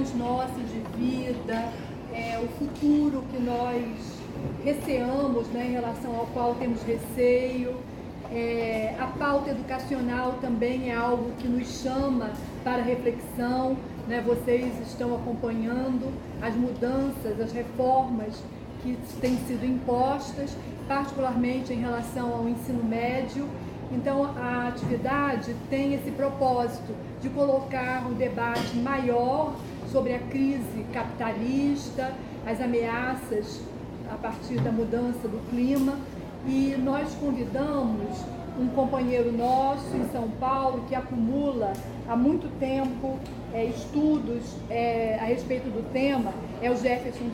as condições nossas de vida, é, o futuro que nós receamos né, em relação ao qual temos receio. É, a pauta educacional também é algo que nos chama para reflexão. Né? Vocês estão acompanhando as mudanças, as reformas que têm sido impostas, particularmente em relação ao ensino médio. Então, a atividade tem esse propósito de colocar um debate maior sobre a crise capitalista, as ameaças a partir da mudança do clima. E nós convidamos um companheiro nosso em São Paulo que acumula há muito tempo é, estudos é, a respeito do tema, é o Jefferson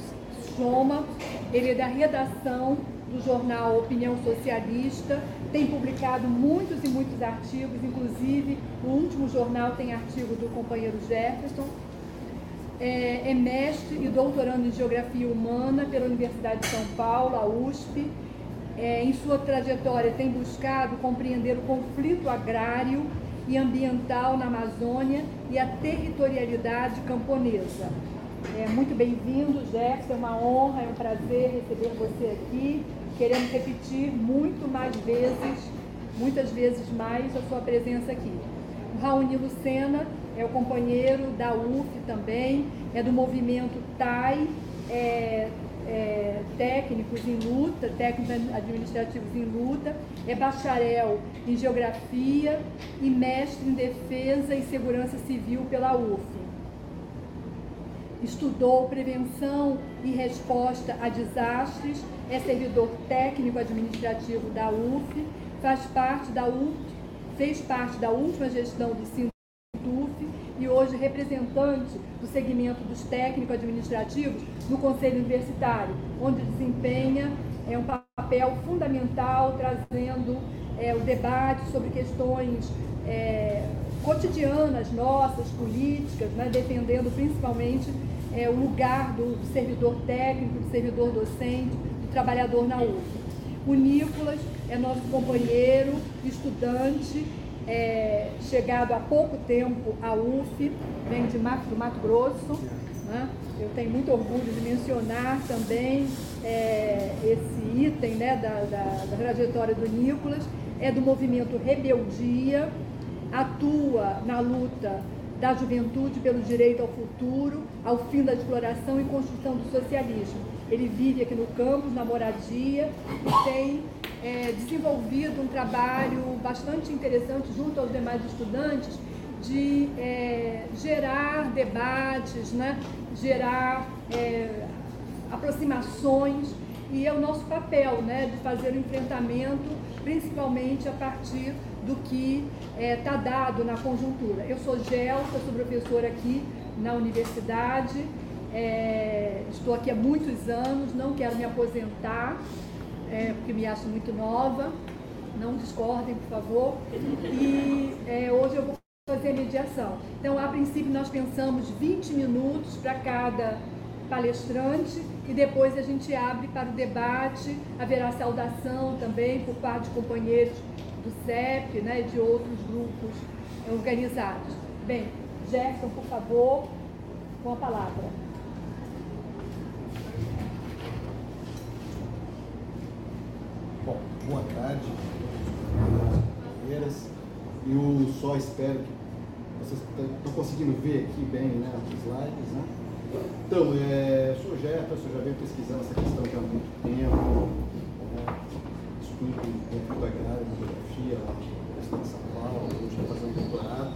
Soma. Ele é da redação do jornal Opinião Socialista, tem publicado muitos e muitos artigos, inclusive o último jornal tem artigo do companheiro Jefferson é, é mestre e doutorando em Geografia Humana pela Universidade de São Paulo, a USP. É, em sua trajetória tem buscado compreender o conflito agrário e ambiental na Amazônia e a territorialidade camponesa. É, muito bem-vindo, Jefferson, é uma honra, é um prazer receber você aqui. Queremos repetir muito mais vezes, muitas vezes mais, a sua presença aqui. Raoni Lucena é o companheiro da UF também, é do movimento TAI, é, é, técnicos em luta, técnicos administrativos em luta, é bacharel em geografia e mestre em defesa e segurança civil pela UF. Estudou prevenção e resposta a desastres, é servidor técnico administrativo da UF, faz parte da UF, fez parte da última gestão do TUF e hoje representante do segmento dos técnicos administrativos no Conselho Universitário, onde desempenha é, um papel fundamental trazendo é, o debate sobre questões é, cotidianas nossas, políticas, né, defendendo principalmente é, o lugar do, do servidor técnico, do servidor docente, do trabalhador na UF. O Nicolas é nosso companheiro, estudante é, chegado há pouco tempo à UF, vem de Mato, do Mato Grosso. Né? Eu tenho muito orgulho de mencionar também é, esse item né, da, da, da trajetória do Nicolas. É do movimento Rebeldia, atua na luta da juventude pelo direito ao futuro, ao fim da exploração e construção do socialismo. Ele vive aqui no campus, na moradia, e tem é, desenvolvido um trabalho bastante interessante junto aos demais estudantes de é, gerar debates, né? gerar é, aproximações e é o nosso papel né? de fazer o enfrentamento, principalmente a partir do que está é, dado na conjuntura. Eu sou Gelsa, sou professora aqui na universidade, é, estou aqui há muitos anos, não quero me aposentar, é, porque me acho muito nova, não discordem, por favor. E é, hoje eu vou fazer mediação. Então, a princípio, nós pensamos 20 minutos para cada palestrante e depois a gente abre para o debate, haverá saudação também por parte de companheiros do CEP, né, de outros grupos organizados. Bem, Jefferson, por favor, com a palavra. Bom, boa tarde, companheiras. Eu só espero que vocês estão conseguindo ver aqui bem né, os slides. Né? Então, é, sou Jefferson, já venho pesquisando essa questão já há muito tempo. Né? Estudo conflito agrário, geografia, lá no estado de São Paulo, hoje estou fazendo doutorado.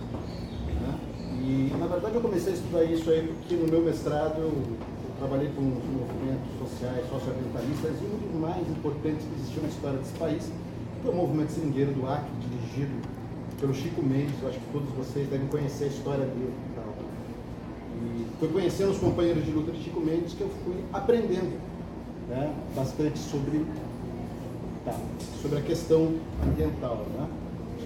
Né? E, na verdade, eu comecei a estudar isso aí porque no meu mestrado trabalhei com os movimentos sociais, socioambientalistas, e um dos mais importantes que existiu na história desse país foi o movimento seringueiro do Acre, dirigido pelo Chico Mendes, eu acho que todos vocês devem conhecer a história dele e tal. E foi conhecendo os companheiros de luta de Chico Mendes que eu fui aprendendo né, bastante sobre, tá, sobre a questão ambiental. Né?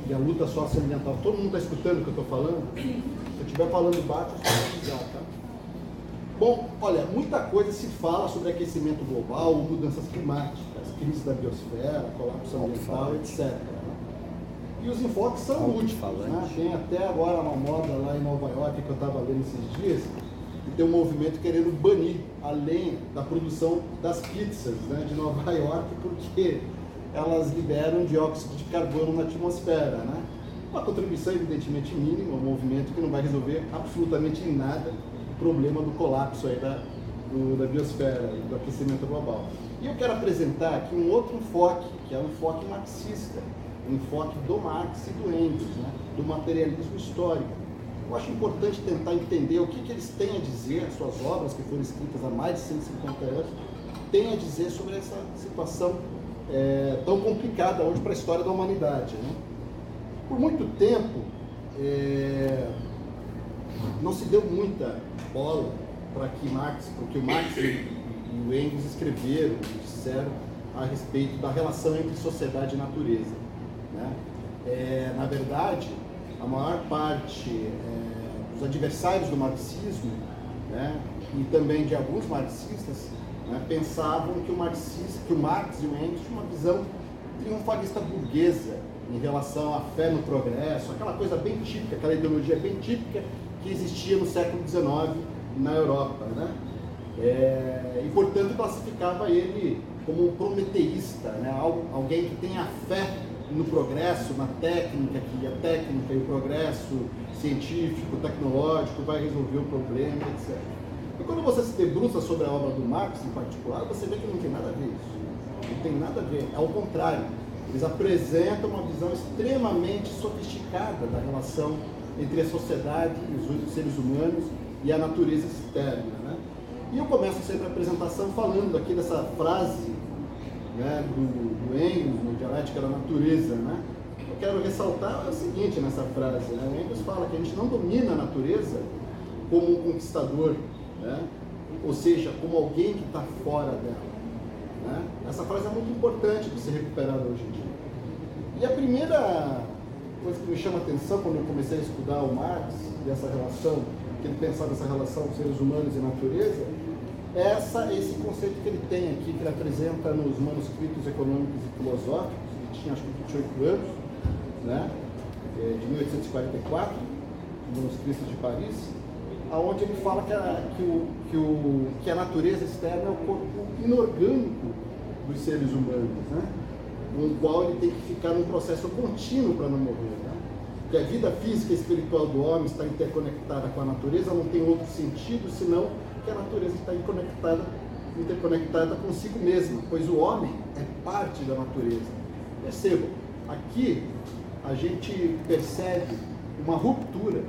E a luta socioambiental. Todo mundo está escutando o que eu estou falando? Se eu estiver falando baixo, eu avisar, tá? Bom, olha, muita coisa se fala sobre aquecimento global, mudanças climáticas, crise da biosfera, colapso ambiental, etc. Né? E os enfoques são múltiplos. Né? Tem até agora uma moda lá em Nova York que eu estava lendo esses dias, e tem um movimento querendo banir além da produção das pizzas né, de Nova York, porque elas liberam dióxido de carbono na atmosfera. Né? Uma contribuição evidentemente mínima, um movimento que não vai resolver absolutamente nada problema do colapso aí da, do, da biosfera e do aquecimento global. E eu quero apresentar aqui um outro enfoque, que é o enfoque marxista, o enfoque do Marx e do Engels, né? do materialismo histórico. Eu acho importante tentar entender o que, que eles têm a dizer, as suas obras que foram escritas há mais de 150 anos, têm a dizer sobre essa situação é, tão complicada hoje para a história da humanidade. Né? Por muito tempo, é, não se deu muita bola para que Marx, porque o Marx e, o Engels escreveram, disseram a respeito da relação entre sociedade e natureza. Né? É, na verdade, a maior parte é, dos adversários do marxismo né, e também de alguns marxistas né, pensavam que o, marxista, que o Marx e o Engels tinham uma visão triunfalista burguesa em relação à fé no progresso, aquela coisa bem típica, aquela ideologia bem típica que existia no século XIX na Europa. Né? É, e, portanto, classificava ele como um prometeísta, né? alguém que tem a fé no progresso, na técnica, que a técnica e o progresso científico, tecnológico vai resolver o problema, etc. E quando você se debruça sobre a obra do Marx em particular, você vê que não tem nada a ver isso. Não tem nada a ver. Ao contrário, eles apresentam uma visão extremamente sofisticada da relação entre a sociedade os seres humanos e a natureza externa. Né? E eu começo sempre a apresentação falando aqui dessa frase né, do, do Engels, Dialética da Natureza. Né? Eu quero ressaltar o seguinte nessa frase. Né? O Engels fala que a gente não domina a natureza como um conquistador, né? ou seja, como alguém que está fora dela. Né? Essa frase é muito importante de ser recuperada hoje em dia. E a primeira coisa que me chama a atenção quando eu comecei a estudar o Marx e essa relação, que ele pensava essa relação seres humanos e natureza, essa, esse conceito que ele tem aqui, que ele apresenta nos manuscritos econômicos e filosóficos, ele tinha acho que 28 anos, né, é, de 1844, manuscritos de Paris, aonde ele fala que a, que, o, que, o, que a natureza externa é o corpo inorgânico dos seres humanos, né, no qual ele tem que ficar num processo contínuo para não morrer. Né? Que a vida física e espiritual do homem está interconectada com a natureza, não tem outro sentido senão que a natureza está interconectada, interconectada consigo mesma, pois o homem é parte da natureza. Percebam, aqui a gente percebe uma ruptura,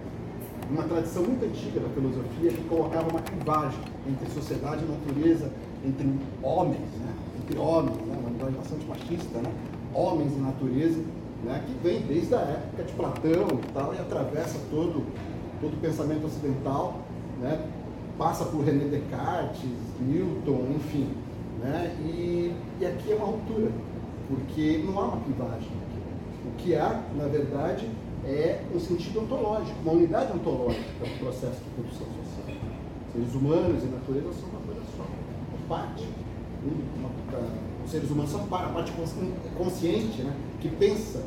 uma tradição muito antiga da filosofia que colocava uma clivagem entre sociedade e natureza, entre homens, né? entre homens, né? uma linguagem bastante machista, né? homens e natureza, né? que vem desde a época de Platão e tal, e atravessa todo, todo o pensamento ocidental, né? passa por René Descartes, Newton, enfim. Né? E, e aqui é uma ruptura, porque não há uma clivagem. O que há, na verdade, é um sentido ontológico, uma unidade ontológica do processo de produção social. Seres humanos e natureza são uma coisa só, uma parte. Uma, os seres humanos são a parte consciente, né? que pensa,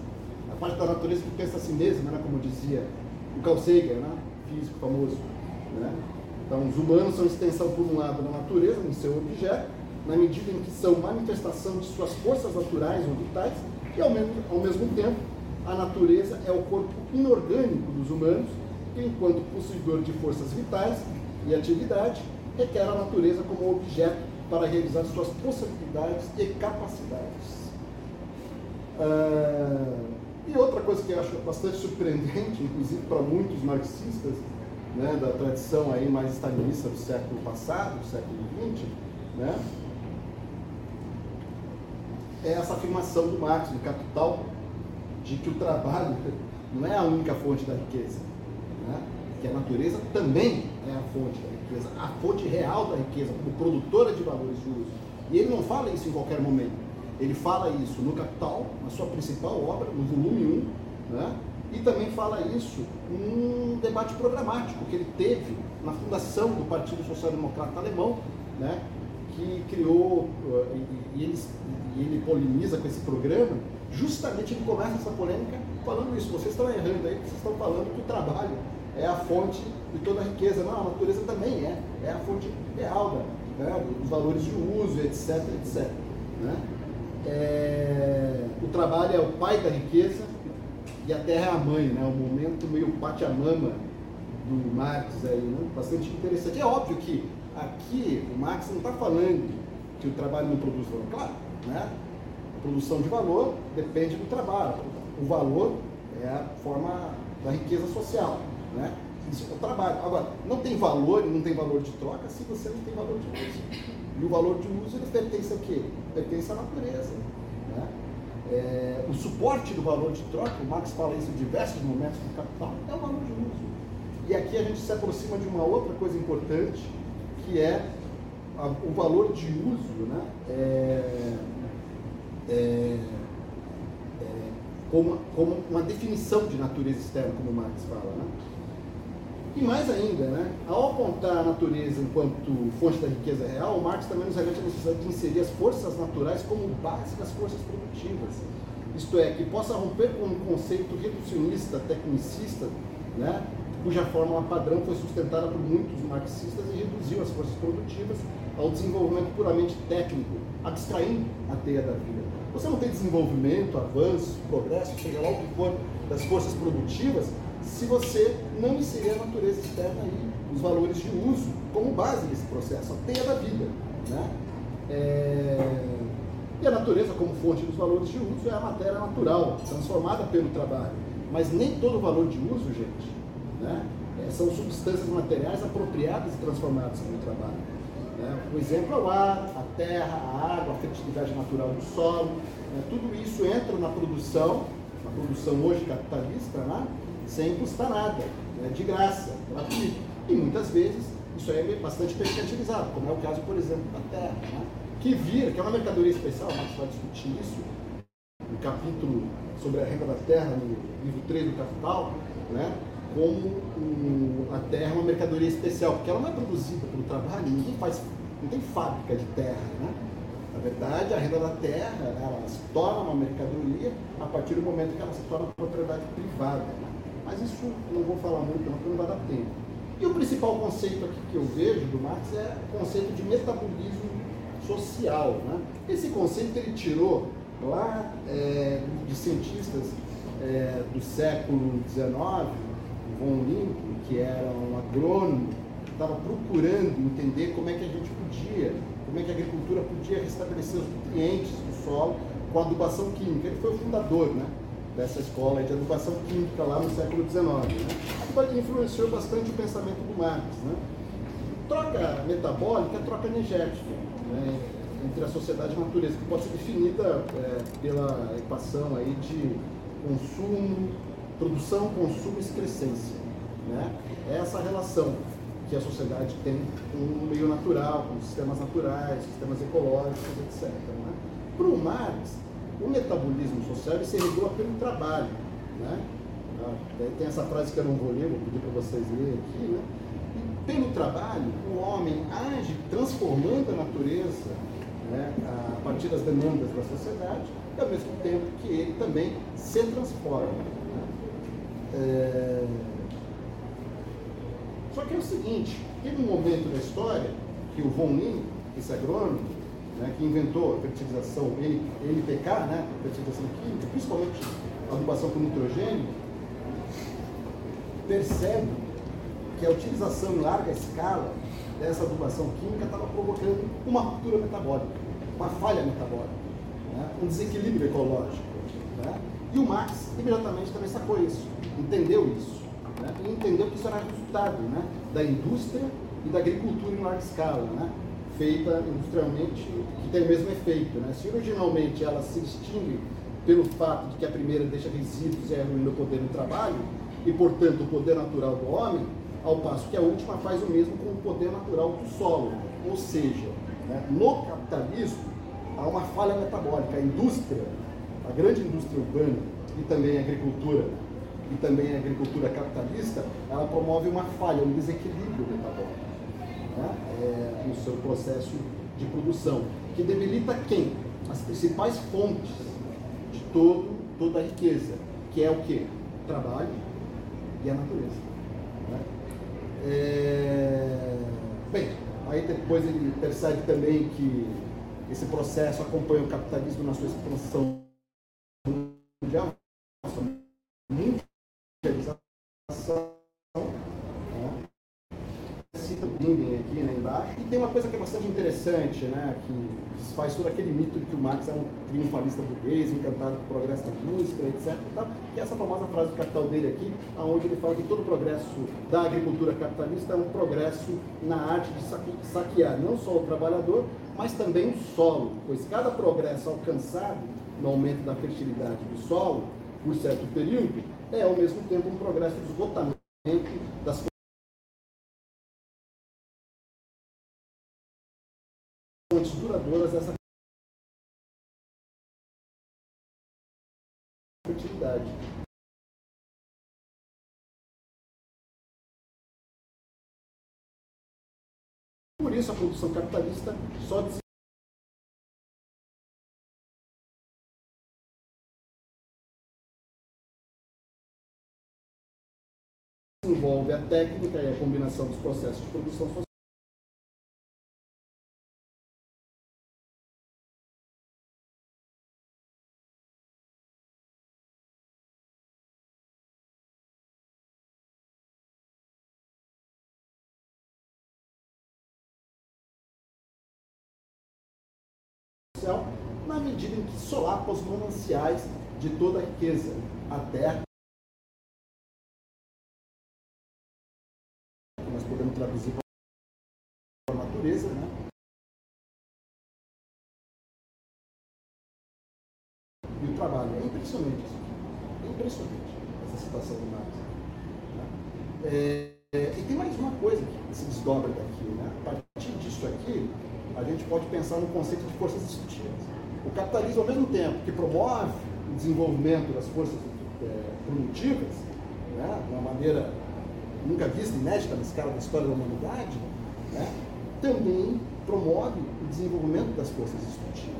a parte da natureza que pensa a si mesma, né? como dizia o Carl Sagan, né? físico famoso. Né? Então, os humanos são extensão, por um lado, da natureza, no seu objeto, na medida em que são manifestação de suas forças naturais ou vitais, e ao mesmo, ao mesmo tempo, a natureza é o corpo inorgânico dos humanos, que, enquanto possuidor de forças vitais e atividade, requer a natureza como objeto para realizar suas possibilidades e capacidades. Ah, e outra coisa que eu acho bastante surpreendente, inclusive para muitos marxistas, né, da tradição aí mais stalinista do século passado, do século XX, né, é essa afirmação do Marx, do Capital, de que o trabalho não é a única fonte da riqueza, né? que a natureza também é a fonte da riqueza, a fonte real da riqueza, como produtora de valores de uso. E ele não fala isso em qualquer momento. Ele fala isso no Capital, na sua principal obra, no volume 1, né? e também fala isso num debate programático que ele teve na fundação do Partido Social Democrata Alemão, né? que criou, uh, e, ele, e ele polemiza com esse programa, justamente ele começa essa polêmica falando isso. Vocês estão errando aí, vocês estão falando que o trabalho é a fonte de toda a riqueza. Não, a natureza também é, é a fonte real né, dos valores de uso, etc, etc. Né? É, o trabalho é o pai da riqueza e a terra é a mãe, né? O momento meio pachamama do Marx aí, né? Bastante interessante. É óbvio que aqui o Marx não está falando que o trabalho não produz valor. Claro, né? A produção de valor depende do trabalho. O valor é a forma da riqueza social, né? Isso é o trabalho. Agora, não tem valor, não tem valor de troca se você não tem valor de uso. E o valor de uso ele pertence a quê? Pertence à natureza. Né? É, o suporte do valor de troca, o Marx fala isso em diversos momentos do capital, é o valor de uso. E aqui a gente se aproxima de uma outra coisa importante, que é a, o valor de uso, né? É, é, é como, como uma definição de natureza externa, como Marx fala. Né? E mais ainda, né, ao apontar a natureza enquanto fonte da riqueza real, Marx também nos remete à necessidade de inserir as forças naturais como base das forças produtivas. Isto é, que possa romper com um conceito reducionista, tecnicista, né, cuja fórmula padrão foi sustentada por muitos marxistas e reduziu as forças produtivas ao desenvolvimento puramente técnico, abstraindo a teia da vida. Você não tem desenvolvimento, avanço, progresso, seja lá o que for, das forças produtivas, se você não inserir a natureza externa aí, os valores de uso, como base desse processo, a teia da vida. Né? É... E a natureza, como fonte dos valores de uso, é a matéria natural, transformada pelo trabalho. Mas nem todo valor de uso, gente, né? É, são substâncias materiais apropriadas e transformadas pelo trabalho. Né? O exemplo é o ar, a terra, a água, a fertilidade natural do solo. Né? Tudo isso entra na produção, na produção hoje capitalista, né? Sem custar nada, né, de graça, gratuito. E muitas vezes isso é bastante mercantilizado, como é o caso, por exemplo, da terra, né, que vira, que é uma mercadoria especial, Marx vai discutir isso no capítulo sobre a renda da terra, no livro 3 do Capital, né, como um, a terra é uma mercadoria especial, porque ela não é produzida pelo trabalho, ninguém faz, não tem fábrica de terra, né? Na verdade, a renda da terra ela se torna uma mercadoria a partir do momento que ela se torna propriedade privada. Né? Mas isso não vou falar muito não, porque não vai dar tempo. E o principal conceito aqui que eu vejo do Marx é o conceito de metabolismo social. Né? Esse conceito ele tirou lá é, de cientistas é, do século XIX, von Lincoln, que era um agrônomo, estava procurando entender como é que a gente podia, como é que a agricultura podia restabelecer os nutrientes do solo com adubação química. Ele foi o fundador, né? Dessa escola de educação química lá no século XIX. Né? influenciou bastante o pensamento do Marx. Né? Troca metabólica é troca energética né? entre a sociedade e a natureza, que pode ser definida é, pela equação aí de consumo, produção, consumo e excrescência. Né? É essa relação que a sociedade tem com o meio natural, com sistemas naturais, sistemas ecológicos, etc. Né? Para o Marx, o metabolismo social se regula pelo trabalho. Né? Ah, tem essa frase que eu não vou ler, vou pedir para vocês lerem aqui. Né? E pelo trabalho, o homem age transformando a natureza né, a partir das demandas da sociedade e ao mesmo tempo que ele também se transforma. Né? É... Só que é o seguinte, teve um momento da história que o Von Lin, esse agrônomo, né, que inventou a fertilização NPK, né, fertilização química, principalmente a adubação com nitrogênio, percebe que a utilização em larga escala dessa adubação química estava provocando uma ruptura metabólica, uma falha metabólica, né, um desequilíbrio ecológico. Né? E o Marx imediatamente também sacou isso, entendeu isso, né, e entendeu que isso era resultado né, da indústria e da agricultura em larga escala. Né? Feita industrialmente que tem o mesmo efeito. Né? Se originalmente ela se distingue pelo fato de que a primeira deixa resíduos e é ruim no poder do trabalho, e portanto o poder natural do homem, ao passo que a última faz o mesmo com o poder natural do solo. Ou seja, né, no capitalismo há uma falha metabólica. A indústria, a grande indústria urbana e também a agricultura, e também a agricultura capitalista, ela promove uma falha, um desequilíbrio metabólico né, é, no seu processo de produção, que debilita quem? As principais fontes de todo, toda a riqueza, que é o que? Trabalho e a natureza. Né? É... Bem, aí depois ele percebe também que esse processo acompanha o capitalismo na sua expansão mundial, mundialização, cita o Aqui né, embaixo. E tem uma coisa que é bastante interessante, né, que faz todo aquele mito de que o Marx é um triunfalista burguês, encantado com o progresso da indústria, etc. que é essa famosa frase do capital dele aqui, onde ele fala que todo o progresso da agricultura capitalista é um progresso na arte de saquear não só o trabalhador, mas também o solo, pois cada progresso alcançado no aumento da fertilidade do solo, por certo período, é ao mesmo tempo um progresso de esgotamento das fontes duradouras dessa fertilidade. Por isso a produção capitalista só desenvolve a técnica e a combinação dos processos de produção social que solapa os mananciais de toda a riqueza, a terra. Nós podemos traduzir para a natureza, né? E o trabalho. É impressionante isso aqui. É impressionante essa citação do Marx. Né? É, e tem mais uma coisa que se desdobra daqui. Né? A partir disso aqui, a gente pode pensar no conceito de forças destrutivas. O capitalismo, ao mesmo tempo que promove o desenvolvimento das forças é, produtivas, né, de uma maneira nunca vista, inédita na escala da história da humanidade, né, também promove o desenvolvimento das forças destrutivas.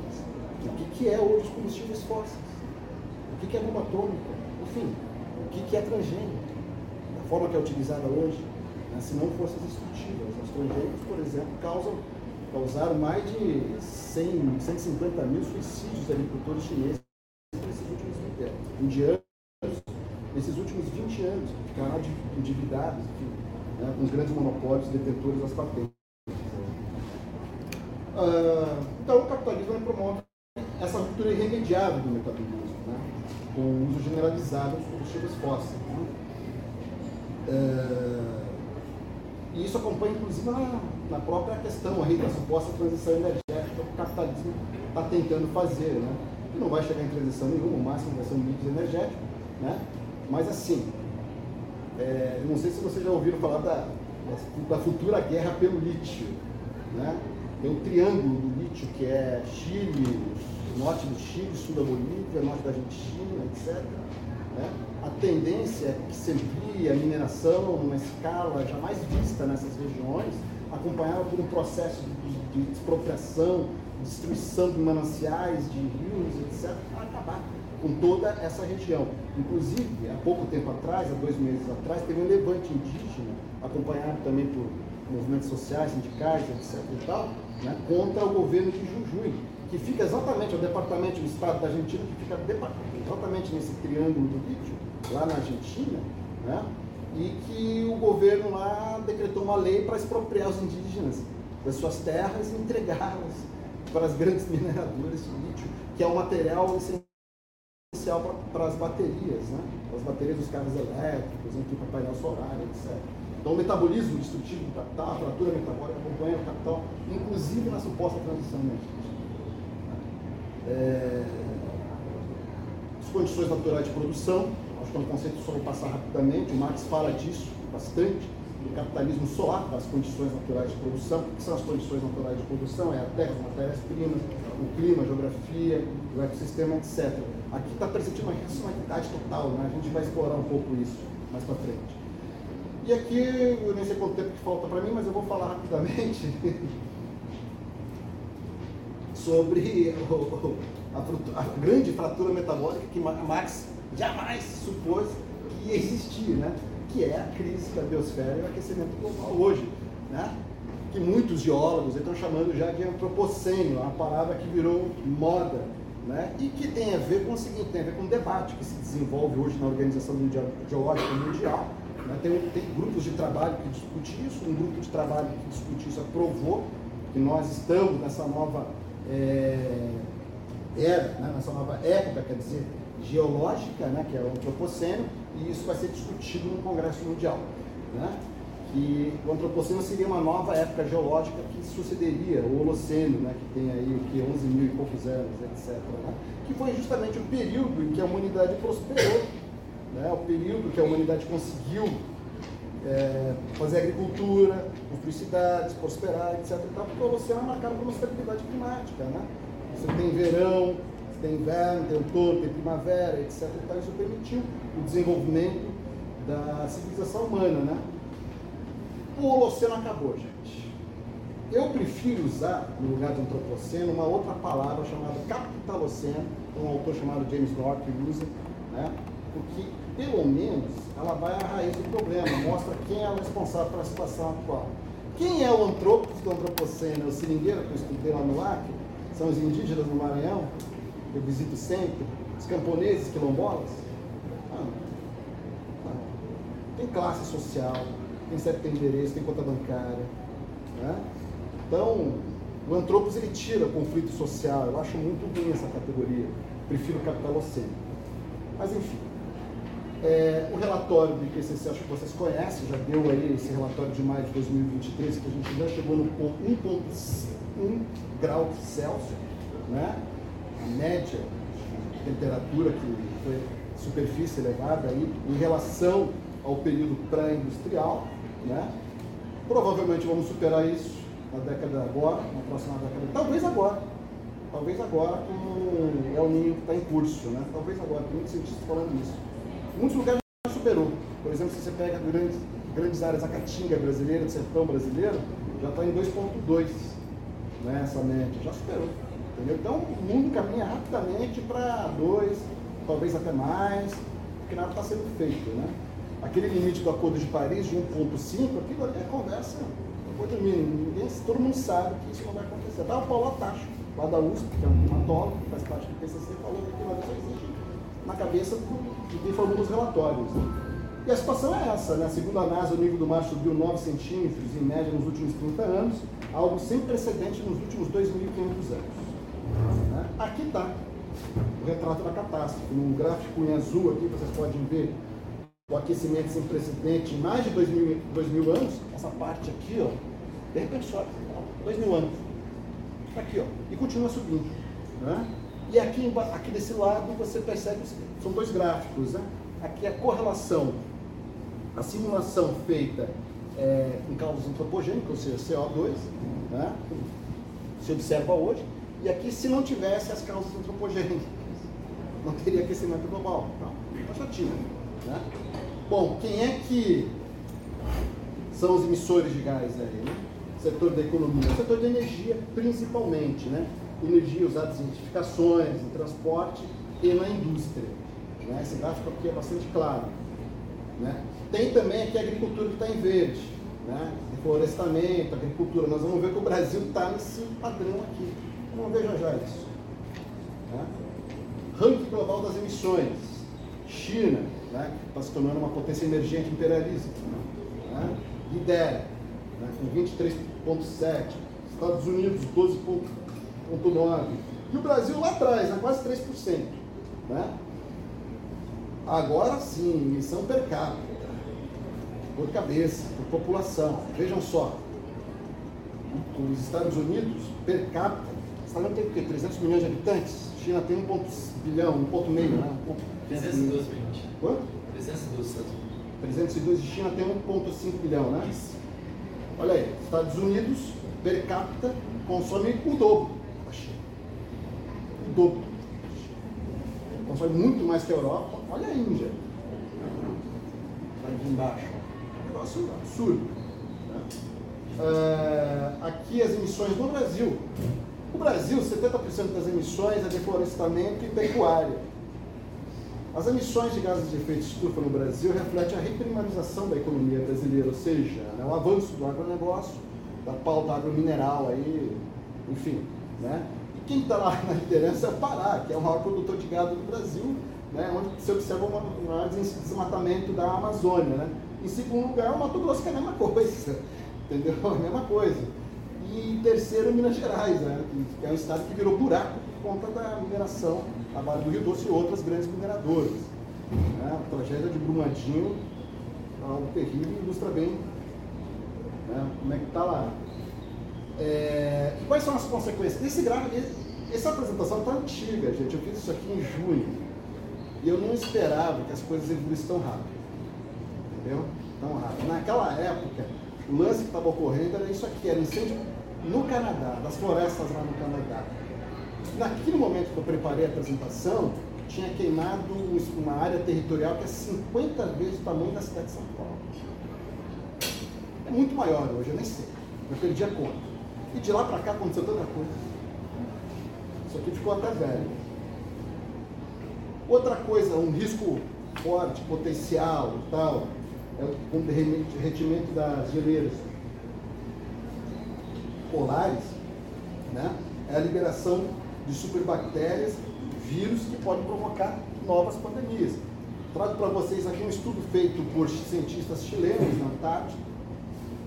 O que, que é hoje os combustíveis fósseis? O que, que é bomba atômica? Enfim, o que, que é transgênico? Da forma que é utilizada hoje, né, se não forças destrutivas. Os transgênicos, por exemplo, causam causaram mais de 100, 150 mil suicídios de agricultores chineses nesses últimos 20 anos. Indianos, nesses últimos 20 anos, ficaram endividados né, com os grandes monopólios detentores das patentes. Uh, então, o capitalismo promove essa ruptura irremediável do metabolismo, né, com o uso generalizado dos combustíveis fósseis. Né. Uh, e isso acompanha, inclusive, na, na própria questão aí da suposta transição energética que o capitalismo está tentando fazer, né? Que não vai chegar em transição nenhuma, o máximo vai ser um mix energético, né? Mas assim, é, não sei se vocês já ouviram falar da, da futura guerra pelo lítio, né? Tem o triângulo do lítio, que é Chile, norte do Chile, sul da Bolívia, norte da Argentina, etc. Né? A tendência é que se a mineração numa escala jamais vista nessas regiões, acompanhada por um processo de, de expropriação, destruição de mananciais, de rios, etc., para acabar com toda essa região. Inclusive, há pouco tempo atrás, há dois meses atrás, teve um levante indígena, acompanhado também por movimentos sociais, sindicais, etc. e tal, né, contra o governo de Jujuy, que fica exatamente, é o departamento do Estado da Argentina, que fica exatamente nesse triângulo do lítio, lá na Argentina, né, e que o governo lá decretou uma lei para expropriar os indígenas das suas terras e entregá-las para as grandes mineradoras de lítio, que é o material essencial para, para as baterias, né? as baterias dos carros elétricos, enfim, para painel solar, etc. Então, o metabolismo destrutivo do capital, a fratura metabólica acompanha o capital, inclusive na suposta transição energética. É... As condições naturais de produção, acho que é um conceito só vou passar rapidamente, o Marx fala disso bastante, do capitalismo solar, das condições naturais de produção. O que são as condições naturais de produção? É a terra, as matérias-primas, o clima, a geografia, o ecossistema, etc. Aqui está presente uma racionalidade total, né? a gente vai explorar um pouco isso mais para frente. E aqui, eu nem sei quanto tempo que falta para mim, mas eu vou falar rapidamente sobre a, grande fratura metabólica que Marx jamais supôs que ia existir, né? que é a crise da biosfera e o aquecimento global hoje. Né? Que muitos geólogos estão chamando já de antropocênio, uma palavra que virou moda né? e que tem a ver com o seguinte, tem a ver com o debate que se desenvolve hoje na Organização Geológica Mundial. Né? Tem, tem grupos de trabalho que discutem isso, um grupo de trabalho que discute isso aprovou que nós estamos nessa nova é, era, né? nessa nova época, quer dizer, geológica, né? que é o antropocênio, e isso vai ser discutido no Congresso Mundial. Né? Que o antropoceno seria uma nova época geológica que sucederia o Holoceno, né? que tem aí o que 11 mil e poucos anos, etc. Né? Que foi justamente o período em que a humanidade prosperou, né? o período que a humanidade conseguiu é, fazer agricultura, construir cidades, prosperar, etc. Porque o Holoceno é marcado por uma estabilidade climática. Né? Você tem verão, tem inverno, tem outono, tem primavera, etc. Então isso permitiu o desenvolvimento da civilização humana, né? O Holoceno acabou, gente. Eu prefiro usar, no lugar de antropoceno, uma outra palavra chamada capitaloceno, um autor chamado James North usa, né? porque pelo menos ela vai à raiz do problema, mostra quem é o responsável pela situação atual. Quem é o antropos do antropoceno? É o seringueiro que eu estudei lá no Acre? São os indígenas do Maranhão? Eu visito sempre, os camponeses quilombolas, não, não. tem classe social, tem certo endereço, tem conta bancária. Né? Então, o Antropos ele tira o conflito social, eu acho muito ruim essa categoria, prefiro o capitalocênio. Mas enfim, é, o relatório do IPCC, acho que vocês conhecem, já deu aí esse relatório de maio de 2023, que a gente já chegou no ponto 1,1 grau Celsius, né? Média de temperatura que foi superfície elevada aí em relação ao período pré-industrial, né? Provavelmente vamos superar isso na década agora, na próxima década, talvez agora, talvez agora com o El Ninho que está em curso, né? Talvez agora, tem muitos cientistas falando isso. Muitos lugares já superou. Por exemplo, se você pega grandes, grandes áreas, a Caatinga brasileira, do sertão brasileiro, já está em 2,2, né? Essa média, já superou. Entendeu? Então o mundo caminha rapidamente para dois, talvez até mais, porque nada está sendo feito. Né? Aquele limite do Acordo de Paris de 1,5, aquilo ali é conversa, coisa mínima. Ninguém, todo mundo sabe que isso não vai acontecer. Tá o Paulo Atacho, lá da USP, que é um climatólogo, que faz parte do PCC, falou que aquilo ali só existe na cabeça de quem formou os relatórios. Né? E a situação é essa, né? segundo a NASA, o nível do mar subiu 9 centímetros em média nos últimos 30 anos, algo sem precedente nos últimos 2.500 anos. Né? Aqui está o retrato da catástrofe. No gráfico em azul aqui vocês podem ver o aquecimento sem precedente em mais de dois mil, dois mil anos. Essa parte aqui, ó, de repente sobe, dois mil anos. Aqui, ó, e continua subindo. Né? E aqui, aqui desse lado você percebe, são dois gráficos. Né? Aqui a correlação, a simulação feita é, em causas antropogênicas, ou seja, CO2, né? se observa hoje, e aqui, se não tivesse as causas antropogênicas, não teria aquecimento global. Então, já tinha. Né? Bom, quem é que são os emissores de gás aí? Né? Setor da economia, setor da energia principalmente, né? Energia usada em edificações, em transporte e na indústria. Né? Esse gráfico aqui é bastante claro. Né? Tem também aqui a agricultura que está em verde, né? Florestamento, agricultura. Nós vamos ver que o Brasil está nesse padrão aqui. Vamos ver já já isso. Né? Ranking global das emissões. China, né, que está se tornando uma potência emergente imperialista, né, lidera, né, com 23,7%. Estados Unidos, 12,9%. E o Brasil lá atrás, né, quase 3%. Né? Agora sim, emissão per capita. por cabeça, por população. Vejam só, os Estados Unidos, per capita, Unidos tem o quê? 300 milhões de habitantes? China tem 1 bilhão, 1 meio, né? 312 milhões. Quanto? 312 Estados Unidos. 302 de China tem 1,5 bilhão, né? Isso. Olha aí, Estados Unidos, per capita, consome o dobro da China. O dobro. Consome muito mais que a Europa. Olha a Índia. Está aqui embaixo. Negócio absurdo. né? É, aqui as emissões no Brasil. O Brasil, 70% das emissões é deflorestamento e pecuária. As emissões de gases de efeito estufa no Brasil refletem a reprimarização da economia brasileira, ou seja, né, o avanço do agronegócio, da pauta agromineral aí, enfim. Né? E quem está lá na liderança é o Pará, que é o maior produtor de gado do Brasil, né, onde se observa um maior desmatamento da Amazônia. Né? Em segundo lugar, o Mato Grosso, que é a mesma coisa, entendeu? A mesma coisa. E terceiro, Minas Gerais, né, que é um estado que virou buraco por conta da mineração a Vale do Rio Doce e outras grandes mineradoras. Né? A tragédia de Brumadinho, algo terrível, ilustra bem né? como é que está lá. É, e quais são as consequências? Esse gráfico, essa apresentação está antiga, gente. Eu fiz isso aqui em junho. E eu não esperava que as coisas evoluíssem tão rápido. Entendeu? Tão rápido. Naquela época, o lance que estava ocorrendo era isso aqui, era incêndio no Canadá, das florestas lá no Canadá. Naquele momento que eu preparei a apresentação, tinha queimado uma área territorial que é 50 vezes o tamanho da cidade de São Paulo. É muito maior hoje, eu nem sei. Eu perdi a conta. E de lá para cá aconteceu tanta coisa. Isso aqui ficou até velho. Outra coisa, um risco forte, potencial e tal, é o derretimento das geleiras polares, né? é a liberação de superbactérias, vírus que podem provocar novas pandemias. Trago para vocês aqui um estudo feito por cientistas chilenos na Antártida,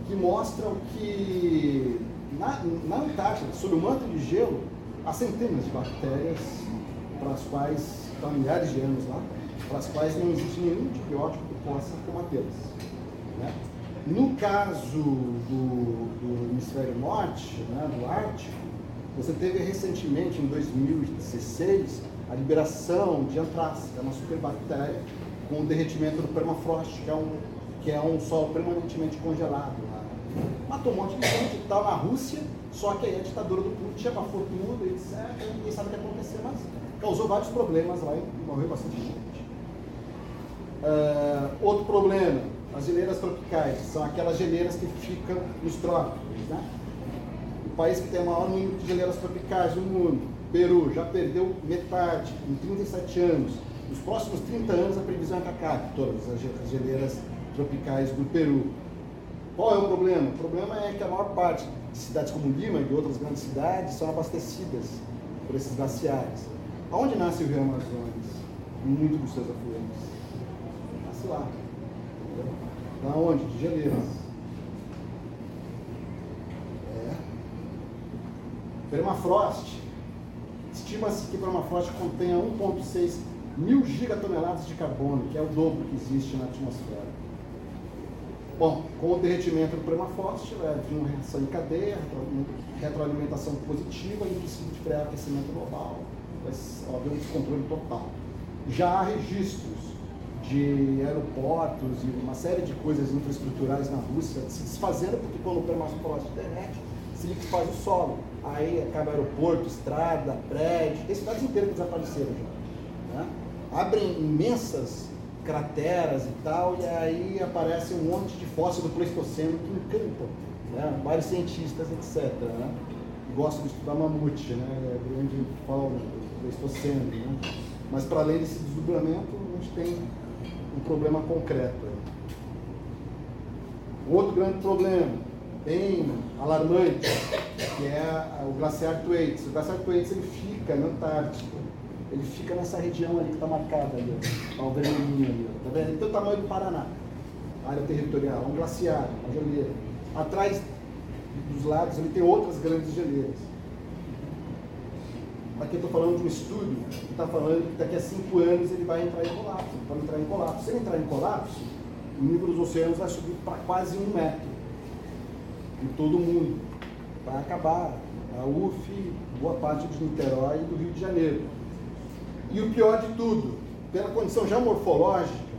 que mostram que na, na Antártida, sob o manto de gelo, há centenas de bactérias para as quais há milhares de anos lá, para as quais não existe nenhum antibiótico que possa combatê-las. Né? No caso do, do hemisfério norte, né, do Ártico, você teve recentemente, em 2016, a liberação de antrax, que é uma superbactéria, com o derretimento do permafrost, que é um, que é um permanentemente congelado. Matou um monte de gente e tal na Rússia, só que aí a ditadura do Putin abafou tudo, etc. Ninguém sabe o que aconteceu, mas causou vários problemas lá e morreu bastante gente. Uh, outro problema, as geleiras tropicais, são aquelas geleiras que ficam nos trópicos. Né? O país que tem o maior número de geleiras tropicais no mundo, Peru, já perdeu metade em 37 anos. Nos próximos 30 anos a previsão é que acabe todas as geleiras tropicais do Peru. Qual é o problema? O problema é que a maior parte de cidades como Lima e outras grandes cidades são abastecidas por esses glaciares. Aonde nasce o Rio Amazonas? Em muitos dos seus afluentes. Nasce lá. Da onde? De geleiras. É. Permafrost. Estima-se que permafrost contenha 1,6 mil gigatoneladas de carbono, que é o dobro que existe na atmosfera. Bom, com o derretimento do permafrost, vai vir uma reação em cadeia, retroalimentação positiva e princípio de pré-aquecimento global. Vai haver um descontrole total. Já há registros de aeroportos e uma série de coisas infraestruturais na Rússia se desfazendo, porque quando o permafrost derrete, se liquefaz o solo. Aí acaba aeroporto, estrada, prédio, tem cidades inteiras que desapareceram já. Né? Abrem imensas crateras e tal, e aí aparece um monte de fóssil do Pleistoceno que encantam né? vários cientistas, etc. Né? Gostam de estudar mamute, né? É grande fauna do Pleistoceno. Né? Mas para além desse desdobramento, a gente tem um problema concreto. Outro grande problema, bem alarmante, que é o glaciar Thwaites. O glaciar Thwaites ele fica na Antártica. Ele fica nessa região ali que está marcada ali, ó, o vermelhinho ali. Ó, tá vendo? Tem o tamanho do Paraná, área territorial, um glaciar, uma geleira. Atrás dos lados ele tem outras grandes geleiras. Aqui eu estou falando de um estudo que está falando que daqui a cinco anos ele vai entrar em colapso. Para entrar em colapso. Se ele entrar em colapso, o nível dos oceanos vai subir para quase um metro em todo o mundo. Vai acabar a UF, boa parte de Niterói e do Rio de Janeiro. E o pior de tudo, pela condição já morfológica,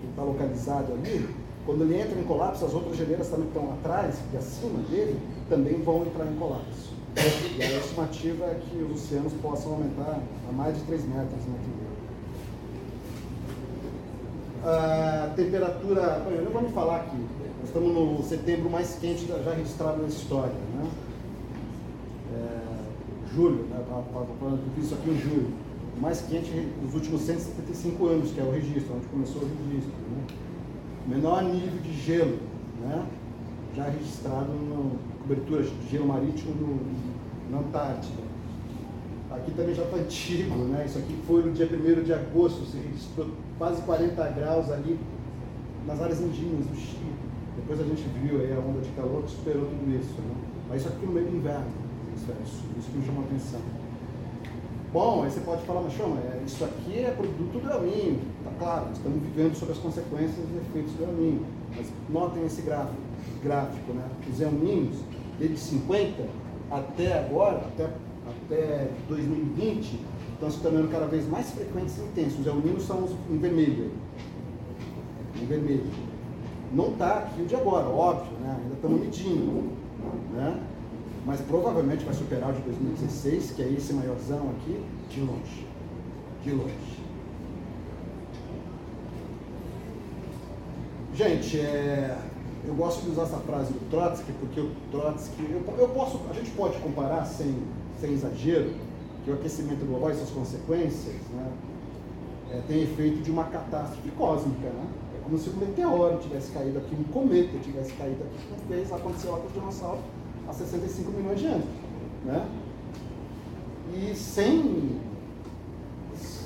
que está localizado ali, quando ele entra em colapso, as outras geleiras também estão atrás e acima dele também vão entrar em colapso. E a estimativa é que os oceanos possam aumentar a mais de 3 metros no A temperatura, eu vou me falar aqui, nós estamos no setembro mais quente já registrado na história. Né? É, julho, né? falando isso aqui em julho, o mais quente dos últimos 175 anos, que é o registro, onde começou o registro. Né? menor nível de gelo, né? Já registrado na cobertura de gelo marítimo no, na Antártida. Aqui também já está antigo, né? isso aqui foi no dia 1 de agosto, se registrou quase 40 graus ali nas áreas indígenas do Chile. Depois a gente viu aí a onda de calor que superou tudo isso. Né? Mas isso aqui no meio do inverno, isso, isso, isso que me chamou a atenção. Bom, aí você pode falar, mas chama, é, isso aqui é produto do El Niño. Tá claro, estamos vivendo sobre as consequências e efeitos do El Niño. Mas notem esse gráfico, gráfico né? Os El Niños, desde 50 até agora, até, até 2020, estão se tornando cada vez mais frequentes e intensos. Os El Niños são os em vermelho. Em vermelho. Não está aqui o de agora, óbvio, né? ainda estamos medindo. Né? Mas provavelmente vai superar o de 2016, que é esse maiorzão aqui, de longe. De longe. Gente, é, eu gosto de usar essa frase do Trotsky, porque o Trotsky, eu, eu posso, a gente pode comparar sem, sem exagero, que o aquecimento global e suas consequências né, é, tem efeito de uma catástrofe cósmica. Né? É como se um meteoro tivesse caído aqui, um cometa tivesse caído aqui, como fez, aconteceu lá com os dinossauros há 65 milhões de anos. Né? E sem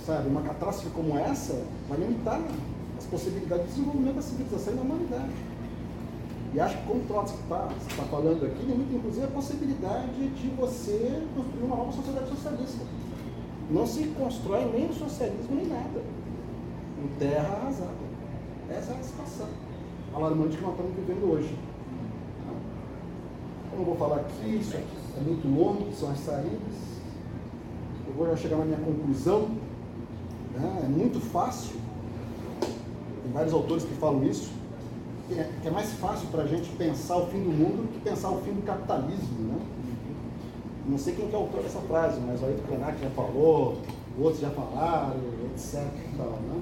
sabe, uma catástrofe como essa, vai limitar as possibilidades de desenvolvimento da civilização e da humanidade. E acho que como o Trotsky está tá falando aqui, limita inclusive a possibilidade de você construir uma nova sociedade socialista. Não se constrói nem o socialismo nem nada. Em terra arrasada. Essa é a situação alarmante que nós estamos vivendo hoje não vou falar aqui, isso é muito longo, são as saídas. Eu vou já chegar na minha conclusão. Né? É muito fácil, tem vários autores que falam isso, que é, que é mais fácil para a gente pensar o fim do mundo do que pensar o fim do capitalismo. Né? Não sei quem que é o autor dessa frase, mas o Ayrton Krenak já falou, outros já falaram, etc. Tal, né?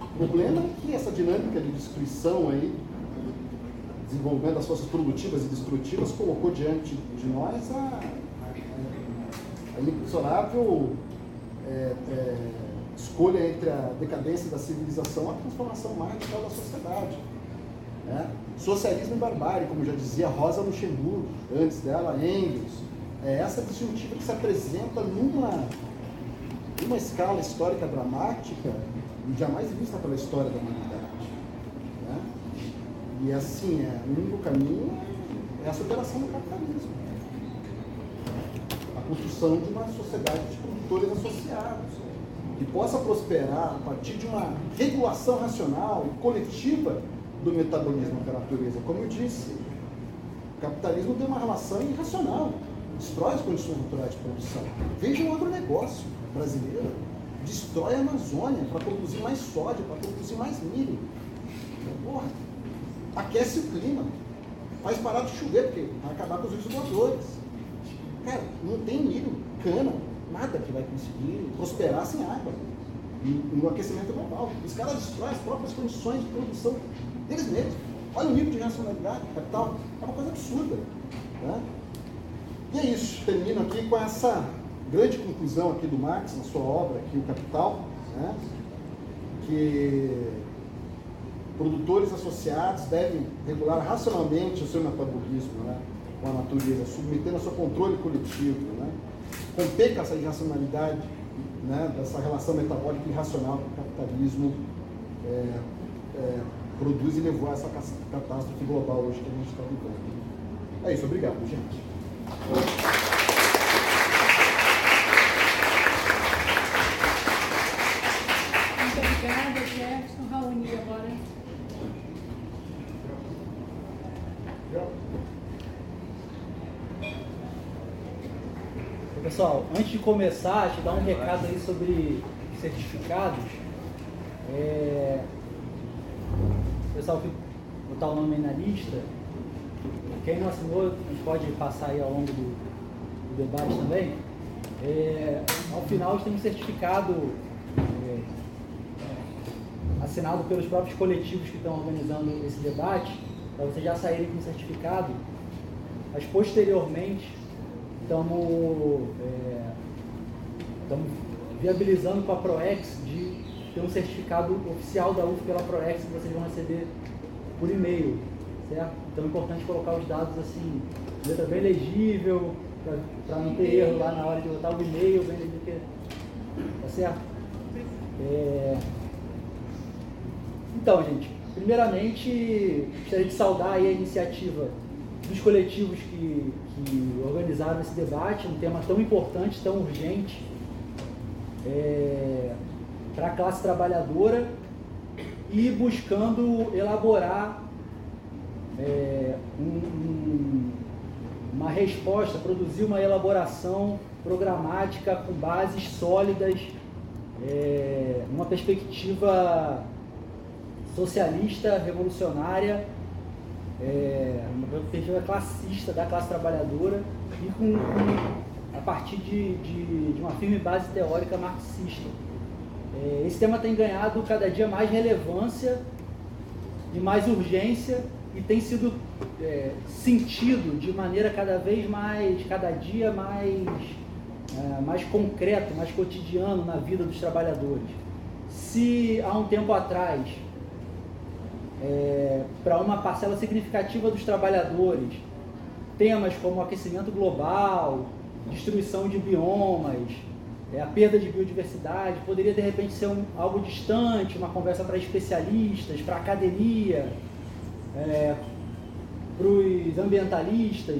O problema é que essa dinâmica de destruição aí desenvolvimento das forças produtivas e destrutivas, colocou diante de nós a, a, inexorável é, é, escolha entre a decadência da civilização e a transformação radical da sociedade. Né? Socialismo e barbárie, como já dizia Rosa Luxemburgo, antes dela, Engels. É essa disjuntiva que se apresenta numa, numa escala histórica dramática jamais vista pela história da humanidade. E assim, é, o único caminho é a superação do capitalismo. A construção de uma sociedade de produtores associados, que possa prosperar a partir de uma regulação racional e coletiva do metabolismo da natureza. Como eu disse, o capitalismo tem uma relação irracional, destrói as condições naturais de produção. Veja o agronegócio brasileiro, destrói a Amazônia para produzir mais soja, para produzir mais milho. Porra, aquece o clima, faz parar de chover, porque vai acabar com os rios voadores. Cara, não tem milho, cana, nada que vai conseguir prosperar sem água. no aquecimento global. Os caras destroem as próprias condições de produção deles mesmos. Olha o nível de racionalidade capital. É uma coisa absurda. Né? E é isso. Termino aqui com essa grande conclusão aqui do Marx, na sua obra aqui, O Capital, né? que produtores associados devem regular racionalmente o seu metabolismo né, com a natureza, submetendo a seu controle coletivo, né, romper com essa irracionalidade, né, dessa relação metabólica irracional que o capitalismo é, é, produz e levou a essa catástrofe global hoje que a gente está vivendo. É isso, obrigado, gente. Muito obrigada, Jefferson. Raoni agora. Então, pessoal, antes de começar, te dar um recado aí sobre certificados. É... Pessoal, botar o nome aí na lista. Quem não assinou, a gente pode passar aí ao longo do, do debate também. É... Ao final, a gente tem um certificado é... assinado pelos próprios coletivos que estão organizando esse debate para vocês já saírem com certificado, mas posteriormente estamos é, viabilizando com a ProEx de ter um certificado oficial da UF pela ProEx que vocês vão receber por e-mail, certo? Então é importante colocar os dados assim, letra bem legível, para não ter erro lá na hora de botar o e-mail, bem legível, tá certo? É... Então, gente, primeiramente, gostaria de saudar a iniciativa dos coletivos que, que organizaram esse debate, um tema tão importante, tão urgente é, para a classe trabalhadora e buscando elaborar é, um, uma resposta, produzir uma elaboração programática com bases sólidas, é, uma perspectiva socialista, revolucionária, é, uma perspectiva classista da classe trabalhadora e com, com a partir de, de, de, uma firme base teórica marxista. É, esse tema tem ganhado cada dia mais relevância e mais urgência e tem sido é, sentido de maneira cada vez mais, cada dia mais, é, mais concreto, mais cotidiano na vida dos trabalhadores. Se há um tempo atrás é, para uma parcela significativa dos trabalhadores. Temas como aquecimento global, destruição de biomas, é, a perda de biodiversidade, poderia de repente ser um, algo distante, uma conversa para especialistas, para a academia, é, para os ambientalistas.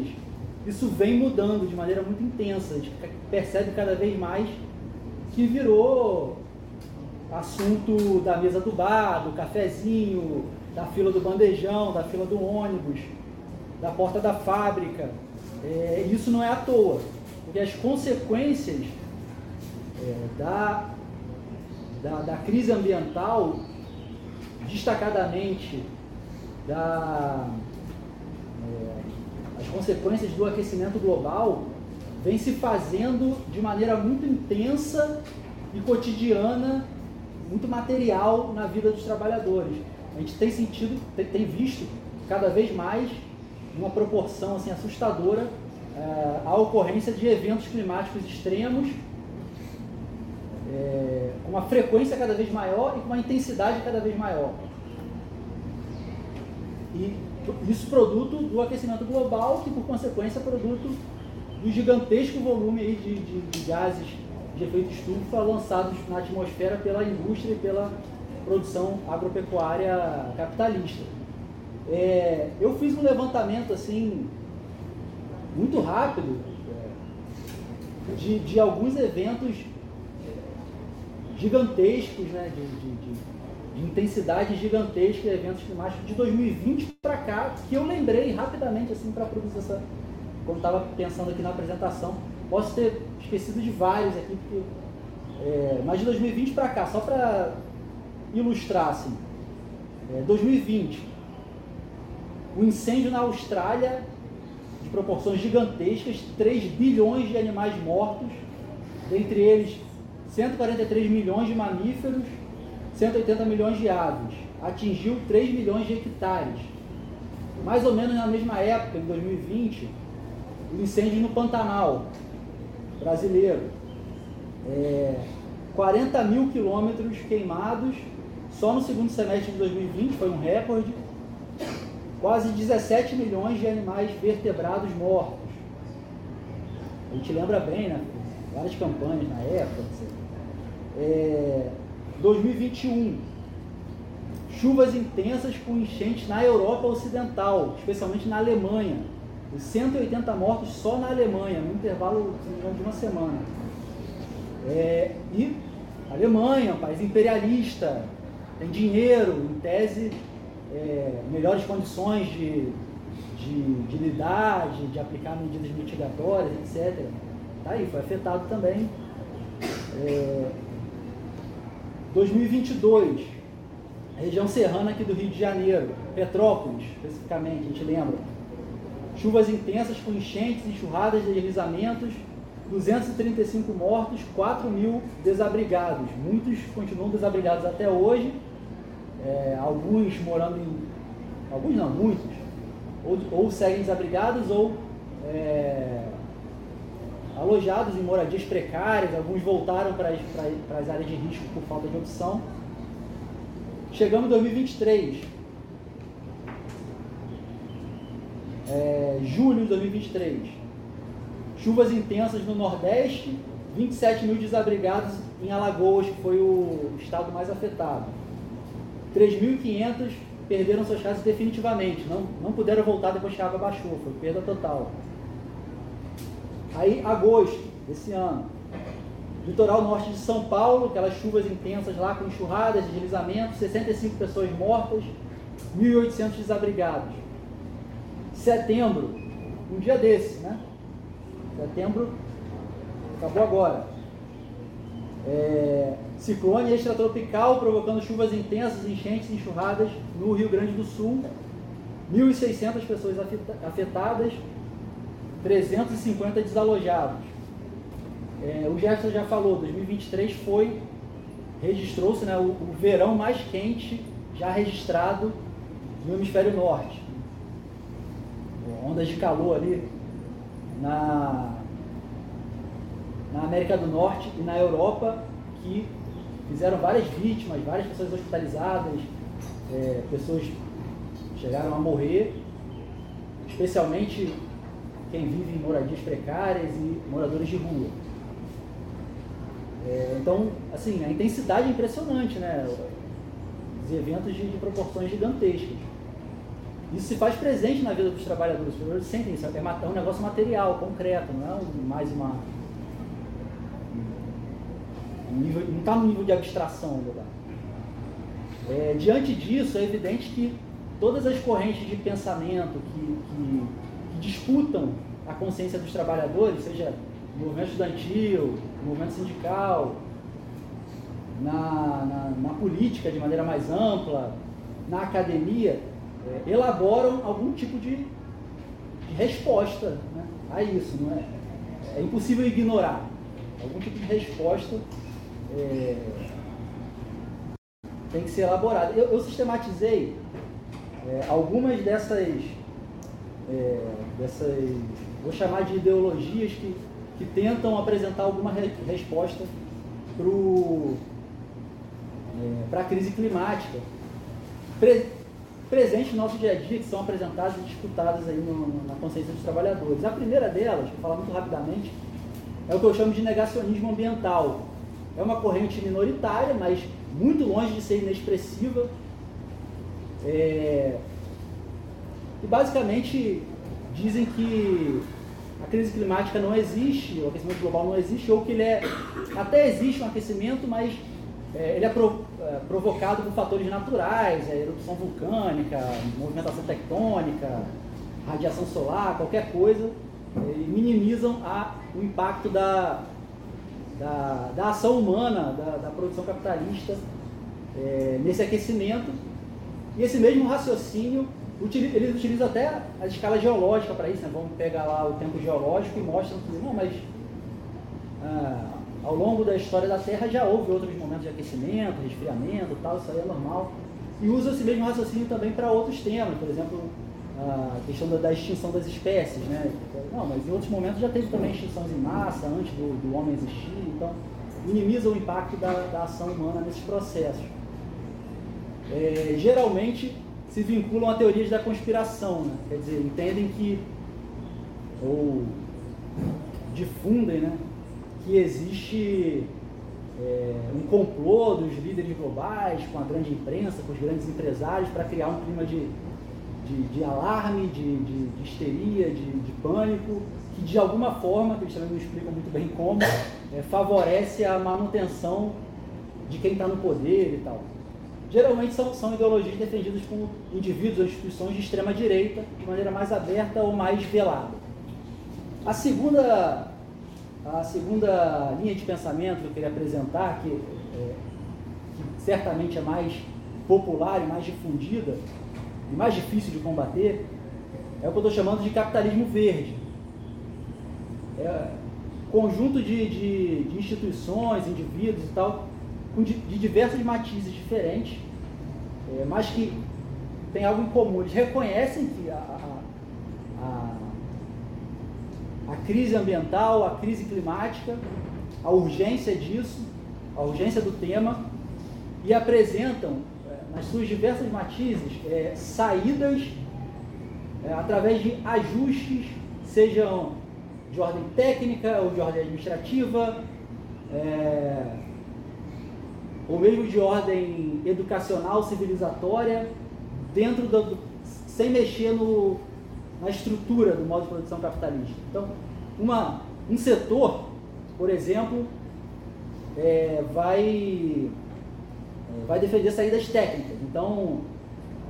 Isso vem mudando de maneira muito intensa, a gente percebe cada vez mais que virou assunto da mesa do bar, do cafezinho, da fila do bandejão, da fila do ônibus, da porta da fábrica. É, isso não é à toa, porque as consequências é, da, da, da, crise ambiental, destacadamente da, é, as consequências do aquecimento global, vem se fazendo de maneira muito intensa e cotidiana, muito material na vida dos trabalhadores a gente tem sentido, tem, tem visto cada vez mais uma proporção assim, assustadora é, a ocorrência de eventos climáticos extremos é, com uma frequência cada vez maior e com uma intensidade cada vez maior. E isso produto do aquecimento global, que por consequência é produto do gigantesco volume aí de, de, de gases de efeito estufa lançados na atmosfera pela indústria e pela produção agropecuária capitalista. É, eu fiz um levantamento assim muito rápido é, de, de alguns eventos é, gigantescos, né, de, de, de, de intensidade gigantesca, eventos climáticos de 2020 para cá, que eu lembrei rapidamente assim para produzir essa, quando estava pensando aqui na apresentação. Posso ter esquecido de vários aqui, porque, é, mas de 2020 para cá, só para ilustrassem. É, 2020, o incêndio na Austrália, de proporções gigantescas, 3 bilhões de animais mortos, dentre eles 143 milhões de mamíferos, 180 milhões de aves, atingiu 3 milhões de hectares. Mais ou menos na mesma época, em 2020, o incêndio no Pantanal brasileiro. É, 40 mil quilômetros queimados só no segundo semestre de 2020 foi um recorde. Quase 17 milhões de animais vertebrados mortos. A gente lembra bem, né? Várias campanhas na época. É, 2021. Chuvas intensas com enchentes na Europa Ocidental, especialmente na Alemanha. 180 mortos só na Alemanha, no intervalo de uma semana. É, e Alemanha, um país imperialista, tem dinheiro, em tese, é, melhores condições de, de, de lidar, de, de, aplicar medidas mitigatórias, etc. tá aí, foi afetado também. É, 2022, região serrana aqui do Rio de Janeiro, Petrópolis, especificamente, a gente lembra. Chuvas intensas com enchentes, enxurradas, deslizamentos, 235 mortos, 4 mil desabrigados. Muitos continuam desabrigados até hoje, é, alguns morando em. Alguns não, muitos. Ou, ou seguem desabrigados ou é, alojados em moradias precárias, alguns voltaram para as, para as áreas de risco por falta de opção. Chegamos em 2023. É, julho de 2023. Chuvas intensas no Nordeste, 27 mil desabrigados em Alagoas, que foi o estado mais afetado. 3.500 perderam suas casas definitivamente, não, não puderam voltar depois que a água baixou, foi perda total. Aí, agosto desse ano, litoral norte de São Paulo, aquelas chuvas intensas lá com enxurradas, deslizamentos, 65 pessoas mortas, 1.800 desabrigados. Setembro, um dia desse, né? Setembro acabou agora. É, ciclone extratropical provocando chuvas intensas, enchentes enxurradas no Rio Grande do Sul. 1.600 pessoas afetadas, 350 desalojados. É, o Gerson já falou, 2023 foi, registrou-se né, o, o verão mais quente já registrado no hemisfério norte. Ondas de calor ali na, na América do Norte e na Europa que fizeram várias vítimas, várias pessoas hospitalizadas, é, pessoas chegaram a morrer, especialmente quem vive em moradias precárias e moradores de rua. É, então, assim, a intensidade é impressionante, né? Os eventos de, de, proporções gigantescas. Isso se faz presente na vida dos trabalhadores. Os trabalhadores sentem isso. É, um negócio material, concreto, não é mais uma. Nível, não está no nível de abstração É, diante disso, é evidente que todas as correntes de pensamento que, que, que disputam a consciência dos trabalhadores, seja movimento estudantil, movimento sindical, na, na, na, política de maneira mais ampla, na academia, é, elaboram algum tipo de, de resposta né, a isso. Não é? é impossível ignorar. Algum tipo de resposta é, tem que ser elaborada. Eu, eu sistematizei é, algumas dessas, é, dessas, vou chamar de ideologias que que tentam apresentar alguma re resposta para é, a crise climática pre presente no nosso dia a dia, que são apresentadas e disputadas aí no, na consciência dos trabalhadores. A primeira delas, vou falar muito rapidamente, é o que eu chamo de negacionismo ambiental. É uma corrente minoritária, mas muito longe de ser inexpressiva. É... E basicamente dizem que a crise climática não existe, o aquecimento global não existe, ou que ele é. Até existe um aquecimento, mas é, ele é, pro, é, provocado por fatores naturais, é, erupção vulcânica, movimentação tectônica, radiação solar, qualquer coisa, é, e minimizam a, o impacto da, da, da ação humana, da, da produção capitalista é, nesse aquecimento. E esse mesmo raciocínio eles utilizam até a escala geológica para isso, né? vamos pegar lá o tempo geológico e mostram que, não, mas ah, ao longo da história da Terra já houve outros momentos de aquecimento, resfriamento tal, isso aí é normal. E usa esse mesmo raciocínio também para outros temas, por exemplo, a questão da, da, extinção das espécies, né? Não, mas em outros momentos já teve também extinções em massa, antes do, do homem existir, então minimiza o impacto da, da ação humana nesses processos. É, geralmente se vinculam a teorias da conspiração, né? quer dizer, entendem que, ou difundem, né, que existe é, um complô dos líderes globais com a grande imprensa, com os grandes empresários, para criar um clima de, de, de alarme, de, de, de histeria, de, pânico, que de alguma forma, que eles também não explicam muito bem como, é, favorece a manutenção de quem está no poder e tal geralmente são, são ideologias defendidas por indivíduos ou instituições de extrema direita, de maneira mais aberta ou mais velada. A segunda, a segunda linha de pensamento que eu queria apresentar, que, é, que certamente é mais popular e mais difundida, e mais difícil de combater, é o que eu estou chamando de capitalismo verde. É conjunto de, de, de instituições, indivíduos e tal, de, de diversos matizes diferentes, é, mas que tem algo em comum. Eles reconhecem que a, a, a, crise ambiental, a crise climática, a urgência disso, a urgência do tema, e apresentam, nas suas diversas matizes, é, saídas é, através de ajustes, sejam de ordem técnica ou de ordem administrativa, é, ou mesmo de ordem educacional, civilizatória, dentro do, sem mexer no, na estrutura do modo de produção capitalista. Então, uma, um setor, por exemplo, é, vai, vai defender saídas técnicas. Então,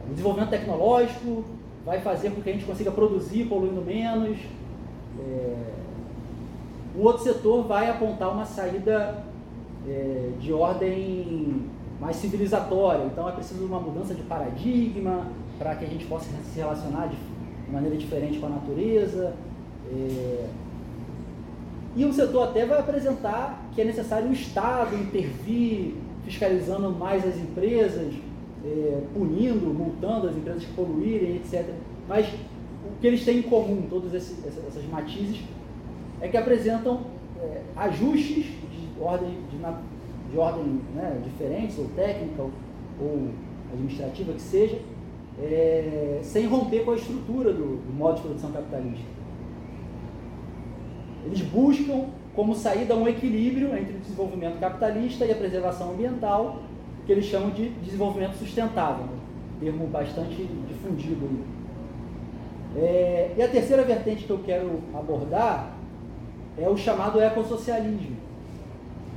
o desenvolvimento tecnológico vai fazer com que a gente consiga produzir poluindo menos. É, o outro setor vai apontar uma saída é, de ordem mais civilizatória. Então é preciso uma mudança de paradigma para que a gente possa se relacionar de maneira diferente com a natureza. É... E um setor até vai apresentar que é necessário o Estado intervir, fiscalizando mais as empresas, é, punindo, multando as empresas que poluírem, etc. Mas o que eles têm em comum, todas essas matizes, é que apresentam é, ajustes de ordem, de, de ordem né, diferentes, ou técnica, ou, ou administrativa que seja, é, sem romper com a estrutura do, do modo de produção capitalista. Eles buscam como saída um equilíbrio entre o desenvolvimento capitalista e a preservação ambiental, que eles chamam de desenvolvimento sustentável, termo bastante difundido. É, e a terceira vertente que eu quero abordar é o chamado ecossocialismo.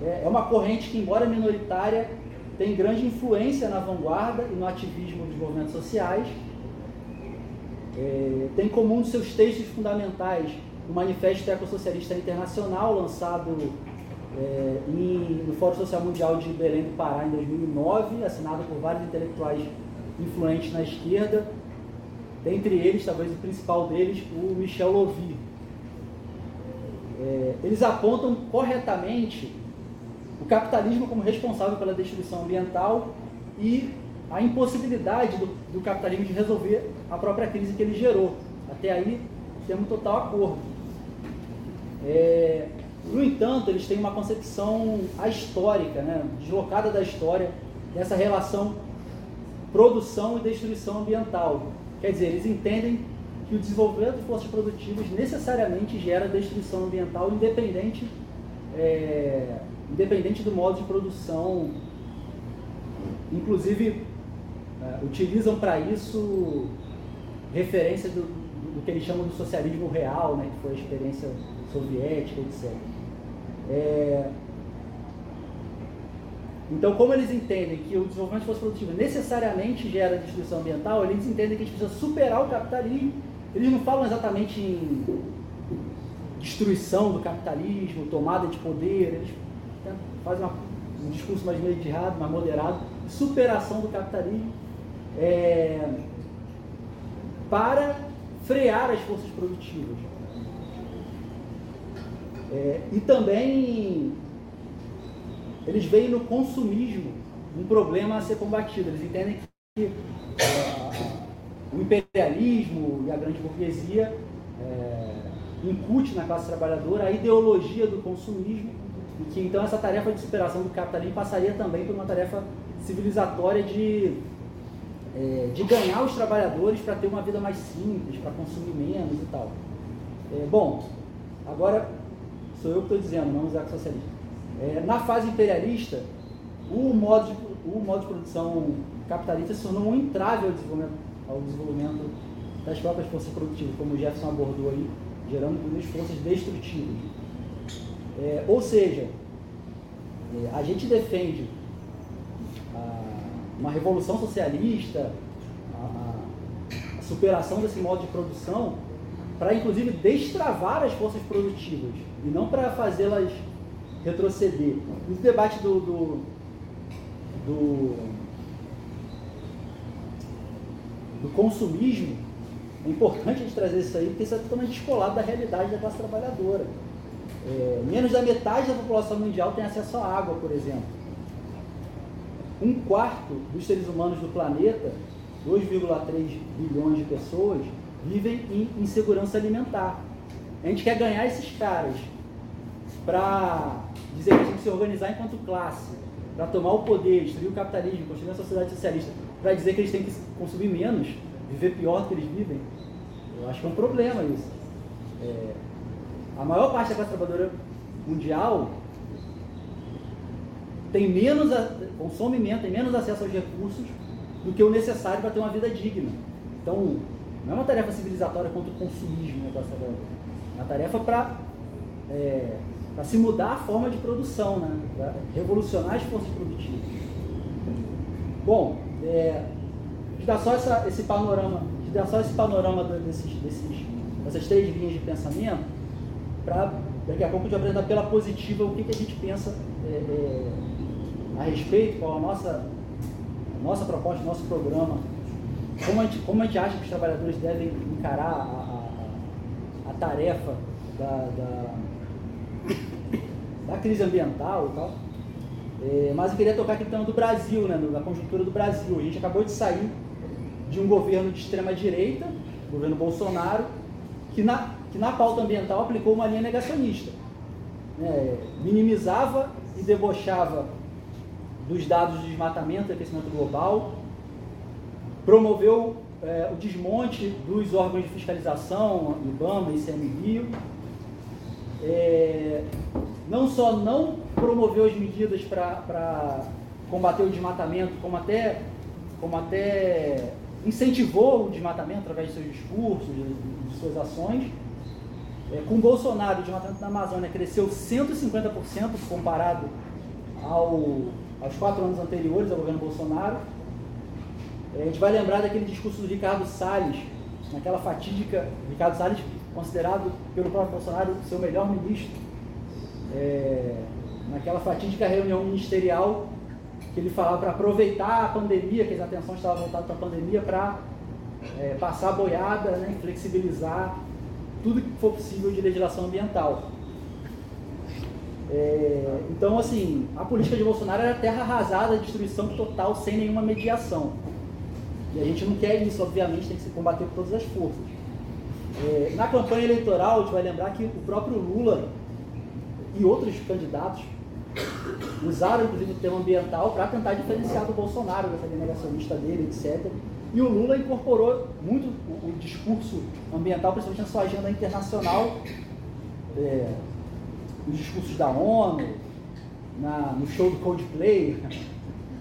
É, é uma corrente que, embora minoritária, tem grande influência na vanguarda e no ativismo dos movimentos sociais. É, tem em comum nos seus textos fundamentais o Manifesto Ecossocialista Internacional, lançado é, em, no Fórum Social Mundial de Belém do Pará em 2009, assinado por vários intelectuais influentes na esquerda, dentre eles, talvez o principal deles, o Michel Lovy. É, eles apontam corretamente o capitalismo como responsável pela destruição ambiental e a impossibilidade do, do, capitalismo de resolver a própria crise que ele gerou. Até aí temos total acordo. É, no entanto, eles têm uma concepção histórica, né, deslocada da história, dessa relação produção e destruição ambiental. Quer dizer, eles entendem que o desenvolvimento de forças produtivas necessariamente gera destruição ambiental independente é, independente do modo de produção. Inclusive, uh, utilizam para isso referência do, do, que eles chamam do socialismo real, né, que foi a experiência soviética, etc. É... Então, como eles entendem que o desenvolvimento de força produtiva necessariamente gera destruição ambiental, eles entendem que a gente precisa superar o capitalismo. Eles não falam exatamente em destruição do capitalismo, tomada de poder, eles né? faz uma, um discurso mais mediado, mais moderado, superação do capitalismo, é, para frear as forças produtivas. É, e também eles veem no consumismo um problema a ser combatido. Eles entendem que é, o imperialismo e a grande burguesia é, incute na classe trabalhadora a ideologia do consumismo e que então essa tarefa de superação do capitalismo passaria também por uma tarefa civilizatória de, é, de ganhar os trabalhadores para ter uma vida mais simples, para consumir menos e tal. Bom, agora sou eu que estou dizendo, não o Isaac Socialista. É, na fase imperialista, o modo, de, o modo de produção capitalista se tornou um entrave ao desenvolvimento, ao desenvolvimento das próprias forças produtivas, como o Jefferson abordou aí, gerando forças destrutivas. É, ou seja, é, a gente defende a, uma revolução socialista, a, a, superação desse modo de produção, para inclusive destravar as forças produtivas e não para fazê-las retroceder. No debate do, do, do, do consumismo, é importante a gente trazer isso aí, porque isso é totalmente descolado da realidade da classe trabalhadora. É, menos da metade da população mundial tem acesso à água, por exemplo. Um quarto dos seres humanos do planeta, 2,3 bilhões de pessoas, vivem em insegurança alimentar. A gente quer ganhar esses caras para dizer que a gente tem que se organizar enquanto classe, para tomar o poder, destruir o capitalismo, construir a sociedade socialista, para dizer que eles têm que consumir menos, viver pior do que eles vivem. Eu acho que é um problema isso. É, a maior parte da classe trabalhadora mundial tem menos, consome menos, tem menos acesso aos recursos do que o necessário para ter uma vida digna. Então, não é uma tarefa civilizatória contra o consumismo né, classe trabalhadora. Uma tarefa para é, se mudar a forma de produção, né? revolucionar as forças produtivas. Bom, é, dá só essa, esse panorama, dá só esse panorama desses, desses, dessas três linhas de pensamento, para daqui a pouco eu apresentar pela positiva o que, que a gente pensa é, é, a respeito, qual a nossa, a nossa proposta, nosso programa, como a, gente, como a gente acha que os trabalhadores devem encarar a, a tarefa da, da da crise ambiental e tal. É, mas eu queria tocar aqui tema do Brasil, né, da conjuntura do Brasil. A gente acabou de sair de um governo de extrema direita, governo Bolsonaro, que na, que na pauta ambiental aplicou uma linha negacionista. Né, minimizava e debochava dos dados de desmatamento e aquecimento global, promoveu é, o desmonte dos órgãos de fiscalização, IBAMA e ICMBio, é, não só não promoveu as medidas para combater o desmatamento, como até, como até incentivou o desmatamento através de seus discursos, de, de suas ações. É, com Bolsonaro, o desmatamento na Amazônia cresceu 150% comparado ao, aos quatro anos anteriores ao governo Bolsonaro. A gente vai lembrar daquele discurso do Ricardo Salles, naquela fatídica, Ricardo Salles considerado pelo próprio Bolsonaro seu melhor ministro, é, naquela fatídica reunião ministerial que ele falava para aproveitar a pandemia, que as atenções estavam voltadas para a pandemia, para é, passar a boiada, né, flexibilizar tudo que for possível de legislação ambiental. É, então, assim, a política de Bolsonaro era terra arrasada, destruição total, sem nenhuma mediação. E a gente não quer isso, obviamente, tem que se combater com todas as forças. É, na campanha eleitoral, a gente vai lembrar que o próprio Lula e outros candidatos usaram, inclusive, o tema ambiental para tentar diferenciar do Bolsonaro, dessa negacionista dele, etc. E o Lula incorporou muito o, o discurso ambiental, principalmente na sua agenda internacional, é, nos discursos da ONU, na, no show do Coldplay,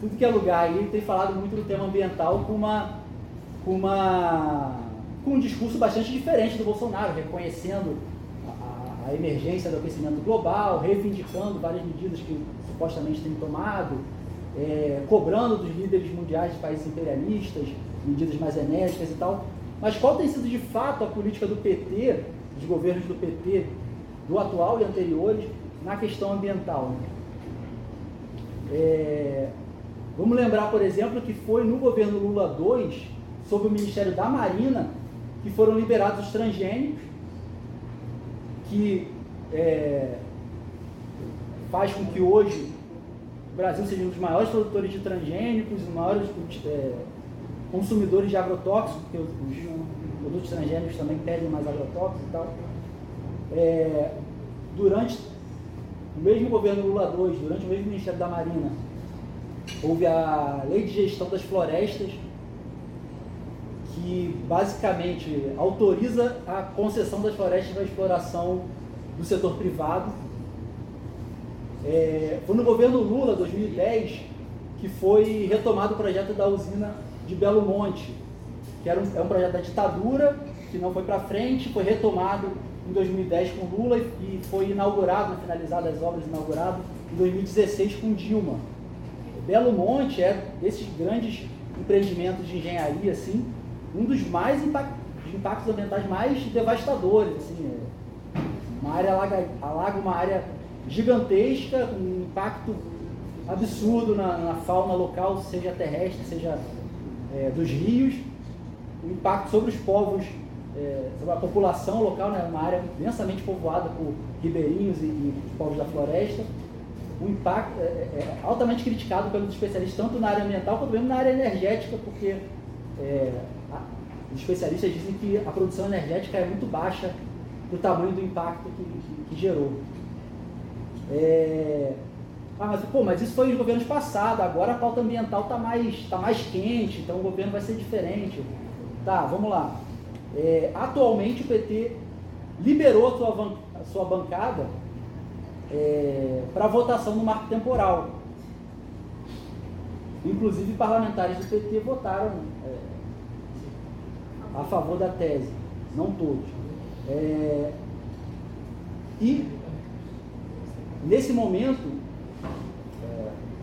tudo que é lugar ele tem falado muito do tema ambiental com uma, com uma com um discurso bastante diferente do Bolsonaro, reconhecendo a, a, emergência do aquecimento global, reivindicando várias medidas que supostamente tem tomado, é, cobrando dos líderes mundiais de países imperialistas medidas mais enérgicas e tal. Mas qual tem sido de fato a política do PT, dos governos do PT, do atual e anteriores, na questão ambiental? Né? É, vamos lembrar, por exemplo, que foi no governo Lula II, sob o Ministério da Marina, que foram liberados os transgênicos, que é, faz com que hoje o Brasil seja um dos maiores produtores de transgênicos, os maiores é, consumidores de agrotóxicos, porque os, os, produtos transgênicos também pedem mais agrotóxicos e tal. É, durante o mesmo governo Lula II, durante o mesmo Ministério da Marina, houve a Lei de Gestão das Florestas, que basicamente autoriza a concessão das florestas para exploração do setor privado. É, foi no governo Lula, 2010, que foi retomado o projeto da usina de Belo Monte, que era um, é um projeto da ditadura, que não foi para frente, foi retomado em 2010 com Lula e foi inaugurado, finalizado as obras inaugurado em 2016 com Dilma. Belo Monte é desses grandes empreendimentos de engenharia assim, um dos mais impactos ambientais mais devastadores. Assim, é uma área alaga, alaga uma área gigantesca, com um impacto absurdo na, na fauna local, seja terrestre, seja é, dos rios, o impacto sobre os povos, é, sobre a população local, né, uma área densamente povoada por ribeirinhos e, e povos da floresta, um impacto é, é, é, altamente criticado pelos especialistas, tanto na área ambiental quanto mesmo na área energética, porque é, a, os especialistas dizem que a produção energética é muito baixa do tamanho do impacto que, que, que gerou. É, ah, mas, pô, mas isso foi nos governos passados, agora a pauta ambiental está mais, tá mais quente, então o governo vai ser diferente. Tá, vamos lá. É, atualmente o PT liberou a sua, a sua bancada é, para votação no marco temporal. Inclusive parlamentares do PT votaram é, a favor da tese, não todos. É, e nesse momento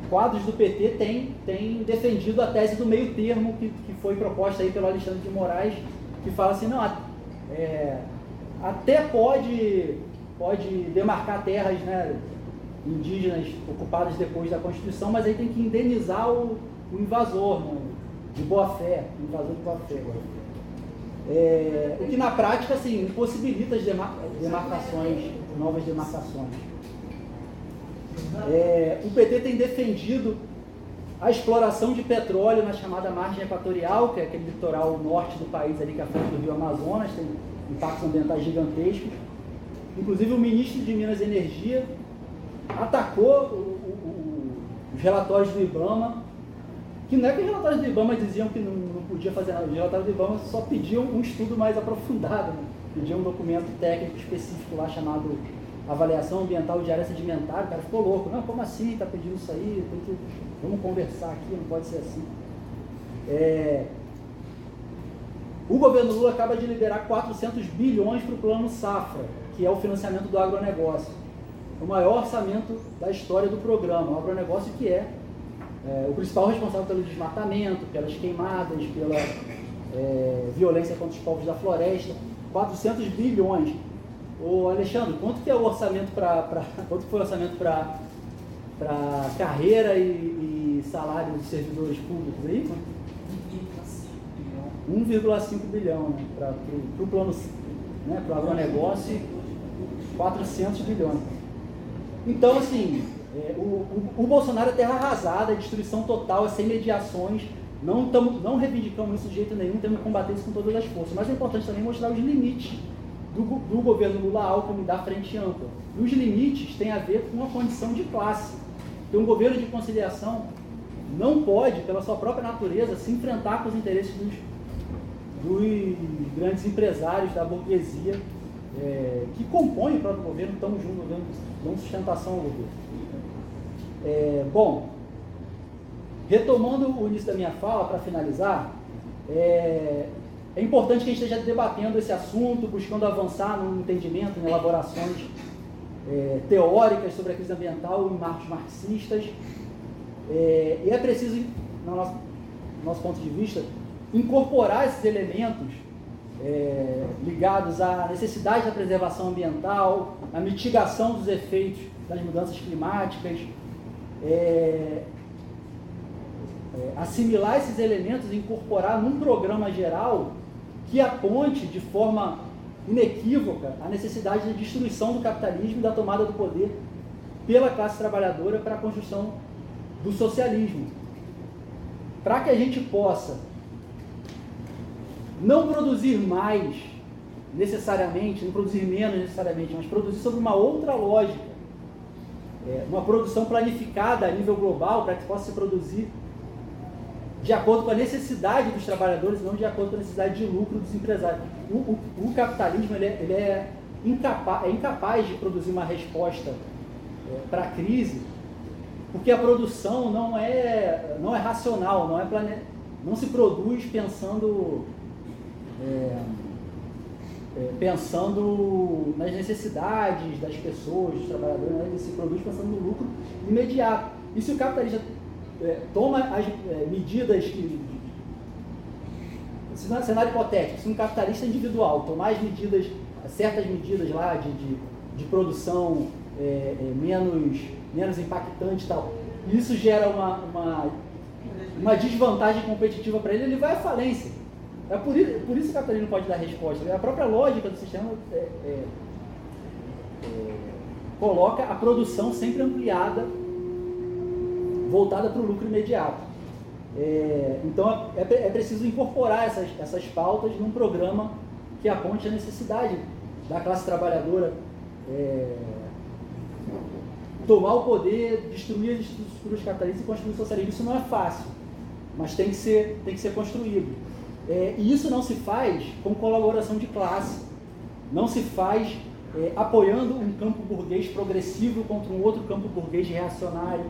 quadros do PT têm, têm defendido a tese do meio termo que, que foi proposta aí pelo Alexandre de Moraes, que fala assim, não, é, até pode, pode demarcar terras né, indígenas ocupadas depois da Constituição, mas aí tem que indenizar o, o invasor, né, de boa fé, o invasor de boa fé. É, o que na prática assim, impossibilita as demarcações, novas demarcações. É, o PT tem defendido a exploração de petróleo na chamada margem equatorial, que é aquele litoral norte do país ali que é a frente do rio Amazonas, tem impactos ambientais gigantescos. Inclusive o ministro de Minas e Energia atacou o, o, os relatórios do IBAMA, que não é que os relatórios do IBAMA diziam que não, não podia fazer nada, os relatórios do IBAMA só pediam um estudo mais aprofundado, né? pediam um documento técnico específico lá chamado avaliação ambiental de área sedimentar, o cara ficou louco. Não, como assim? Está pedindo isso aí? Que, vamos conversar aqui, não pode ser assim. É, o governo Lula acaba de liberar 400 bilhões para o plano Safra, que é o financiamento do agronegócio. O maior orçamento da história do programa. O agronegócio que é, é o principal responsável pelo desmatamento, pelas queimadas, pela é, violência contra os povos da floresta. 400 bilhões. Ô Alexandre, quanto que é o orçamento para. Quanto foi o orçamento para para carreira e, e, salário dos servidores públicos aí? 1,5 bilhão né, para o plano, né, para o agronegócio, 400 bilhões. Então, assim, é, o, o, o, Bolsonaro é terra arrasada, é destruição total, é sem mediações. Não, tamo, não reivindicamos isso de jeito nenhum, temos que combater isso com todas as forças. Mas é importante também mostrar os limites do, do governo Lula Alckmin da Frente Ampla. E os limites têm a ver com a condição de classe. Que um governo de conciliação não pode, pela sua própria natureza, se enfrentar com os interesses dos, dos grandes empresários da burguesia é, que compõem o próprio governo, estamos juntos, dando sustentação ao governo. É, bom, retomando o início da minha fala, para finalizar, é, é importante que a gente esteja debatendo esse assunto, buscando avançar no entendimento, em elaborações é, teóricas sobre a crise ambiental em marcos marxistas. É, e é preciso, no nosso, no nosso, ponto de vista, incorporar esses elementos é, ligados à necessidade da preservação ambiental, à mitigação dos efeitos das mudanças climáticas, é, é, assimilar esses elementos e incorporar num programa geral que aponte de forma inequívoca a necessidade de destruição do capitalismo e da tomada do poder pela classe trabalhadora para a construção do socialismo. Para que a gente possa não produzir mais necessariamente, não produzir menos necessariamente, mas produzir sobre uma outra lógica. É, uma produção planificada a nível global para que possa se produzir de acordo com a necessidade dos trabalhadores, não de acordo com a necessidade de lucro dos empresários. O, o, o capitalismo ele é, ele é, incapaz, é incapaz de produzir uma resposta é, para a crise, porque a produção não é, não é racional, não, é plane... não se produz pensando, é, é, pensando nas necessidades das pessoas, dos trabalhadores, né? ele se produz pensando no lucro imediato. E se o capitalista é, toma as é, medidas que, se no cenário hipotético, se um capitalista individual tomar as medidas, certas medidas lá de, de, de produção é, é, menos, menos impactante e tal, isso gera uma, uma, uma desvantagem competitiva para ele, ele vai à falência. É por isso, por isso que o capitalismo pode dar resposta. A própria lógica do sistema é, é, é coloca a produção sempre ampliada, voltada para o lucro imediato. É, então é, é, preciso incorporar essas, essas pautas num programa que aponte a necessidade da classe trabalhadora é, tomar o poder, destruir as estruturas capitalistas e construir o socialismo. Isso não é fácil, mas tem que ser, tem que ser construído. É, e isso não se faz com colaboração de classe, não se faz é, apoiando um campo burguês progressivo contra um outro campo burguês reacionário,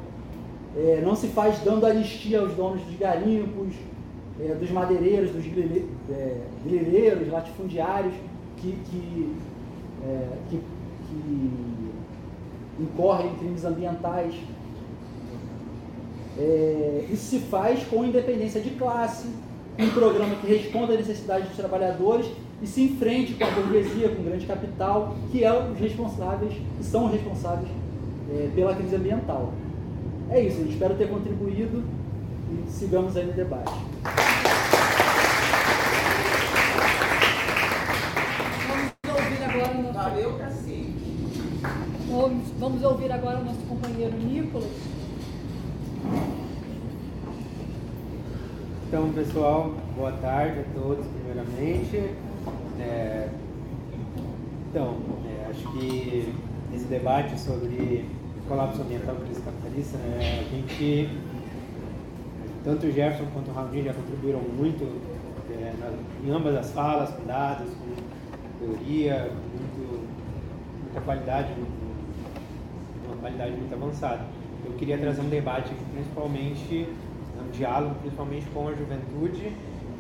é, não se faz dando anistia aos donos dos garimpos, é, dos madeireiros, dos é, grileiros, latifundiários, que, que, é, que, que incorrem em crimes ambientais. É, isso se faz com independência de classe, um programa que responda às necessidades dos trabalhadores e se enfrente com a burguesia, com o grande capital, que é os responsáveis, que são os responsáveis é, pela crise ambiental. É isso, eu espero ter contribuído e sigamos aí no debate. Vamos ouvir agora o nosso. Valeu, cacete. Vamos ouvir agora o nosso companheiro Nicolas. Então, pessoal, boa tarde a todos, primeiramente. É, então, é, acho que esse debate sobre colapso ambiental e crise capitalista, né, a gente, tanto o Jefferson quanto o Raul já contribuíram muito é, na, em ambas as falas, com dados, com teoria, com muito, muita qualidade, uma qualidade muito avançada. Eu queria trazer um debate principalmente, diálogo, principalmente com a juventude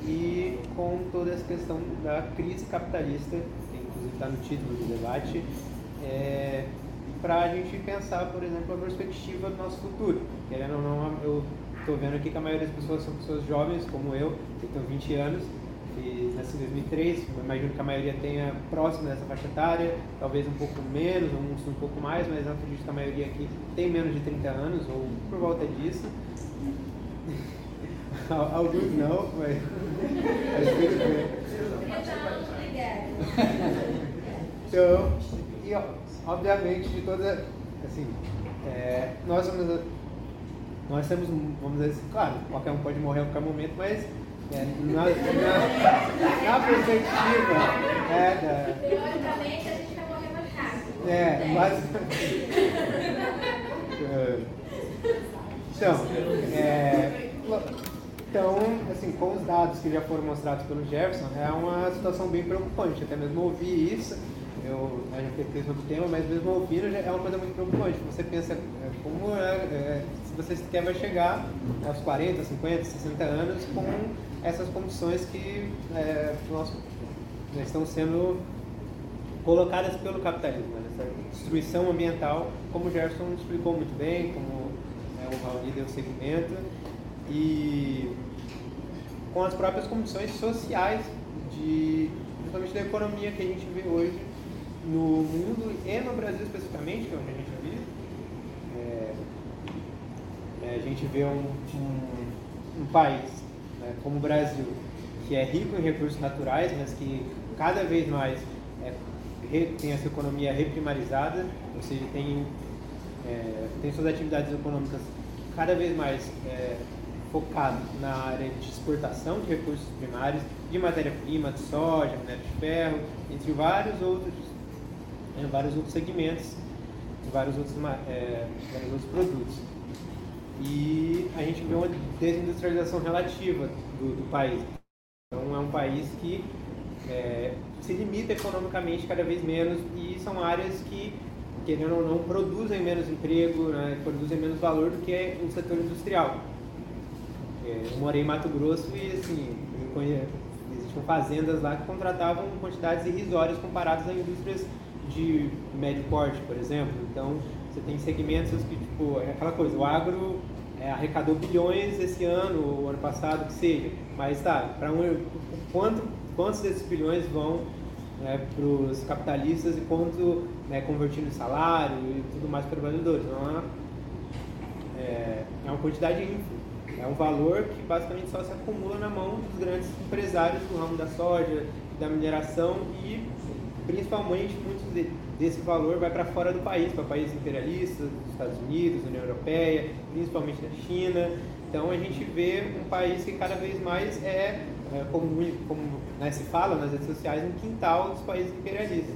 e com toda essa questão da crise capitalista, que inclusive está no título do debate, é, para a gente pensar, por exemplo, a perspectiva do nosso futuro. Querendo ou não, eu estou vendo aqui que a maioria das pessoas são pessoas jovens, como eu, que tenho 20 anos, e nasci em 2003, eu imagino que a maioria tenha próximo dessa faixa etária, talvez um pouco menos, uns um pouco mais, mas acredito que a maioria aqui tem menos de 30 anos, ou por volta disso. Alguns não, mas. Então, e ó, obviamente, de toda. Assim, é, nós somos. Nós temos, vamos dizer assim, claro, qualquer um pode morrer a qualquer momento, mas é, na, na, na, perspectiva. É, da, Teoricamente, a gente vai morrer mais rápido. É, mas. Então, é, então, assim, com os dados que já foram mostrados pelo Jefferson, é uma situação bem preocupante. Até mesmo ouvir isso, eu gente pesquisei sobre o tema, mas mesmo ouvindo é uma coisa muito preocupante. Você pensa é, como é, é, se você sequer vai chegar aos 40, 50, 60 anos com essas condições que é, nós, estão sendo colocadas pelo capitalismo, né? essa destruição ambiental, como o Jefferson explicou muito bem, como é, o Raul deu seguimento. E com as próprias condições sociais, de, principalmente da economia que a gente vê hoje no mundo e no Brasil especificamente, que é onde a gente vive. É, é, a gente vê um, um, um país né, como o Brasil, que é rico em recursos naturais, mas que cada vez mais é, tem essa economia reprimarizada, ou seja, tem, é, tem suas atividades econômicas cada vez mais é, focado na área de exportação de recursos primários, de matéria-prima, de soja, minério de ferro, entre vários outros, é, vários outros segmentos, vários outros, é, vários outros produtos. E a gente vê uma desindustrialização relativa do, do país. Então é um país que é, se limita economicamente cada vez menos e são áreas que, querendo ou não, produzem menos emprego, né, produzem menos valor do que o setor industrial. É, eu morei em Mato Grosso e assim, existiam fazendas lá que contratavam quantidades irrisórias comparadas a indústrias de médio porte, por exemplo. Então, você tem segmentos que, tipo, é aquela coisa, o agro é, arrecadou bilhões esse ano, ou ano passado, que seja. Mas tá, para um, quanto, quantos desses bilhões vão né, para os capitalistas e quanto né, convertindo em salário e tudo mais para trabalhadores? Então, é, é uma quantidade ínfima. É um valor que basicamente só se acumula na mão dos grandes empresários do ramo da soja, da mineração e principalmente muito de, desse valor vai para fora do país, para países imperialistas, Estados Unidos, União Europeia, principalmente da China. Então a gente vê um país que cada vez mais é, é como, como né, se fala nas redes sociais, um quintal dos países imperialistas.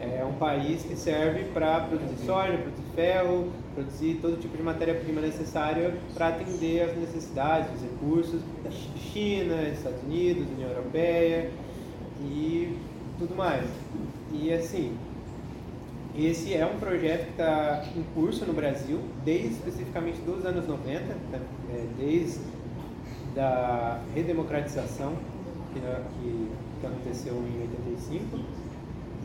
É um país que serve para produzir soja, produzir ferro, produzir todo tipo de matéria-prima necessária para atender às necessidades, os recursos da China, Estados Unidos, União Europeia e tudo mais. E assim, esse é um projeto que está em curso no Brasil, desde especificamente dos anos 90, né? é, desde da redemocratização que, que, que aconteceu em 85.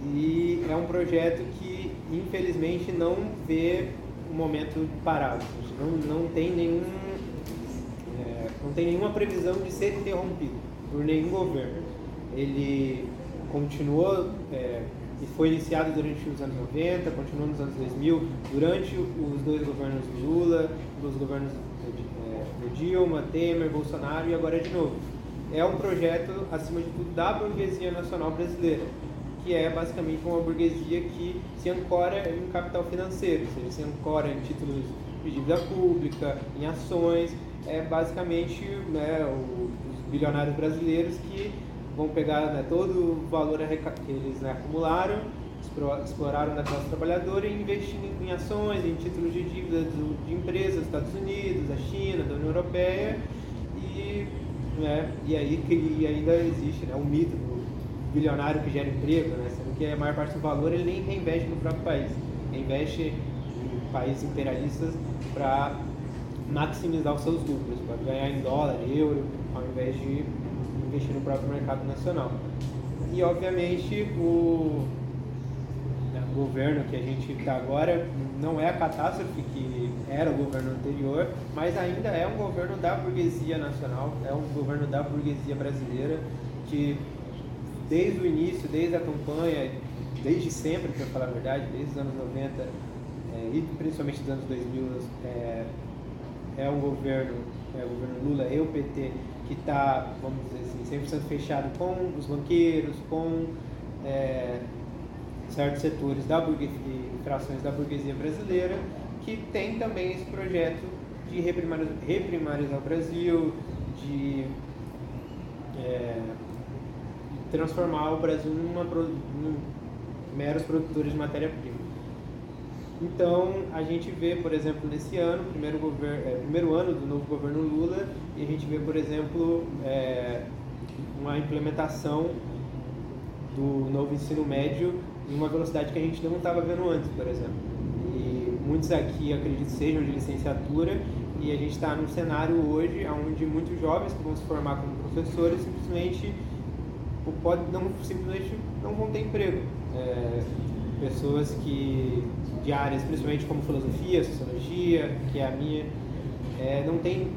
E é um projeto que, infelizmente, não vê um momento parado. Não, não, tem nenhum, é, não tem nenhuma previsão de ser interrompido por nenhum governo. Ele continuou é, e foi iniciado durante os anos 90, continuou nos anos 2000, durante os dois governos do Lula, os governos é, do Dilma, Temer, Bolsonaro e agora de novo. É um projeto, acima de tudo, da burguesia nacional brasileira, que é basicamente uma burguesia que se ancora em capital financeiro, ou seja, se ancora em títulos de dívida pública, em ações, é basicamente né, os bilionários brasileiros que vão pegar né, todo o valor que eles né, acumularam, exploraram da classe trabalhadora e investir em ações, em títulos de dívida de empresas dos Estados Unidos, da China, da União Europeia. E, né, e aí que ainda existe né, o mito do bilionário que gera emprego, né, sendo que a maior parte do valor ele nem reinveste no próprio país, reinveste em países imperialistas para maximizar os seus lucros, para ganhar em dólar, euro, ao invés de investir no próprio mercado nacional. E, obviamente, o, né, o governo que a gente está agora não é a catástrofe que era o governo anterior, mas ainda é um governo da burguesia nacional, é um governo da burguesia brasileira que, desde o início, desde a campanha, desde sempre, para falar a verdade, desde os anos 90 é, e principalmente dos anos 2000, é, é um governo, é o governo Lula e o PT que está, vamos dizer assim, 100% fechado com os banqueiros, com é, certos setores da burguesia, frações da burguesia brasileira, que tem também esse projeto de reprimarizar, reprimarizar o Brasil, de é, transformar o Brasil num meros produtores de matéria-prima. Então, a gente vê, por exemplo, nesse ano, primeiro, é, primeiro ano do novo governo Lula, e a gente vê, por exemplo, é, uma implementação do novo ensino médio em uma velocidade que a gente não estava vendo antes, por exemplo. E muitos aqui, acredito, sejam de licenciatura, e a gente está num cenário hoje onde muitos jovens que vão se formar como professores simplesmente, pode, não, simplesmente não vão ter emprego. É, pessoas que de áreas, principalmente como filosofia, sociologia, que é a minha, é, não tem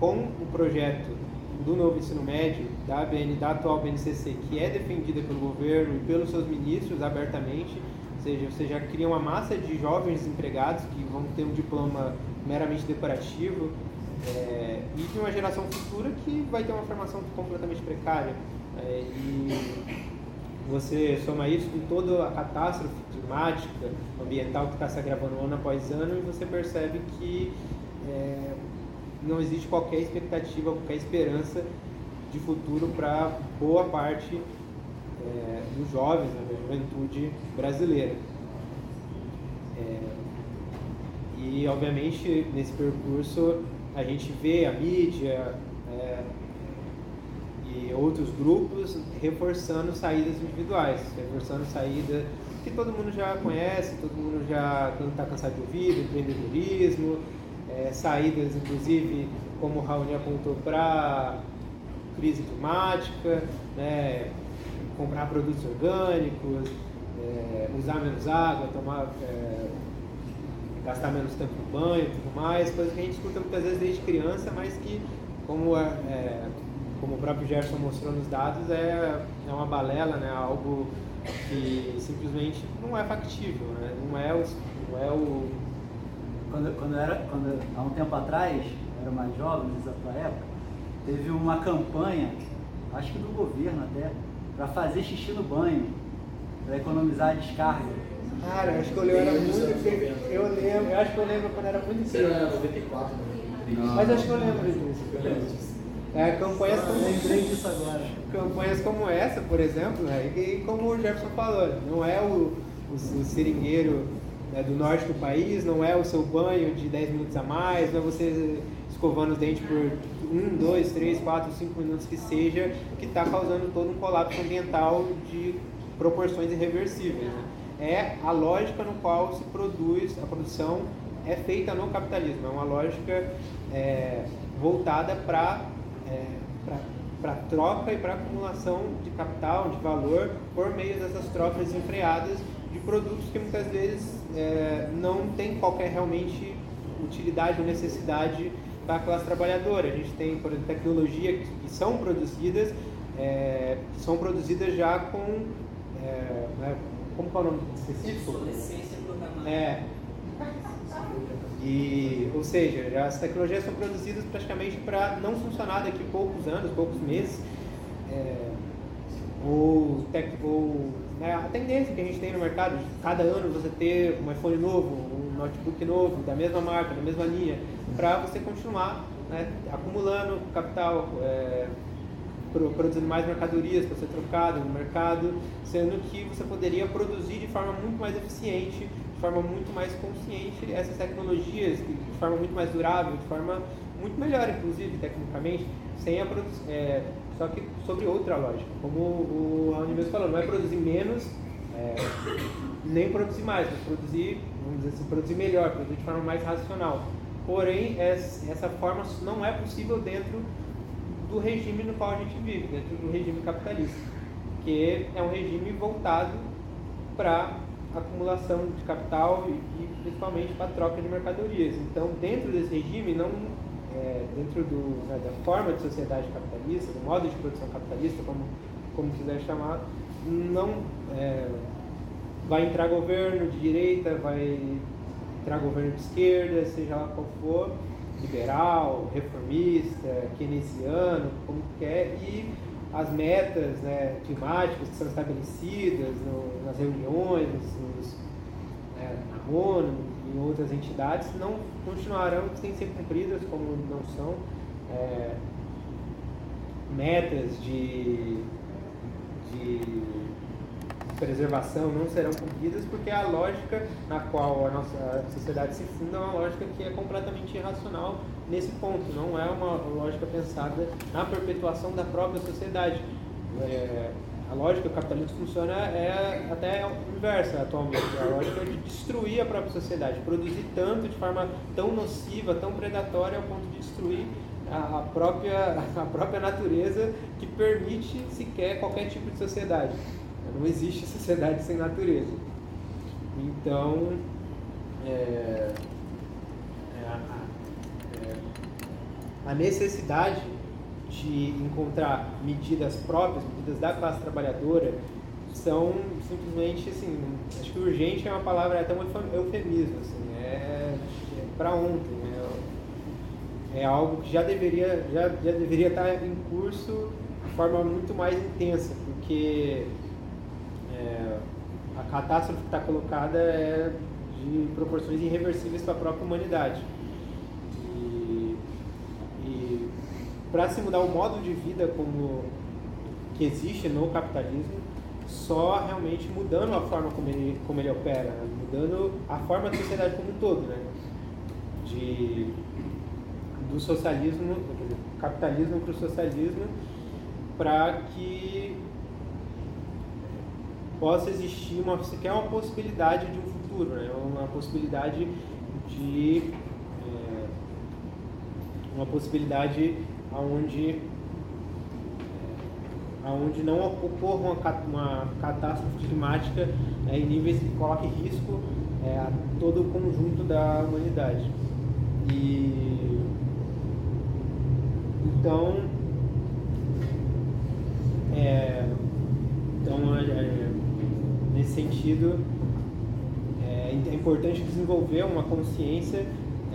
com o projeto do novo ensino médio, da, BN, da atual BNCC, que é defendida pelo governo e pelos seus ministros abertamente, ou seja, você já cria uma massa de jovens empregados que vão ter um diploma meramente decorativo é, e de uma geração futura que vai ter uma formação completamente precária. É, e você soma isso com toda a catástrofe climática, ambiental que está se agravando ano após ano e você percebe que é, não existe qualquer expectativa, qualquer esperança de futuro para boa parte é, dos jovens, né, da juventude brasileira. É, e, obviamente, nesse percurso, a gente vê a mídia, e outros grupos reforçando saídas individuais, reforçando saída que todo mundo já conhece, todo mundo já está cansado de ouvir, empreendedorismo, é, saídas inclusive, como o Raoni apontou, para crise climática, né, comprar produtos orgânicos, é, usar menos água, tomar, é, gastar menos tempo no banho e tudo mais, coisa que a gente escuta muitas vezes desde criança, mas que, como, é, como o próprio Gerson mostrou nos dados, é, é uma balela, né? algo que simplesmente não é factível, né? não, é o, não é o... Quando, quando era, quando, há um tempo atrás, eu era mais jovem, nessa tua época, teve uma campanha, acho que do governo até, para fazer xixi no banho, para economizar a descarga. Cara, eu acho que eu era muito. Eu lembro, eu acho que eu lembro quando era muito Era criança. 94, Mas acho que eu lembro disso. É, campanhas como, Lembrei disso agora. campanhas como essa, por exemplo, né, e, e como o Jefferson falou, não é o, o, o seringueiro né, do norte do país, não é o seu banho de 10 minutos a mais, não é você escovando os dentes por 1, 2, 3, 4, 5 minutos que seja, que está causando todo um colapso ambiental de proporções irreversíveis. né. É a lógica no qual se produz, a produção é feita no capitalismo, é uma lógica é, voltada para para troca e para acumulação de capital, de valor, por meio dessas trocas desenfreadas de produtos que muitas vezes é, não tem qualquer realmente utilidade ou necessidade para a classe trabalhadora. A gente tem, por exemplo, tecnologia que, que são produzidas, é, que são produzidas já com, é, né, como é o nome específico? É. E, ou seja, as tecnologias são produzidas praticamente para não funcionar daqui a poucos anos, poucos meses. É, ou, tec, ou né, a tendência que a gente tem no mercado, de cada ano você ter um iPhone novo, um notebook novo, da mesma marca, da mesma linha, para você continuar né, acumulando capital, é, pro- produzindo mais mercadorias para ser trocado no mercado, sendo que você poderia produzir de forma muito mais eficiente, forma muito mais consciente essas tecnologias, de forma muito mais durável, de forma muito melhor, inclusive, tecnicamente, sem a é, só que sobre outra lógica. Como o mesmo falou, não é produzir menos, é, nem produzir mais, mas produzir, vamos dizer assim, produzir melhor, produzir de forma mais racional. Porém, es- essa forma não é possível dentro do regime no qual a gente vive, dentro do regime capitalista, que é um regime voltado para acumulação de capital e, e principalmente para troca de mercadorias. Então, dentro desse regime, não é, dentro do, né, da forma de sociedade capitalista, do modo de produção capitalista, como como quiser chamar, não é, vai entrar governo de direita, vai entrar governo de esquerda, seja lá qual for, liberal, reformista, keynesiano, como quer, e as metas né, climáticas que são estabelecidas no- nas reuniões, nos, né, na ONU e outras entidades não continuarão sem ser cumpridas como não são. É, metas de, de preservação não serão cumpridas porque a lógica na qual a nossa sociedade se funda é uma lógica que é completamente irracional nesse ponto, não é uma lógica pensada na perpetuação da própria sociedade. É, a lógica do capitalismo funciona é até inversa atualmente, é a lógica de destruir a própria sociedade, produzir tanto de forma tão nociva, tão predatória ao ponto de destruir a própria, a própria natureza que permite sequer qualquer tipo de sociedade. Não existe sociedade sem natureza. Então, é, é, a- é, a necessidade de encontrar medidas próprias, medidas da classe trabalhadora, são simplesmente assim, acho que urgente é uma palavra até um eufem- eufemismo, assim, é, para ontem, né? é algo que já deveria, já, já deveria estar em curso de forma muito mais intensa, porque é, a catástrofe que está colocada é de proporções irreversíveis para a própria humanidade. E, e para se mudar o modo de vida como que existe no capitalismo, só realmente mudando a forma como ele, como ele opera, né? mudando a forma da sociedade como um todo, né? De, do socialismo, quer dizer, capitalismo para o socialismo, para que possa existir uma, sequer uma possibilidade de um futuro, né? uma possibilidade de é, uma possibilidade onde aonde não ocorra uma, ca- uma catástrofe climática né, em níveis que coloque risco é, a todo o conjunto da humanidade. E então, é, então é, é, nesse sentido, é, é importante desenvolver uma consciência é,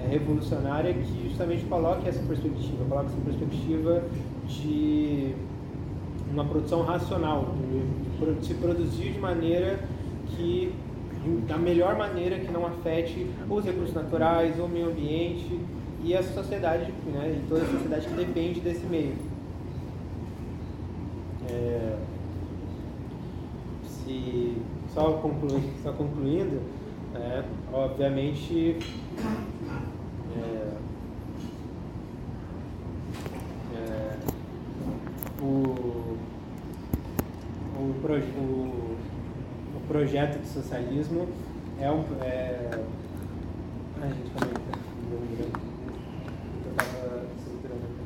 revolucionária que justamente coloque essa perspectiva, coloque essa perspectiva de uma produção racional, de, se produzir de maneira que da melhor maneira que não afete os recursos naturais, o meio ambiente e a sociedade, né, e toda a sociedade que depende desse meio. É, se, só, conclui, só concluindo, é, obviamente é, é, o, o, o, o projeto de socialismo é um. É, a gente, aí, tá? Eu tava segurando.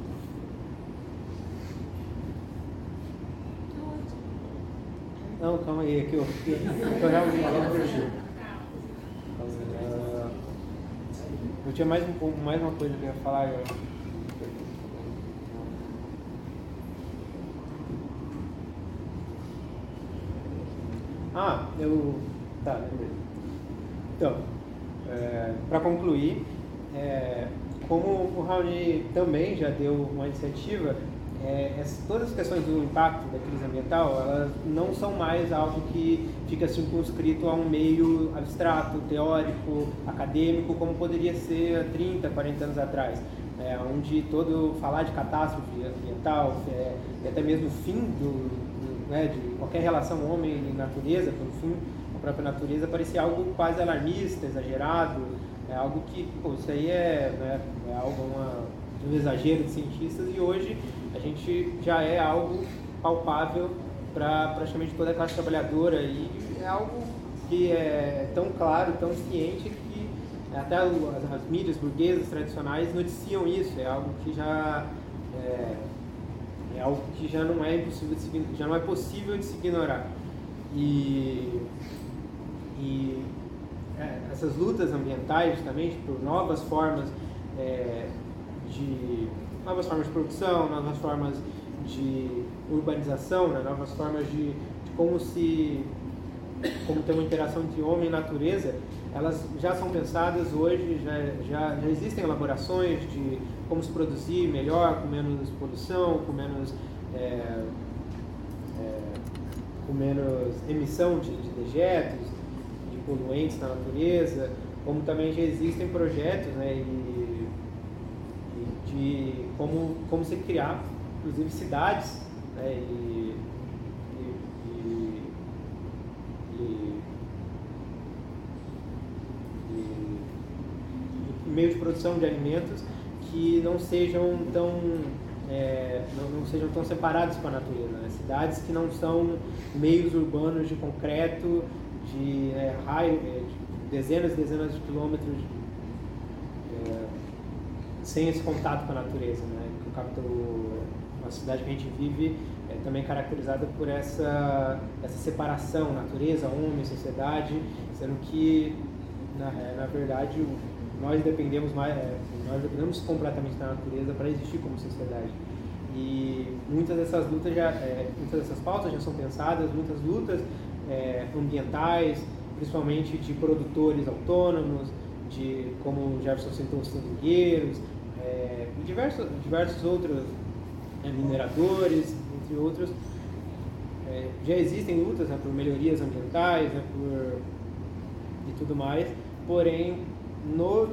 Não, calma aí, aqui eu, eu realmente eu perdi. Ah, Eu tinha mais, um, mais uma coisa que eu ia falar. Ah, eu. Tá, lembrei. Então, é, para concluir, é, como o Raoni também já deu uma iniciativa, é, todas as questões do impacto da crise ambiental, elas não são mais algo que fica circunscrito a um meio abstrato, teórico, acadêmico, como poderia ser há 30, 40 anos atrás, é, onde todo falar de catástrofe ambiental, é, e até mesmo o fim do, do- né, de qualquer relação homem e natureza, pelo fim da própria natureza, parecia algo quase alarmista, exagerado, é algo que, pô, isso aí é, né, é algo, uma, um exagero de cientistas e hoje gente já é algo palpável para praticamente toda a classe trabalhadora e é algo que é tão claro, tão ciente que até as, as mídias burguesas tradicionais noticiam isso, é algo que já é, é algo que já não é impossível se, já não é possível de se ignorar. E, e é, essas lutas ambientais justamente por novas formas é, de novas formas de produção, novas formas de urbanização, né, novas formas de, de como se como ter uma interação entre homem e natureza, elas já são pensadas hoje, já, já, já existem elaborações de como se produzir melhor, com menos poluição, com menos, é, é, com menos emissão de, de dejetos, de poluentes na natureza, como também já existem projetos né, e, e de como, como se criar, inclusive, cidades né, e, e, e e, meios de produção de alimentos que não sejam tão é, não, não sejam tão separados com a natureza, né? cidades que não são meios urbanos de concreto, de, é, raio, é, de dezenas e dezenas de quilômetros é, sem esse contato com a natureza, né? O a cidade que a gente vive é também caracterizada por essa, essa separação, natureza, homem, sociedade, sendo que, na, é, na verdade, nós dependemos mais, é, nós dependemos completamente da natureza para existir como sociedade. E muitas dessas lutas já, é, muitas dessas pautas já são pensadas, muitas lutas é, ambientais, principalmente de produtores autônomos, de como o Jefferson citou os seringueiros, é, diversos, diversos outros é, mineradores, entre outros. É, já existem lutas né, por melhorias ambientais, né, por e tudo mais, porém no,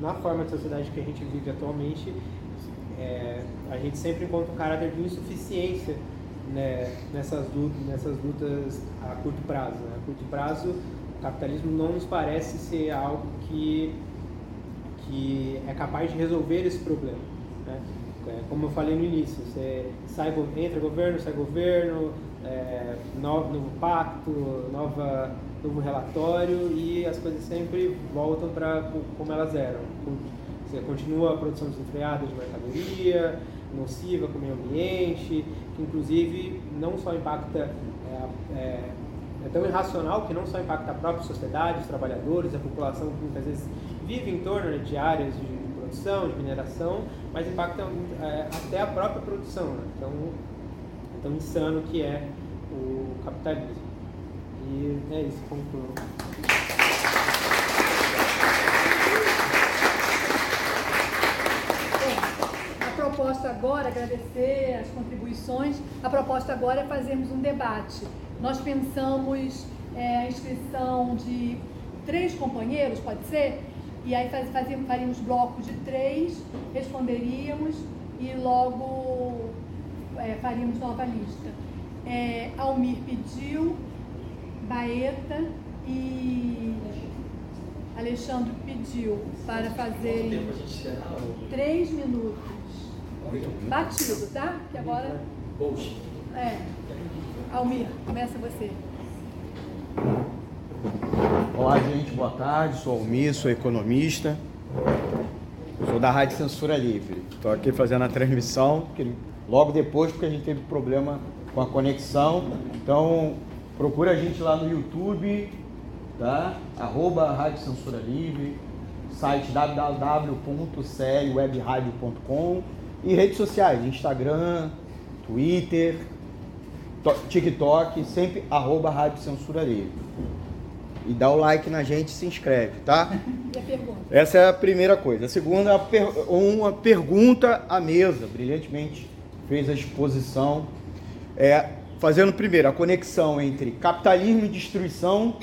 na forma de sociedade que a gente vive atualmente, é, a gente sempre encontra um caráter de insuficiência né, nessas, lutas, nessas lutas a curto prazo. Né? A curto prazo, o capitalismo não nos parece ser algo que, que é capaz de resolver esse problema. Né? É, como eu falei no início, você sai, entra governo, sai governo, é, novo, novo pacto, nova, novo relatório e as coisas sempre voltam para como elas eram. Você continua a produção desenfreada de mercadoria, nociva com o meio ambiente, que inclusive não só impacta é, é, é tão irracional que não só impacta a própria sociedade, os trabalhadores, a população que muitas vezes vive em torno de áreas de produção, de mineração, mas impacta é, até a própria produção. Né? Então, é tão insano que é o capitalismo. E é isso, concluo. A proposta agora, agradecer as contribuições, a proposta agora é fazermos um debate. Nós pensamos é, a inscrição de três companheiros, pode ser? E aí faz, faríamos blocos de três, responderíamos e logo é, faríamos nova lista. É, Almir pediu, Baeta e Alexandre pediu para fazer três minutos. Batido, tá? Que agora. É. Almir, começa você. Olá, gente, boa tarde. Sou Almir, sou economista. Sou da Rádio Censura Livre. Estou aqui fazendo a transmissão, logo depois, porque a gente teve problema com a conexão. Então, procura a gente lá no YouTube, tá? Arroba Rádio Censura Livre, site www.clwebradio.com e redes sociais, Instagram, Twitter, TikTok, sempre arroba Rádio Censura Livre. E dá o like na gente e se inscreve, tá? E a pergunta? Essa é a primeira coisa. A segunda, uma pergunta à mesa, brilhantemente fez a exposição. É, fazendo primeiro a conexão entre capitalismo e destruição,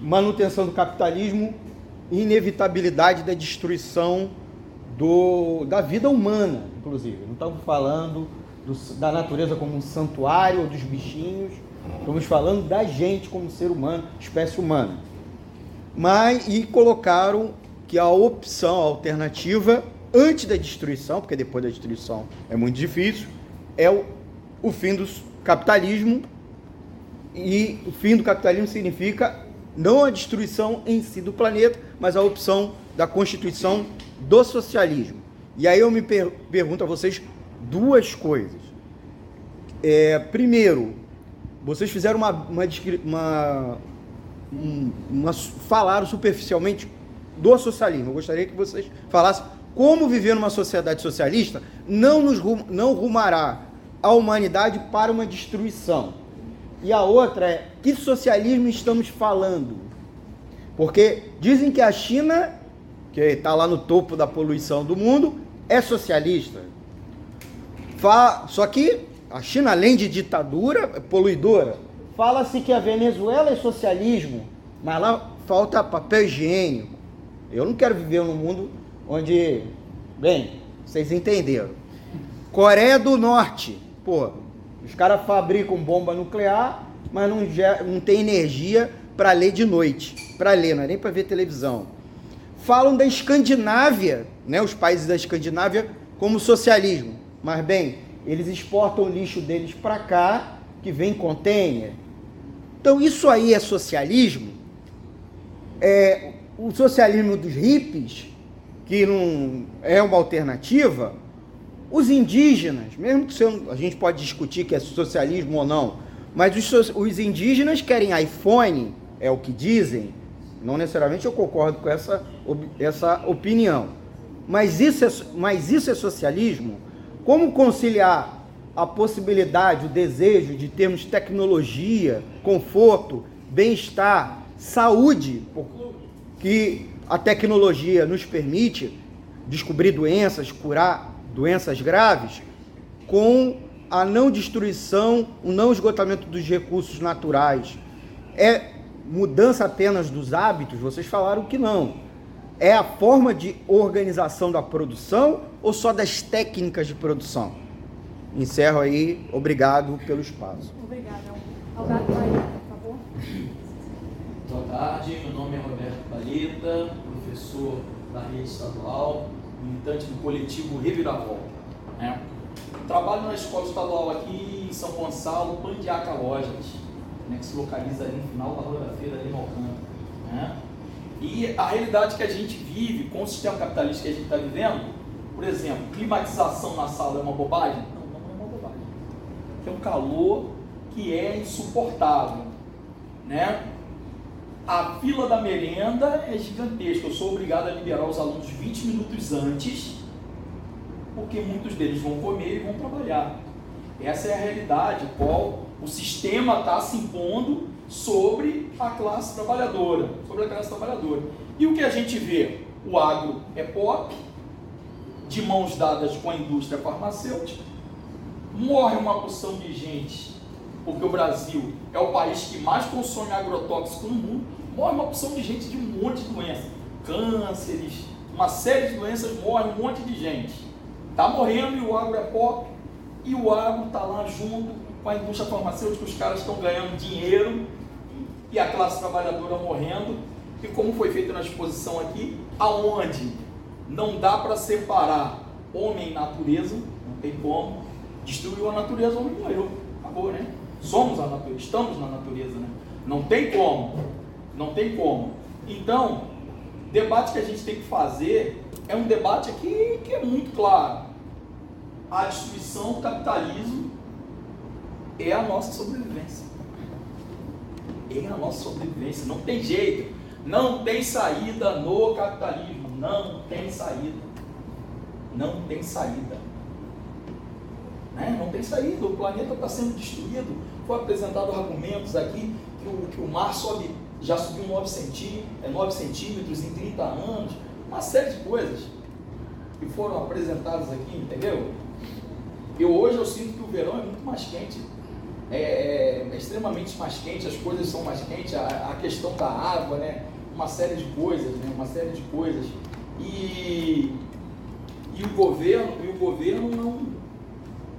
manutenção do capitalismo e inevitabilidade da destruição do, da vida humana, inclusive. Não estamos falando do, da natureza como um santuário ou dos bichinhos, estamos falando da gente como ser humano, espécie humana. Mas, e colocaram que a opção, a alternativa, antes da destruição, porque depois da destruição é muito difícil, é o, o fim do capitalismo. E o fim do capitalismo significa não a destruição em si do planeta, mas a opção da constituição do socialismo. E aí eu me per pergunto a vocês duas coisas. É, primeiro, vocês fizeram uma, uma, uma, uma, falaram superficialmente do socialismo. Eu gostaria que vocês falassem como viver numa sociedade socialista não nos não rumará a humanidade para uma destruição. E a outra é que socialismo estamos falando? Porque dizem que a China, que está lá no topo da poluição do mundo, é socialista. Só que a China, além de ditadura, é poluidora. Fala-se que a Venezuela é socialismo, mas lá falta papel higiênico. Eu não quero viver num mundo onde, bem, vocês entenderam. Coreia do Norte, pô, os caras fabricam bomba nuclear, mas não, não tem energia para ler de noite, para ler, não é nem para ver televisão. Falam da Escandinávia, né, os países da Escandinávia como socialismo. Mas bem, eles exportam o lixo deles para cá, que vem em container. Então isso aí é socialismo? É o socialismo dos hippies, que não é uma alternativa? Os indígenas, mesmo que a gente pode discutir que é socialismo ou não, mas os, os indígenas querem iPhone, é o que dizem. Não necessariamente eu concordo com essa, essa opinião. Mas isso, é, mas isso é socialismo? Como conciliar a possibilidade, o desejo de termos tecnologia, conforto, bem-estar, saúde, que a tecnologia nos permite descobrir doenças, curar doenças graves, com a não destruição, o não esgotamento dos recursos naturais. É mudança apenas dos hábitos? Vocês falaram que não é a forma de organização da produção ou só das técnicas de produção? Encerro aí. Obrigado pelo espaço. Obrigada. Alberto por favor. Boa tarde, meu nome é Roberto Paleta, professor da rede estadual, militante do coletivo Reviravolta. Né? Trabalho na escola estadual aqui em São Gonçalo, Pandiaca Lojas, né, que se localiza ali no final da Rua da Feira, ali no Alcântara. Né? E a realidade que a gente vive com o sistema capitalista que a gente está vivendo, por exemplo, climatização na sala é uma bobagem? Não, não é uma bobagem. É um calor que é insuportável. né? A fila da merenda é gigantesca. Eu sou obrigado a liberar os alunos 20 minutos antes, porque muitos deles vão comer e vão trabalhar. Essa é a realidade, qual o sistema está se impondo sobre a classe trabalhadora, sobre a classe trabalhadora. E o que a gente vê? O agro é pop, de mãos dadas com a indústria farmacêutica, morre uma porção de gente, porque o Brasil é o país que mais consome agrotóxico no mundo, morre uma porção de gente de um monte de doenças, cânceres, uma série de doenças, morre um monte de gente. Está morrendo e o agro é pop, e o agro está lá junto com a indústria farmacêutica, os caras estão ganhando dinheiro e a classe trabalhadora morrendo. E como foi feito na exposição aqui, aonde não dá para separar homem e natureza, não tem como, destruiu a natureza, o homem morreu, acabou, né? Somos a natureza, estamos na natureza, né? Não tem como, não tem como. Então, debate que a gente tem que fazer é um debate aqui que é muito claro. A destruição do capitalismo é a nossa sobrevivência. É a nossa sobrevivência. Não tem jeito. Não tem saída no capitalismo. Não tem saída. Não tem saída. Né? Não tem saída. O planeta está sendo destruído. Foi apresentado argumentos aqui que o, que o mar sobe, já subiu 9 centímetros, é 9 centímetros em 30 anos. Uma série de coisas que foram apresentadas aqui, entendeu? Eu hoje eu sinto que o verão é muito mais quente é, é, é, extremamente mais quente, as coisas são mais quentes, a, a, questão da água, né? Uma série de coisas, né? Uma série de coisas. E, e o governo, e o governo não.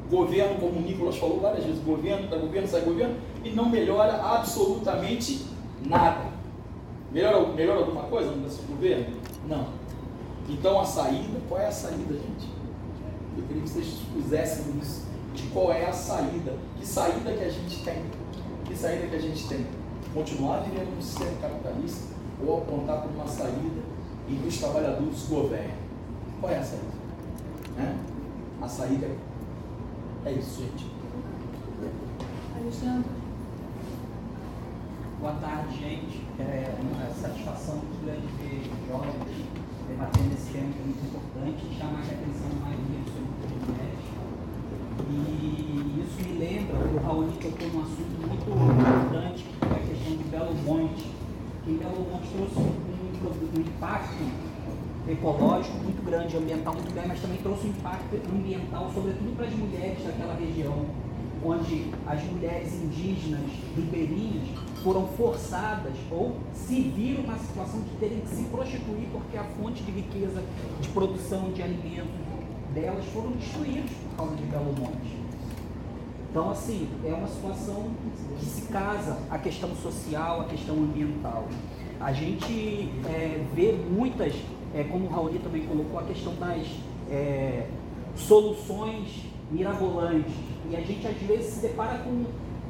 Governo, como o Nicolas falou várias vezes, governo, da governo, sai governo, e não melhora absolutamente nada. Melhora, melhora alguma coisa no governo? Não. Então a saída, qual é a saída, gente? Eu queria que vocês pusessem isso de qual é a saída. Que saída que a gente tem? Que saída que a gente tem? Continuar vivendo no sistema capitalista ou apontar para uma saída em que os trabalhadores governem? Qual é a saída? Né? A saída é isso, gente. Alexandre. Boa tarde, gente. É uma satisfação muito grande ver jovens debatendo esse tema que é muito importante e chamar a atenção mais sobre o médico e isso me lembra, o Raoni tocou num assunto muito importante, que é a questão de Belo Monte. Que Belo Monte trouxe um, um impacto ecológico muito grande, ambiental muito grande, mas também trouxe um impacto ambiental, sobretudo para as mulheres daquela região, onde as mulheres indígenas ribeirinhas foram forçadas ou se viram na situação de terem que se prostituir porque a fonte de riqueza de produção de alimentos delas foram destruídos por causa de Belo Monte. Então, assim, é uma situação que se casa a questão social, a questão ambiental. A gente é, vê muitas, é, como o Raoni também colocou, a questão das é, soluções mirabolantes. E a gente às vezes se depara com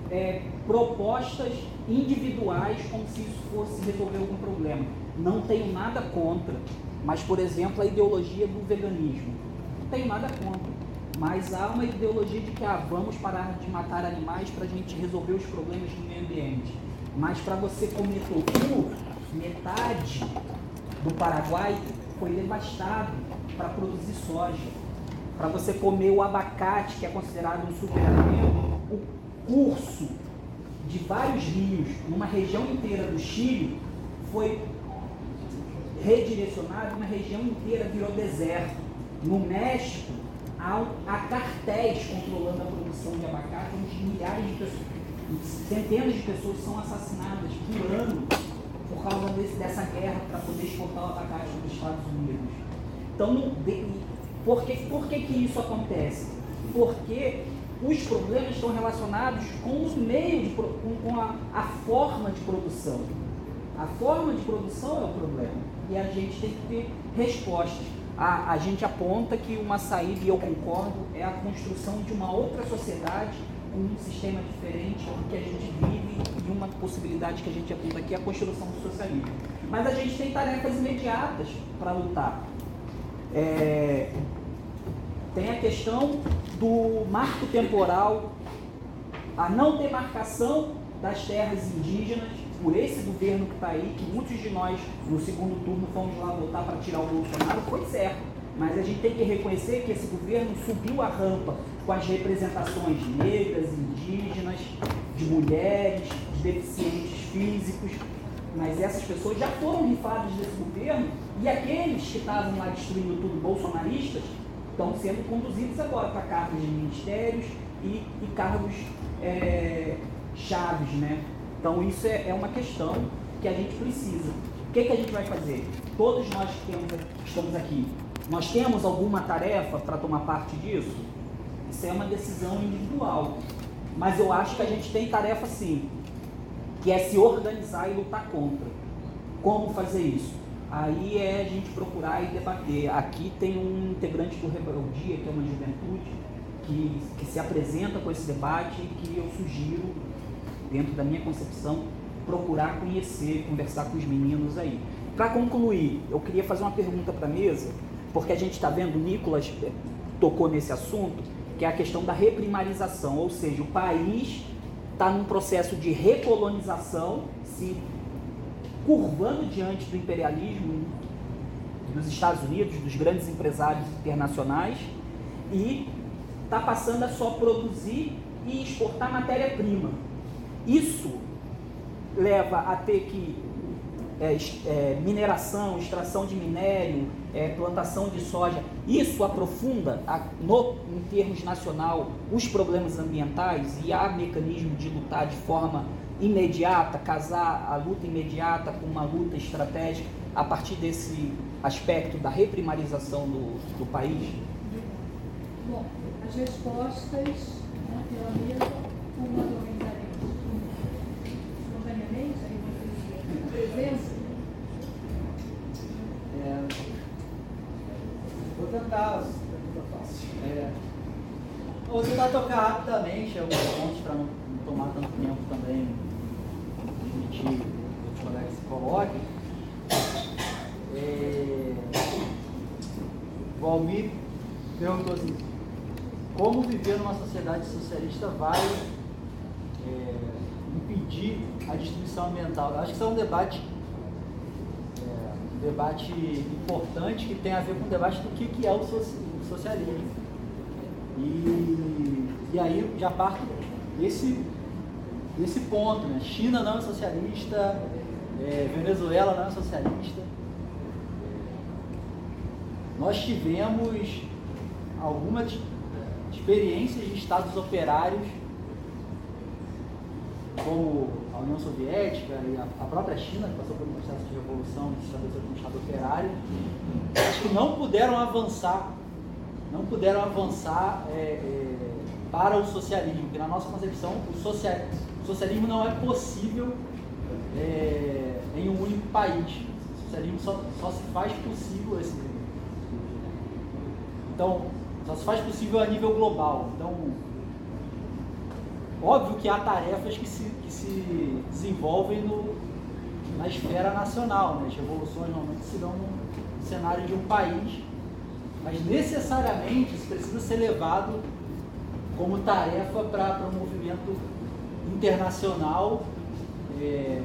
é, propostas individuais como se isso fosse resolver algum problema. Não tenho nada contra, mas, por exemplo, a ideologia do veganismo não tenho nada contra. Mas há uma ideologia de que ah, vamos parar de matar animais para a gente resolver os problemas do meio ambiente. Mas para você comer tofu, metade do Paraguai foi devastado para produzir soja. Para você comer o abacate, que é considerado um superalimento, o curso de vários rios numa região inteira do Chile foi redirecionado, uma região inteira virou deserto. No México, há, há cartéis controlando a produção de abacate, onde milhares de pessoas, centenas de pessoas são assassinadas por ano por causa desse, dessa guerra para poder exportar o abacate para os Estados Unidos. Então, de, por, que, por que, que isso acontece? Porque os problemas estão relacionados com o meio, de, com, a, a forma de produção. A forma de produção é o problema. E a gente tem que ter respostas a, a gente aponta que uma saída, e eu concordo, é a construção de uma outra sociedade um sistema diferente que a gente vive e uma possibilidade que a gente aponta aqui é a construção do socialismo. Mas a gente tem tarefas imediatas para lutar. É, tem a questão do marco temporal, a não demarcação das terras indígenas por esse governo que está aí, que muitos de nós no segundo turno fomos lá votar para tirar o Bolsonaro, foi certo. Mas a gente tem que reconhecer que esse governo subiu a rampa com as representações negras, indígenas, de mulheres, de deficientes físicos. Mas essas pessoas já foram rifadas desse governo e aqueles que estavam lá destruindo tudo, bolsonaristas, estão sendo conduzidos agora para cargos de ministérios e, e cargos é, chaves, né? Então isso é, é, uma questão que a gente precisa. O que, que a gente vai fazer? Todos nós que temos, estamos aqui, nós temos alguma tarefa para tomar parte disso? Isso é uma decisão individual. Mas eu acho que a gente tem tarefa sim, que é se organizar e lutar contra. Como fazer isso? Aí é a gente procurar e debater. Aqui tem um integrante do Rebeldia, que é uma juventude, que, que se apresenta com esse debate e que eu sugiro, dentro da minha concepção, procurar conhecer, conversar com os meninos aí. Para concluir, eu queria fazer uma pergunta para a mesa, porque a gente está vendo, o Nicolas eh, tocou nesse assunto, que é a questão da reprimarização, ou seja, o país está num processo de recolonização, se curvando diante do imperialismo dos Estados Unidos, dos grandes empresários internacionais, e está passando a só produzir e exportar matéria-prima. Isso leva a ter que é, é, mineração, extração de minério, é, plantação de soja, isso aprofunda, a, no, em termos nacional, os problemas ambientais e há mecanismo de lutar de forma imediata, casar a luta imediata com uma luta estratégica a partir desse aspecto da reprimarização do, do país? Bom, as respostas né, pela como nós organizaremos? Espontaneamente, aí vocês presença? É, vou tentar, é, vou tentar tocar rapidamente alguns pontos para não, não tomar tanto tempo também, permitir que os colegas se coloquem. É, Valmir perguntou assim, como viver numa sociedade socialista vai é, impedir a destruição ambiental? Eu acho que isso é um debate, é, um debate importante que tem a ver com o debate do que, que é o socialismo. E, e aí já parto desse, desse ponto, né? China não é socialista, é, Venezuela não é socialista. Nós tivemos algumas experiências de estados operários, como a União Soviética e a, própria China, que passou por um processo de revolução e se estabeleceu como estado operário, que não puderam avançar, não puderam avançar é, é, para o socialismo, porque na nossa concepção o, social, o socialismo não é possível é, em um único país. O socialismo só, só se faz possível esse. Então, só se faz possível a nível global. Então, óbvio que há tarefas que se, que se desenvolvem no, na esfera nacional. Né? As revoluções normalmente se dão no cenário de um país, mas necessariamente isso precisa ser levado como tarefa para um movimento internacional. É,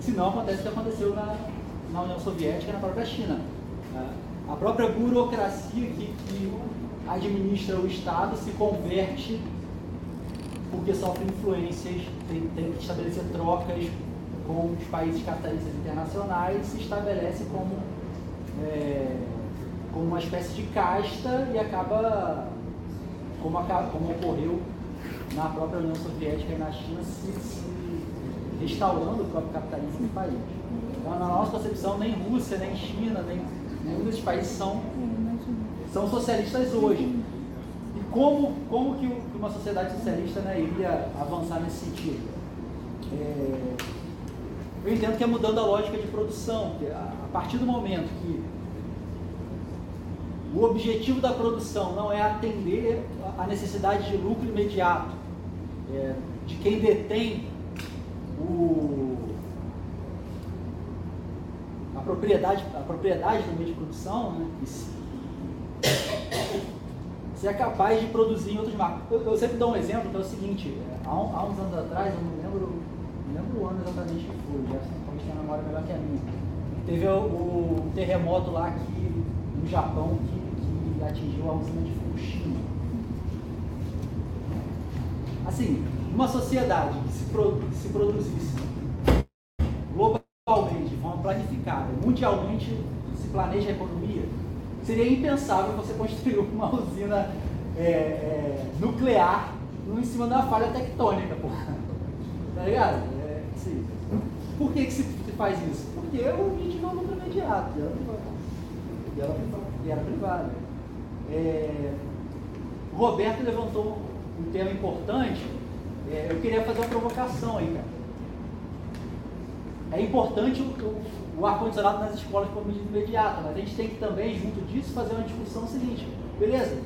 se não acontece o que aconteceu na, na União Soviética e na própria China. Né? A própria burocracia que, que administra o Estado se converte porque sofre influências, tem, tem que estabelecer trocas com os países capitalistas internacionais e se estabelece como, é, como uma espécie de casta e acaba, como, acaba, como ocorreu na própria União Soviética e na China, se, se restaurando o próprio capitalismo no país. Então, na nossa concepção, nem Rússia, nem China, nem nenhum desses países são são socialistas hoje. Como, como que uma sociedade socialista né, iria avançar nesse sentido? É, eu entendo que é mudando a lógica de produção, a partir do momento que o objetivo da produção não é atender a necessidade de lucro imediato é, de quem detém o, a propriedade, a propriedade do meio de produção, né, você é capaz de produzir em outros marcos. Eu, eu, sempre dou um exemplo que é o seguinte, é, há, um, há uns anos atrás, eu não lembro, não lembro o ano exatamente que foi, o Jefferson talvez tenha memória melhor que a minha. Teve o, o terremoto lá aqui no Japão que, que atingiu a usina de Fukushima. Assim, uma sociedade que se, que se produzisse globalmente, de forma planificada, mundialmente se planeja a economia, seria impensável você construir uma usina é, é, nuclear em cima da falha tectônica, porra. Tá ligado? É, assim, por que, que se faz isso? Porque o objetivo é imediato. E ela, e ela, e ela privada. É, o Roberto levantou um tema importante. É, eu queria fazer uma provocação aí, cara. É importante o, o, o ar-condicionado nas escolas como medida imediata, mas a gente tem que também, junto disso, fazer uma discussão seguinte. Beleza?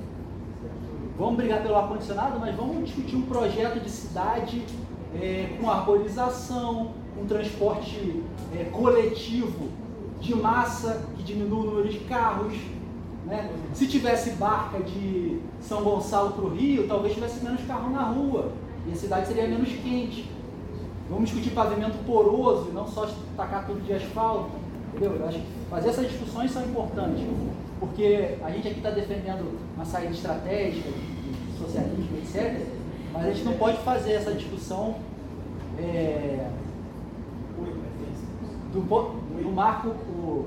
Vamos brigar pelo ar-condicionado, mas vamos discutir um projeto de cidade é, com arborização, com transporte é, coletivo de massa que diminua o número de carros. Né? Se tivesse barca de São Gonçalo para o Rio, talvez tivesse menos carro na rua e a cidade seria menos quente. Vamos discutir pavimento poroso e não só tacar tudo de asfalto. Entendeu? Eu acho que fazer essas discussões são importantes, porque a gente aqui está defendendo uma saída estratégica de socialismo, etc. Mas a gente não pode fazer essa discussão é, do, do marco o,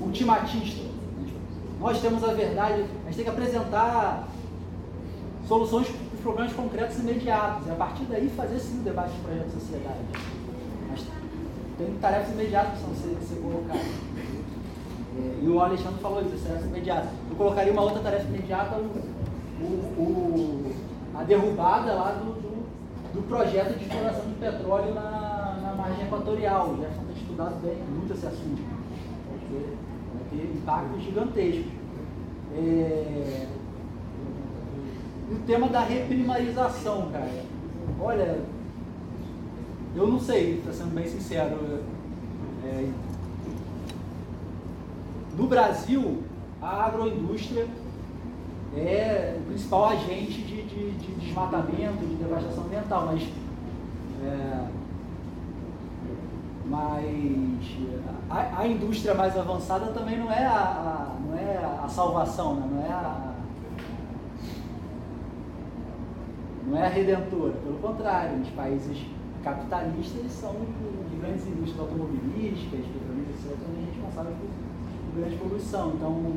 ultimatista. Nós temos a verdade, a gente tem que apresentar soluções problemas concretos imediatos, e a partir daí fazer sim o debate de projeto de sociedade. Mas tem tarefas imediatas que precisam ser, colocadas. É, e o Alexandre falou isso, tarefas imediatas. Eu colocaria uma outra tarefa imediata, o, o, a derrubada lá do, do, do, projeto de exploração de petróleo na, na margem equatorial. Já está estudado bem muito esse assunto. Vai ter, vai ter impactos gigantescos. É, e o tema da reprimarização, cara. Olha, eu não sei, para sendo bem sincero. É, no Brasil, a agroindústria é o principal agente de, de, de desmatamento, de devastação ambiental, mas, é, mas a, a, indústria mais avançada também não é a, a não é a salvação, né? não é a, não é a redentora, pelo contrário, os países capitalistas são de grandes indústrias automobilísticas, petrolíferas, também responsáveis por, grande poluição. Então,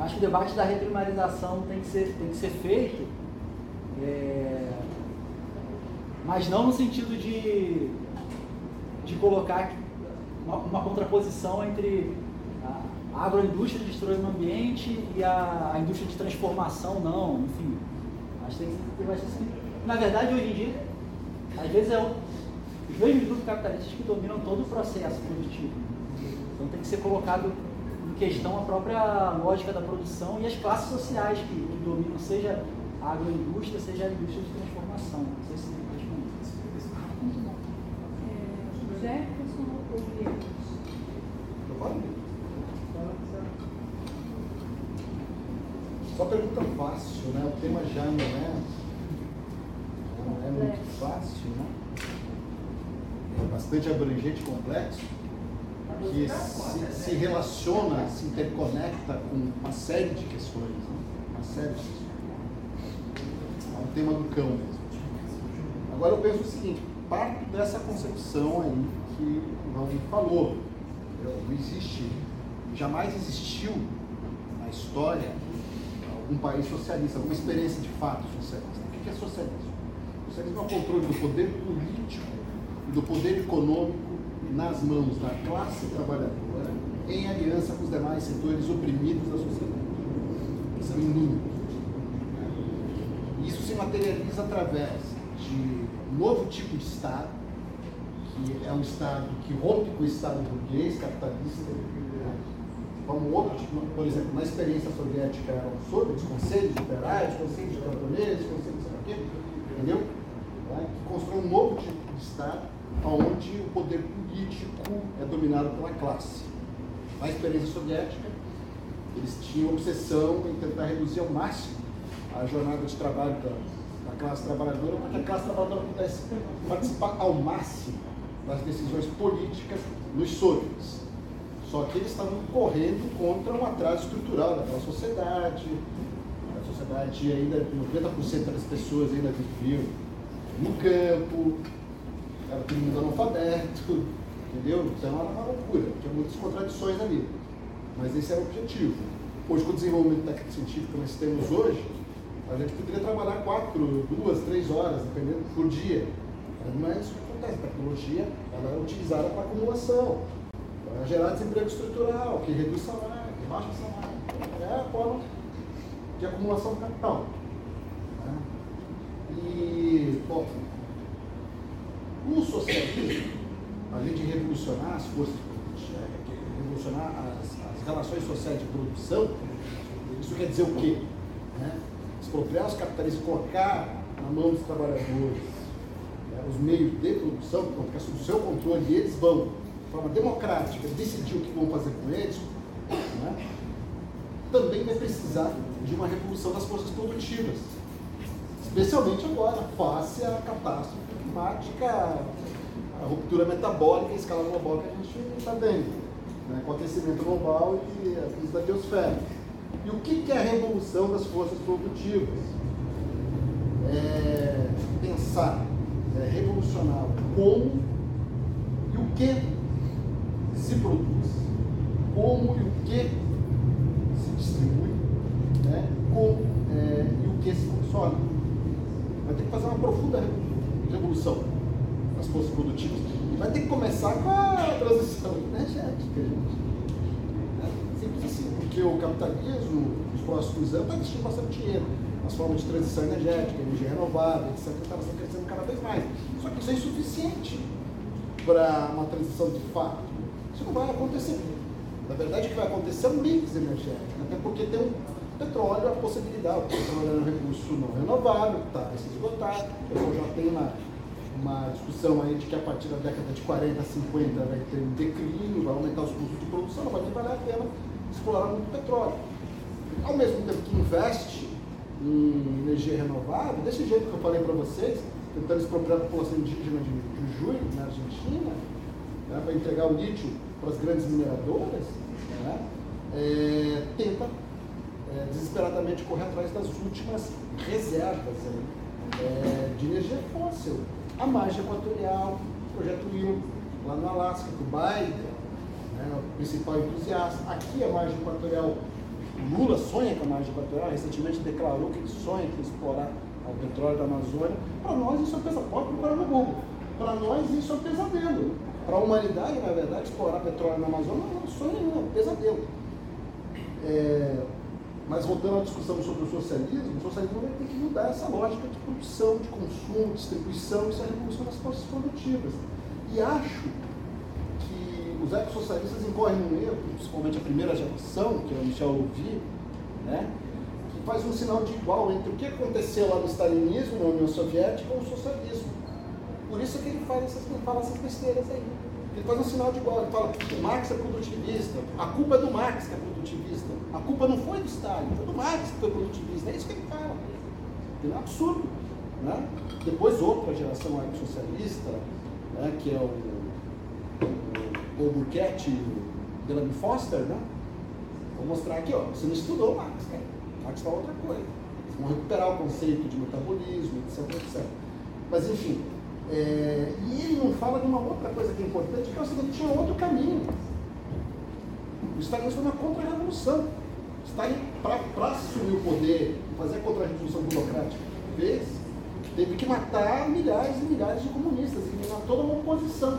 acho que o debate da reprimarização tem que ser, tem que ser feito, é, mas não no sentido de, de colocar uma, uma contraposição entre a agroindústria destruindo o ambiente e a, a, indústria de transformação, não, enfim. Que tem que, acho que, na verdade, hoje em dia, às vezes é os mesmos grupos capitalistas que dominam todo o processo produtivo. Então tem que ser colocado questão a própria lógica da produção e as classes sociais que, que dominam, seja a agroindústria, seja a indústria de transformação. Não sei se responde. É, Jefferson ou Vieiras? Só pergunta fácil, né? O tema já não é, não é muito fácil, né? É bastante abrangente e complexo que se, se, relaciona, se interconecta com uma série de questões, né? uma série de questões. É um tema do cão mesmo. Agora eu penso o seguinte, parto dessa concepção aí que o Raul falou. Não existe, jamais existiu na história algum país socialista, alguma experiência de fato socialista. O que é socialismo? Socialismo é o controle do poder político do poder econômico nas mãos da classe trabalhadora em aliança com os demais setores oprimidos da sociedade. São inúmeros. Isso se materializa através de um novo tipo de Estado, que é um Estado que rompe com o Estado burguês, capitalista, como outro tipo, por exemplo, na experiência soviética eram sobre os conselhos operários, conselhos de camponeses, conselhos de quê, entendeu? Que constrói um novo tipo de Estado, onde o poder político é dominado pela classe. Na experiência soviética, eles tinham obsessão em tentar reduzir ao máximo a jornada de trabalho da, da classe trabalhadora para que a classe trabalhadora pudesse participar ao máximo das decisões políticas nos soviets. Só que eles estavam correndo contra um atraso estrutural daquela sociedade. A sociedade ainda, 90% das pessoas ainda viviam no campo, era todo mundo analfabeto, entendeu? Então era uma loucura, tinha muitas contradições ali. Mas esse era o objetivo. Hoje, com o desenvolvimento técnico-científico que nós temos hoje, a gente poderia trabalhar quatro, duas, três horas, dependendo, por dia. Mas é isso que acontece. A tecnologia ela é utilizada para acumulação, para gerar desemprego estrutural, que reduz salário, que baixa salário. É a forma de acumulação do capital. né? E, bom, o socialismo, além de revolucionar as forças produtivas, revolucionar as, as relações sociais de produção, isso quer dizer o quê? Né? Expropriar os capitalistas colocar na mão dos trabalhadores né, os meios de produção, que vão ficar sob seu controle, e eles vão, de forma democrática, decidir o que vão fazer com eles, né? também vai precisar de uma revolução das forças produtivas. Especialmente agora, face à catástrofe climática, a ruptura metabólica em escala global que a gente está vendo, né? com o aquecimento global e a crise da biosfera. E o que que é a revolução das forças produtivas? É pensar, é revolucionar como e o que se produz, como e o que se distribui, né? como é, e o que se consome. Vai ter que fazer uma profunda revo- revolução nas forças produtivas. E vai ter que começar com a transição energética, gente. Né? Simples assim, porque o capitalismo, nos próximos anos, vai investir bastante dinheiro nas formas de transição energética, energia renovável, etc. que Está crescendo cada vez mais. Só que isso é insuficiente para uma transição de fato. Isso não vai acontecer. Na verdade, o que vai acontecer é um mix energético, até porque tem um petróleo, a possibilidade, o petróleo é um recurso não renovável, está se esgotar, eu já tem uma, uma discussão aí de que a partir da década de 40, 50 vai ter um declínio, vai aumentar os custos de produção, não vai nem valer a pena explorar muito petróleo. Ao mesmo tempo que investe em energia renovável, desse jeito que eu falei para vocês, tentando expropriar a população indígena de Jujuy, na Argentina, né, para entregar o lítio para as grandes mineradoras, né, é, tenta desesperadamente correr atrás das últimas reservas é, de energia fóssil. A margem equatorial, o projeto Will, lá no Alasca, que o Biden, né, o principal entusiasta. Aqui a margem equatorial, Lula sonha com a margem equatorial, recentemente declarou que ele sonha com explorar o petróleo da Amazônia. Para nós isso é pesadelo, pode no Google. Para nós isso é pesadelo. Para a humanidade, na verdade, explorar petróleo na Amazônia não é um sonho, não, é um pesadelo. É, mas voltando à discussão sobre o socialismo, o socialismo vai ter que mudar essa lógica de produção, de consumo, distribuição, isso é a revolução das forças produtivas. E acho que os ecossocialistas incorrem num erro, principalmente a primeira geração, que é o Michel Louvi, né, que faz um sinal de igual entre o que aconteceu lá no stalinismo, na União Soviética, e o socialismo. Por isso que ele faz essas, fala essas besteiras aí. Ele faz um sinal de igual, ele fala que o Marx é produtivista, a culpa é do Marx que é produtivista, a culpa não foi do Stalin, foi do Marx que foi produtivista, é isso que ele fala. É um absurdo. Né? Depois outra geração socialista, né, que é o, o, o e o Delaney Foster, né? Vou mostrar aqui, ó, você não estudou Marx, né? Marx fala outra coisa. Eles vão recuperar o conceito de metabolismo, etc, etc. Mas enfim, é, e ele não fala de uma outra coisa que é importante, que é o seguinte, tinha outro caminho. O Stalin foi uma contra-revolução. Stalin, para assumir o poder e fazer a contra-revolução burocrática que fez, teve que matar milhares e milhares de comunistas, eliminar toda uma oposição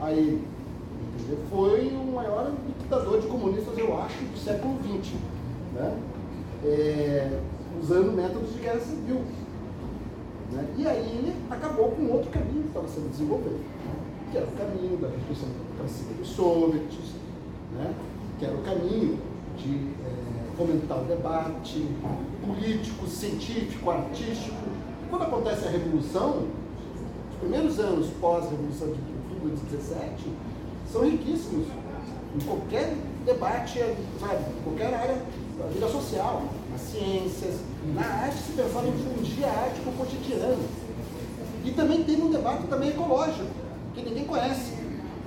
a ele. Entendeu? Foi o maior ditador de comunistas, eu acho, do século XX. Né? É, usando métodos de guerra civil. Né? E aí ele acabou com outro caminho que estava sendo desenvolvido, que era o caminho da da democracia dos soviets, né? que era o caminho de é, fomentar o debate político, científico, artístico. Quando acontece a Revolução, os primeiros anos pós-Revolução de Outubro de 17 são riquíssimos em qualquer debate, sabe, em qualquer área da vida social, nas ciências, na arte, se pensava em fundir a arte com o cotidiano. E também tem um debate também ecológico, que ninguém conhece,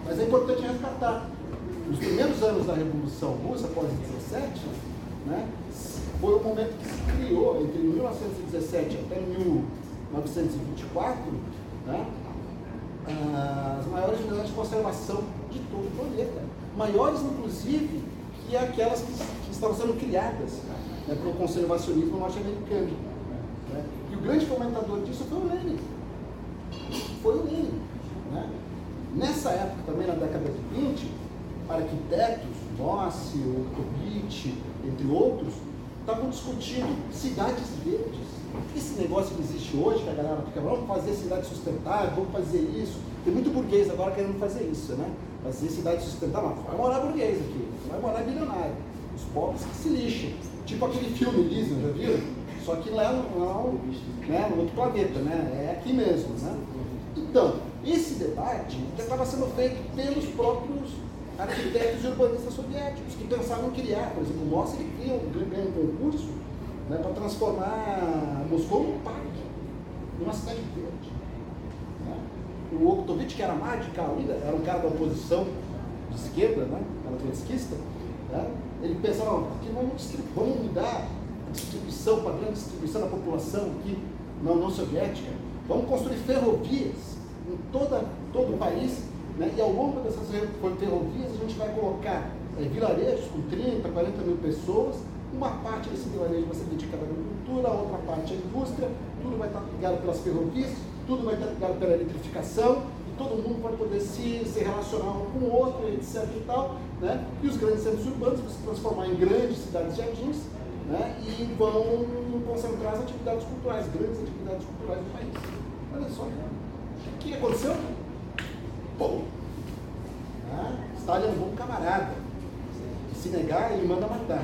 mas é importante resgatar. Nos primeiros anos da Revolução Russa, após 17, né, foi o momento que se criou, entre 1917 até 1924, né, as maiores unidades de conservação de todo o planeta. Maiores, inclusive, que aquelas que, que estavam sendo criadas né, pelo conservacionismo norte-americano. Né? E o grande fomentador disso foi o Lenin. Foi o Lenin. Né? Nessa época, também na década de 20, arquitetos, Nossi, Oktovich, entre outros, estavam discutindo cidades verdes. Esse negócio que existe hoje, que a galera fica, vamos fazer cidade sustentável, vamos fazer isso. Tem muito burguês agora querendo fazer isso, né? Fazer cidade sustentável. Vai morar burguês aqui, vai morar bilionário. Os pobres que se lixam. Tipo aquele filme Elysium, já viram? Só que lá, lá né, no outro planeta, né? É aqui mesmo, né? Então, esse debate estava sendo feito pelos próprios arquitetos e urbanistas soviéticos, que pensavam em criar, por exemplo, o Mossi ele cria um, ganha um concurso né, para transformar Moscou num parque, numa cidade verde. Né? O Oktovich, que era ainda, era um cara da oposição de esquerda, né, era trotskista, né? ele pensava, aqui vamos, vamos mudar a distribuição, para a distribuição da população aqui na União Soviética, vamos construir ferrovias em toda, todo o país, né? e ao longo dessas ferrovias a gente vai colocar é, vilarejos com 30, 40 mil pessoas, uma parte desse vilarejo vai ser dedicada à agricultura, a outra parte à indústria, tudo vai estar ligado pelas ferrovias, tudo vai estar ligado pela eletrificação, e todo mundo vai poder se, se relacionar um com o outro, etc. e tal, né? E os grandes centros urbanos vão se transformar em grandes cidades jardins, né? E vão concentrar as atividades culturais, grandes atividades culturais do país. Olha só. O que aconteceu? Bom, né? Stalin é um bom camarada. Se negar, ele manda matar.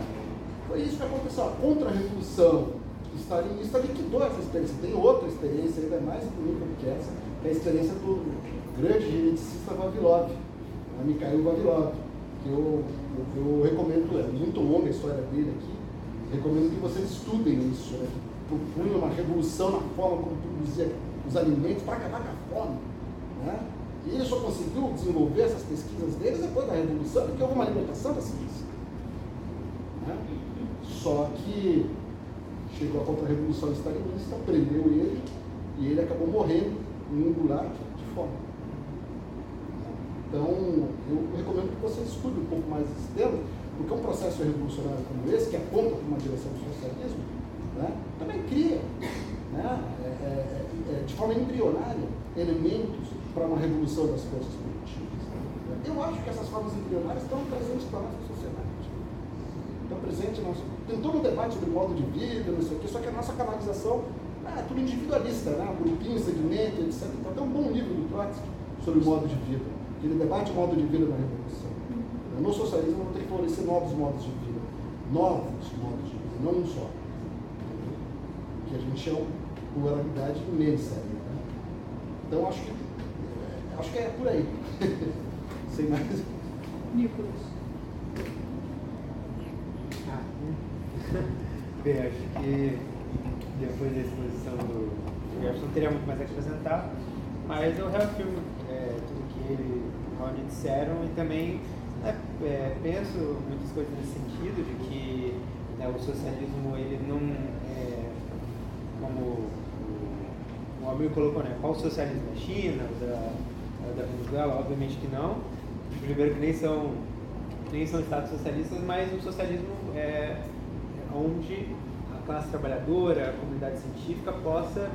Foi isso que aconteceu. A contra-revolução stalinista liquidou essa experiência. Tem outra experiência ainda mais bonita do que essa, que é a experiência do grande geneticista Vavilov, a Mikhail Vavilov, que eu, eu, eu, recomendo, é muito longa a história dele aqui, recomendo que vocês estudem isso, né? propunha uma revolução na forma como produzia os alimentos para acabar com a fome. Né? E ele só conseguiu desenvolver essas pesquisas deles depois da Revolução, porque houve uma libertação da ciência. Né? Só que chegou a contra-revolução stalinista, prendeu ele e ele acabou morrendo em um gulag de fome. Então, eu recomendo que vocês estudem um pouco mais esse tema, porque um processo revolucionário como esse, que aponta para uma direção do socialismo, né, também cria, né, é, é, é, de forma embrionária, elementos para uma revolução das forças produtivas. Eu acho que essas formas embrionárias estão presentes para a nossa sociedade. Estão presentes, nosso... tem todo um debate sobre modo de vida, não sei o quê, só que a nossa canalização é tudo individualista, né? grupinho, segmento, etc. Então tem um bom livro do Trotsky sobre o modo de vida. Ele debate o modo de vida na revolução. No socialismo não tem que florescer novos modos de vida. Novos modos de vida, não um só. Que a gente é uma pluralidade imensa. Né? Então acho que Acho que é por aí. Sem mais. Nicolas. Ah, bem, acho que depois da exposição do Jefferson não teria muito mais a acrescentar, mas eu reafirmo é, tudo que ele e Rony disseram e também né, é, penso muitas coisas nesse sentido, de que né, o socialismo ele não é, como o, o amigo colocou, né, qual o socialismo da China, da, da Venezuela? Obviamente que não. Primeiro que nem são, nem são estados socialistas, mas o socialismo é onde a classe trabalhadora, a comunidade científica possa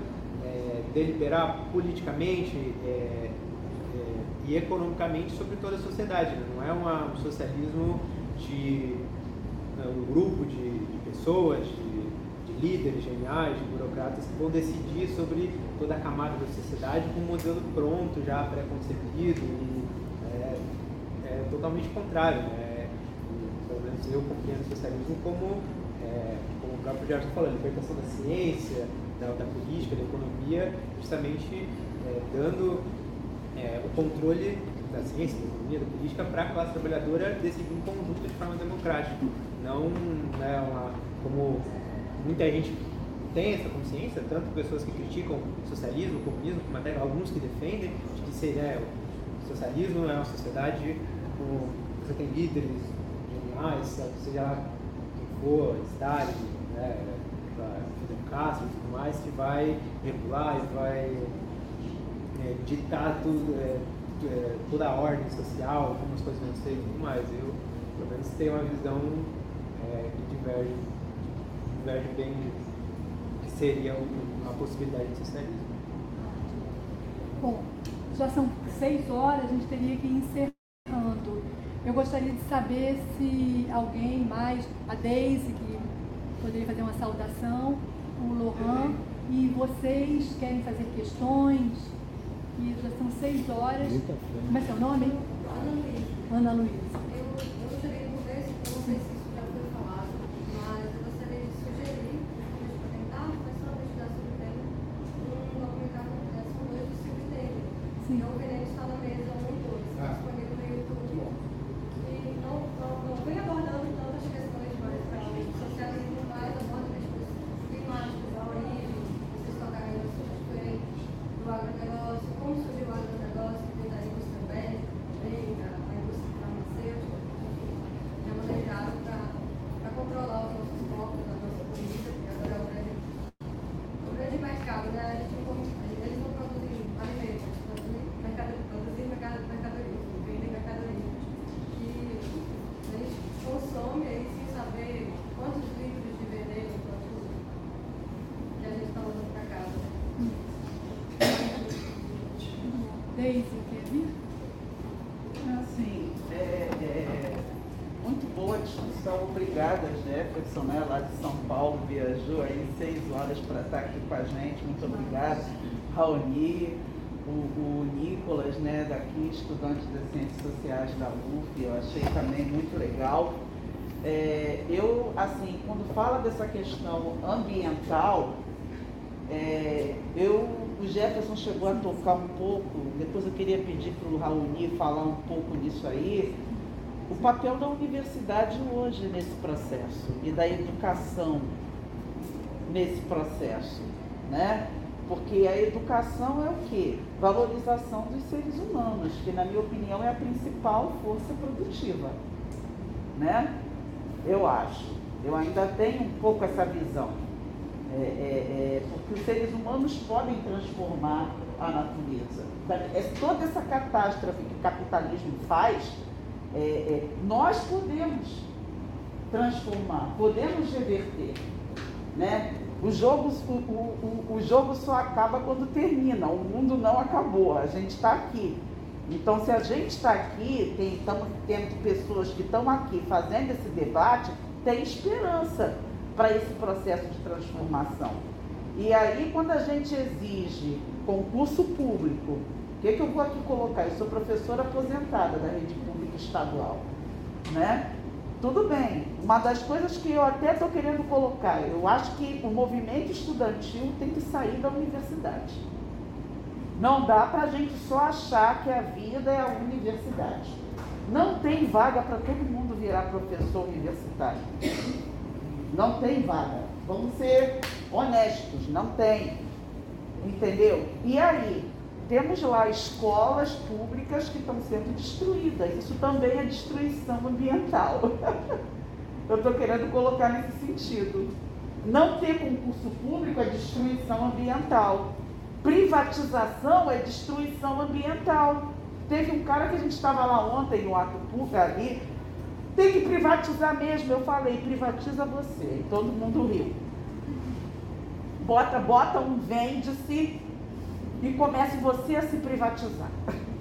é, deliberar politicamente é, é, e economicamente sobre toda a sociedade. Né? Não é uma, um socialismo de um grupo de, de pessoas, de líderes geniais, burocratas que vão decidir sobre toda a camada da sociedade com um modelo pronto, já pré-concebido e é, é, totalmente contrário. Né? Pelo menos eu compreendo o socialismo como, é, como o próprio Gerson falou, a libertação da ciência, da, da política, da economia, justamente é, dando é, o controle da ciência, da economia, da política, para a classe trabalhadora decidir um conjunto de forma democrática. Não né, uma, como muita gente tem essa consciência, tanto pessoas que criticam socialismo, comunismo, como até alguns que defendem, de que seria, é, o socialismo é uma sociedade com você tem líderes geniais, seja lá quem for, Stalin, né, Fidel Castro e tudo mais, que vai regular e vai é, ditar tudo, é, é, toda a ordem social, como as coisas vão ser e tudo mais. Eu, pelo menos, tenho uma visão é, que diverge, diverge bem que seria uma possibilidade de socialismo. Bom, já são seis horas, a gente teria que ir encerrando. Eu gostaria de saber se alguém mais, a Deise, que poderia fazer uma saudação, o Lohan, e vocês querem fazer questões? E já são seis horas. Como é seu nome? Ana Luísa. Ana Luísa. Eu, eu gostaria de conversar, eu não sei se isso já foi falado, mas eu gostaria de sugerir, para tentar começar a estudar sobre o tema, um documentário que são dois do Silvio Negro. Sim. Então, o Veneno está na mesa, um e dois, está disponível no YouTube. E não, não, não vem abordando tantas questões mais para o socialismo, mas aborda questões climáticas, a origem, vocês tocaram em assuntos diferentes do agronegócio, como surgiu o agronegócio, dentro da indústria bélica, também, a, a indústria farmacêutica, enfim, é manejado para controlar os nossos corpos, a nossa comida, porque agora é o grande, o grande mercado, né? A gente não, come- eles não produzem alimentos, eles produzem mercadoria, produzem mercado- mercadoria, vendem mercadoria. E a gente consome aí sem saber quantos litros de veneno, quantos que a gente está usando para casa. Deise, quer vir? Assim, é, é muito boa a discussão. Obrigada, Né, lá de São Paulo, viajou aí seis horas para estar aqui com a gente. Muito obrigada. Raoni, o, o Nicolas, né, daqui, estudante das Ciências Sociais da UF, eu achei também muito legal. É, eu, assim, quando fala dessa questão ambiental, é, eu, o Jefferson chegou a tocar um pouco, depois eu queria pedir para o Raoni falar um pouco nisso aí, o papel da universidade hoje nesse processo e da educação nesse processo, né? Porque a educação é o quê? Valorização dos seres humanos, que na minha opinião é a principal força produtiva, né? Eu acho. Eu ainda tenho um pouco essa visão. É, é, é, porque os seres humanos podem transformar a natureza. É, toda essa catástrofe que o capitalismo faz, é, é, nós podemos transformar, podemos reverter. Né? O, jogo, o, o, o jogo só acaba quando termina, o mundo não acabou, a gente está aqui. Então, se a gente está aqui, estamos tendo pessoas que estão aqui fazendo esse debate, tem esperança para esse processo de transformação. E aí, quando a gente exige concurso público, o que, que eu vou aqui colocar? Eu sou professora aposentada da rede pública estadual, né? Tudo bem. Uma das coisas que eu até estou querendo colocar, eu acho que o movimento estudantil tem que sair da universidade. Não dá para a gente só achar que a vida é a universidade. Não tem vaga para todo mundo virar professor universitário. Não tem vaga. Vamos ser honestos, não tem. Entendeu? E aí, temos lá escolas públicas que estão sendo destruídas. Isso também é destruição ambiental. Eu estou querendo colocar nesse sentido. Não ter concurso público é destruição ambiental. Privatização é destruição ambiental. Teve um cara que a gente estava lá ontem no ato público ali, tem que privatizar mesmo. Eu falei, privatiza você. E todo mundo riu. Bota, bota um vende-se e comece você a se privatizar.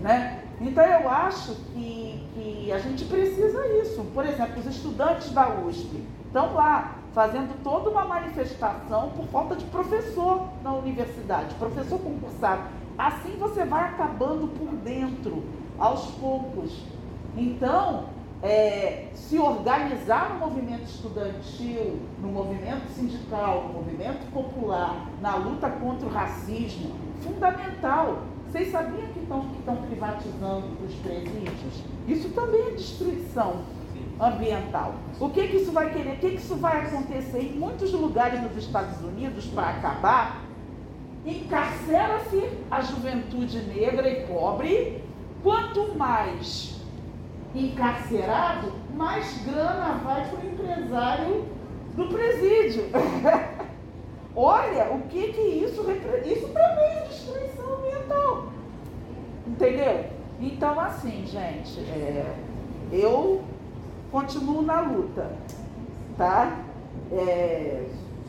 Né? Então eu acho que, que a gente precisa isso. Por exemplo, os estudantes da USP estão lá fazendo toda uma manifestação por falta de professor na universidade, professor concursado. Assim você vai acabando por dentro, aos poucos. Então, é, se organizar no movimento estudantil, no movimento sindical, no movimento popular, na luta contra o racismo, fundamental. Vocês sabiam que estão, que estão privatizando os presídios? Isso também é destruição ambiental. O que, que isso vai querer? O que, que isso vai acontecer? Em muitos lugares nos Estados Unidos, para acabar, encarcera-se a juventude negra e pobre. Quanto mais encarcerado, mais grana vai para o empresário do presídio. Olha o que que isso representa. Isso também é destruição ambiental. Entendeu? Então, assim, gente, é, eu continuo na luta, tá? É,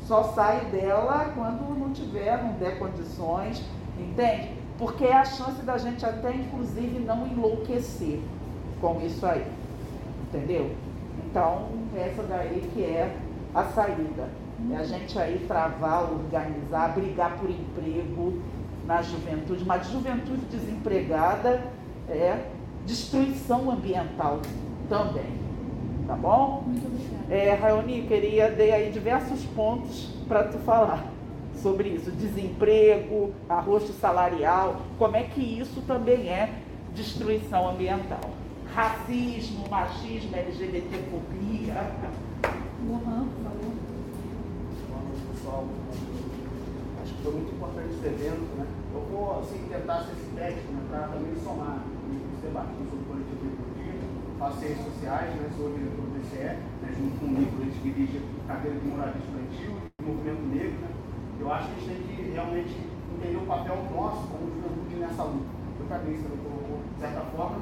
só saio dela quando não tiver, não der condições, entende? Porque é a chance da gente até, inclusive, não enlouquecer com isso aí, entendeu? Então, essa daí que é a saída. É a gente aí travar, organizar, brigar por emprego na juventude, mas juventude desempregada é destruição ambiental também. Tá bom? Muito obrigada. É, Raoni, queria dei aí diversos pontos para tu falar sobre isso. Desemprego, arroxo salarial, como é que isso também é destruição ambiental. Racismo, machismo, LGBTfobia. Favor. pessoal. Acho que foi muito importante esse evento, né? Eu vou assim, tentar ser sintético né, para também somar os debates sobre política esportiva. Faço ciências sociais, né, sou diretor do DCE, né, junto com o Nico, a gente dirige a carreira de moradia estudantil e movimento negro. Né? Eu acho que a gente tem que realmente entender o papel nosso como juventude nessa luta. Eu também isso também colocou, de certa forma,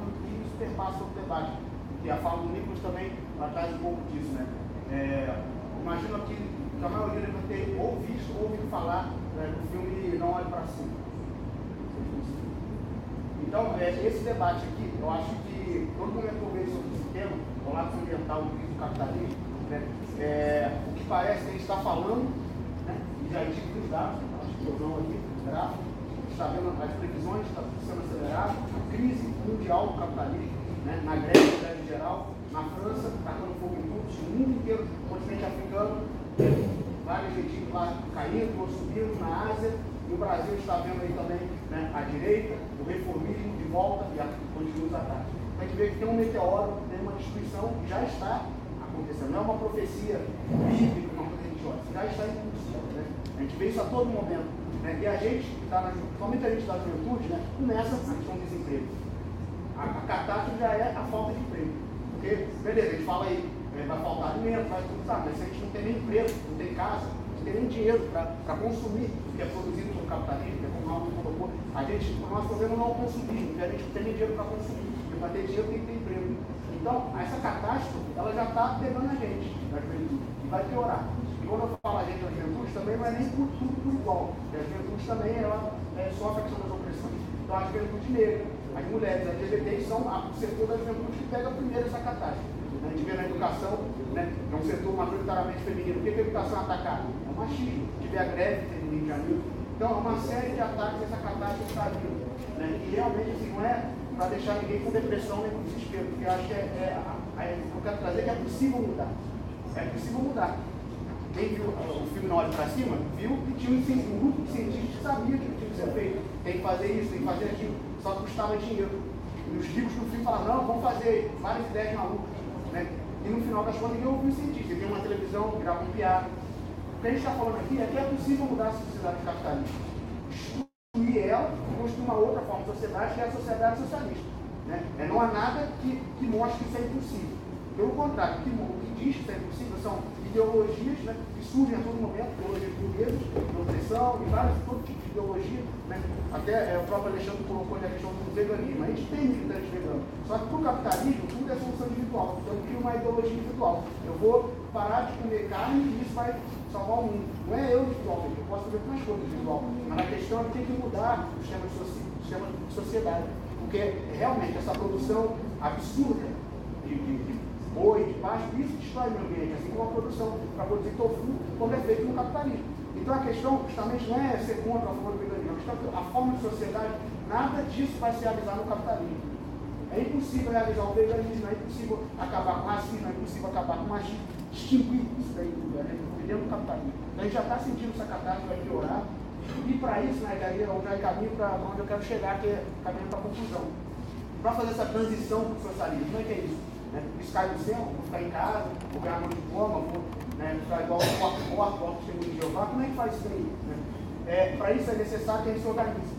perpassa o debate. Porque a fala do Nicolas também ela traz um pouco disso. Né? É, imagino que que a maioria deve ter ou visto ou ouvido falar né, do filme Não Olhe para Cima. Então, é, esse debate aqui, eu acho que que eu vejo sobre esse tema, o lado ambiental do do capitalismo, né, é, o que parece que a gente está falando, né, e já indica os dados, acho que eu não aqui, gráfico, está vendo as previsões, está sendo acelerado, a crise mundial do capitalismo, né, na Grécia em geral, na França, tacando fogo em tudo, no mundo inteiro, no continente africano, vários regimes lá caindo ou subindo na Ásia, e o Brasil está vendo aí também né, a direita, o reformismo de volta e a, continua os ataques. A gente vê que tem um meteoro, tem uma destruição que já está acontecendo. Não é uma profecia bíblica, uma coisa religiosa, já está curso. Né? A gente vê isso a todo momento. Né? E a gente, tá na, somente a gente da juventude, né, começa a questão do desemprego. A, a catástrofe já é a falta de emprego. Porque, beleza, a gente fala aí, é, vai faltar alimento, vai tudo, sabe? Mas se a gente não tem nem emprego, não tem casa, não tem nem dinheiro para consumir o que é produzido pelo capitalismo, é como Raul colocou, a gente, o nosso problema não é o consumismo, porque a gente não tem nem dinheiro para consumir, porque para ter dinheiro tem que ter emprego. Então, essa catástrofe, ela já está pegando a gente, da juventude, e vai piorar. Quando eu falo a gente da juventude, também não é nem por tudo igual, porque a juventude também ela, é, sofre a questão das opressões. Então, a juventude negra, as mulheres, as LGBTs são o setor da juventude que pega primeiro essa catástrofe. A gente vê na educação, né, é um setor majoritariamente feminino. O que é a educação atacada? É o machismo. Tiver a greve no Rio de Janeiro. Então, é uma série de ataques essa catástrofe está vindo. Né, e realmente assim, não é para deixar ninguém com depressão nem com desespero, porque eu acho que é, é, é, eu quero trazer que é possível mudar. É possível mudar. Quem viu o filme Na Hora para Cima, viu que tinha um, um grupo de cientistas que sabia que tinha que ser feito. Tem que fazer isso, tem que fazer aquilo. Só custava dinheiro. E os livros do filme falavam, não, vamos fazer várias ideias malucas. Né? E no final das contas ninguém ouviu o cientista, tem uma televisão, grava um piada. O que a gente está falando aqui é que é possível mudar a sociedade capitalista. Destruir ela e construir uma outra forma de sociedade, que é a sociedade socialista. Né? É, não há nada que, que mostre que isso é impossível. Pelo contrário, o que, o que diz que isso é impossível são ideologias né, que surgem a todo momento, ideologias burguesas, de opressão e vários todo tipo de ideologia. Né? Até é, o próprio Alexandre colocou a questão do veganismo. A gente tem militantes veganos. Só que para o capitalismo, tudo é solução individual. Então cria uma ideologia individual. Eu vou parar de comer carne e isso vai salvar o mundo. Não é eu individualmente, eu posso fazer mais coisas individual. Mas a questão é que tem que mudar o sistema de, sistema de sociedade. Porque realmente essa produção absurda de, de, de de pasto, isso destrói o meio ambiente, assim como a produção para produzir tofu, como é feito no capitalismo. Então a questão justamente não é ser contra a favor do veganismo, a questão é a forma de sociedade, nada disso vai se realizar no capitalismo. É impossível realizar o veganismo, é impossível acabar com o racismo, é impossível acabar com o machismo, extinguir isso daí tudo, é dentro do capitalismo. Então a gente já está sentindo essa catástrofe vai piorar, e para isso, né, daí eu já caminho para onde eu quero chegar, que é caminho para a conclusão. Para fazer essa transição para o socialismo, como é que é isso? Né? Isso cai do céu, vou ficar em casa, vou ganhar um diploma, vou né, ficar igual o corpo morto, corpo testemunho de Jeová, como é que faz isso aí? Né? É, para isso é necessário que a gente se organize.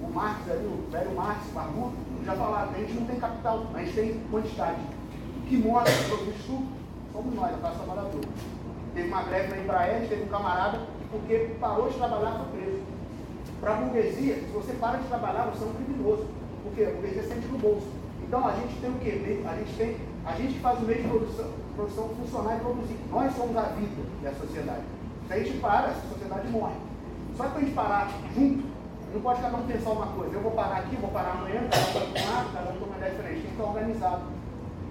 O Marx ali, o velho Marx, Barbudo, já falaram, a gente não tem capital, a gente tem quantidade. O que mostra o produto estupro somos nós, a classe trabalhadora. Teve uma greve na Embraer, teve um camarada porque parou de trabalhar foi preso. Para a burguesia, se você para de trabalhar, você é um criminoso. Porque a burguesia sente no bolso. Então a gente tem o quê? A gente tem, a gente faz o meio de produção, produção funcionar e produzir. Nós somos a vida da sociedade. Se a gente para, essa sociedade morre. Só que a gente parar junto, não pode cada um pensar uma coisa. Eu vou parar aqui, vou parar amanhã, cada um vai lado, cada um tem uma ideia diferente. Tem que estar organizado.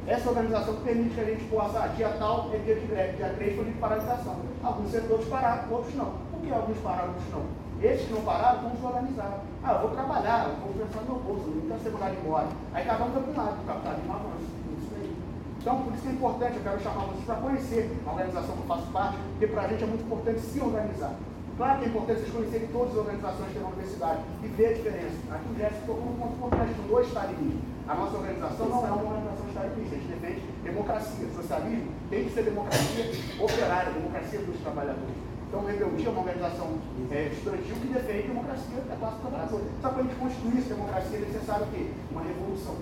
Essa organização permite que a gente possa, dia tal é dia de greve, dia 3 foi de paralisação. Alguns setores pararam, outros não. Por que alguns pararam, outros não? Esses que não pararam, vamos se organizar. Ah, eu vou trabalhar, eu vou pensar no meu bolso, não quero ser mandado embora. Aí cada um vai para um lado. Isso. Então, por isso é importante, eu quero chamar vocês para conhecer a organização que eu faço parte, porque para a gente é muito importante se organizar. Claro que é importante vocês conhecerem todas as organizações que tem na universidade e ver a diferença. Aqui o Jéssica tocou um ponto importante do estalinismo. A nossa organização não é uma organização estalinista, a gente defende democracia. Socialismo tem que ser democracia operária, democracia dos trabalhadores. Então, Rebeldia é uma organização é, estudantil que defende democracia da classe trabalhadora. Só para a gente construir essa democracia é necessário o quê? Uma revolução.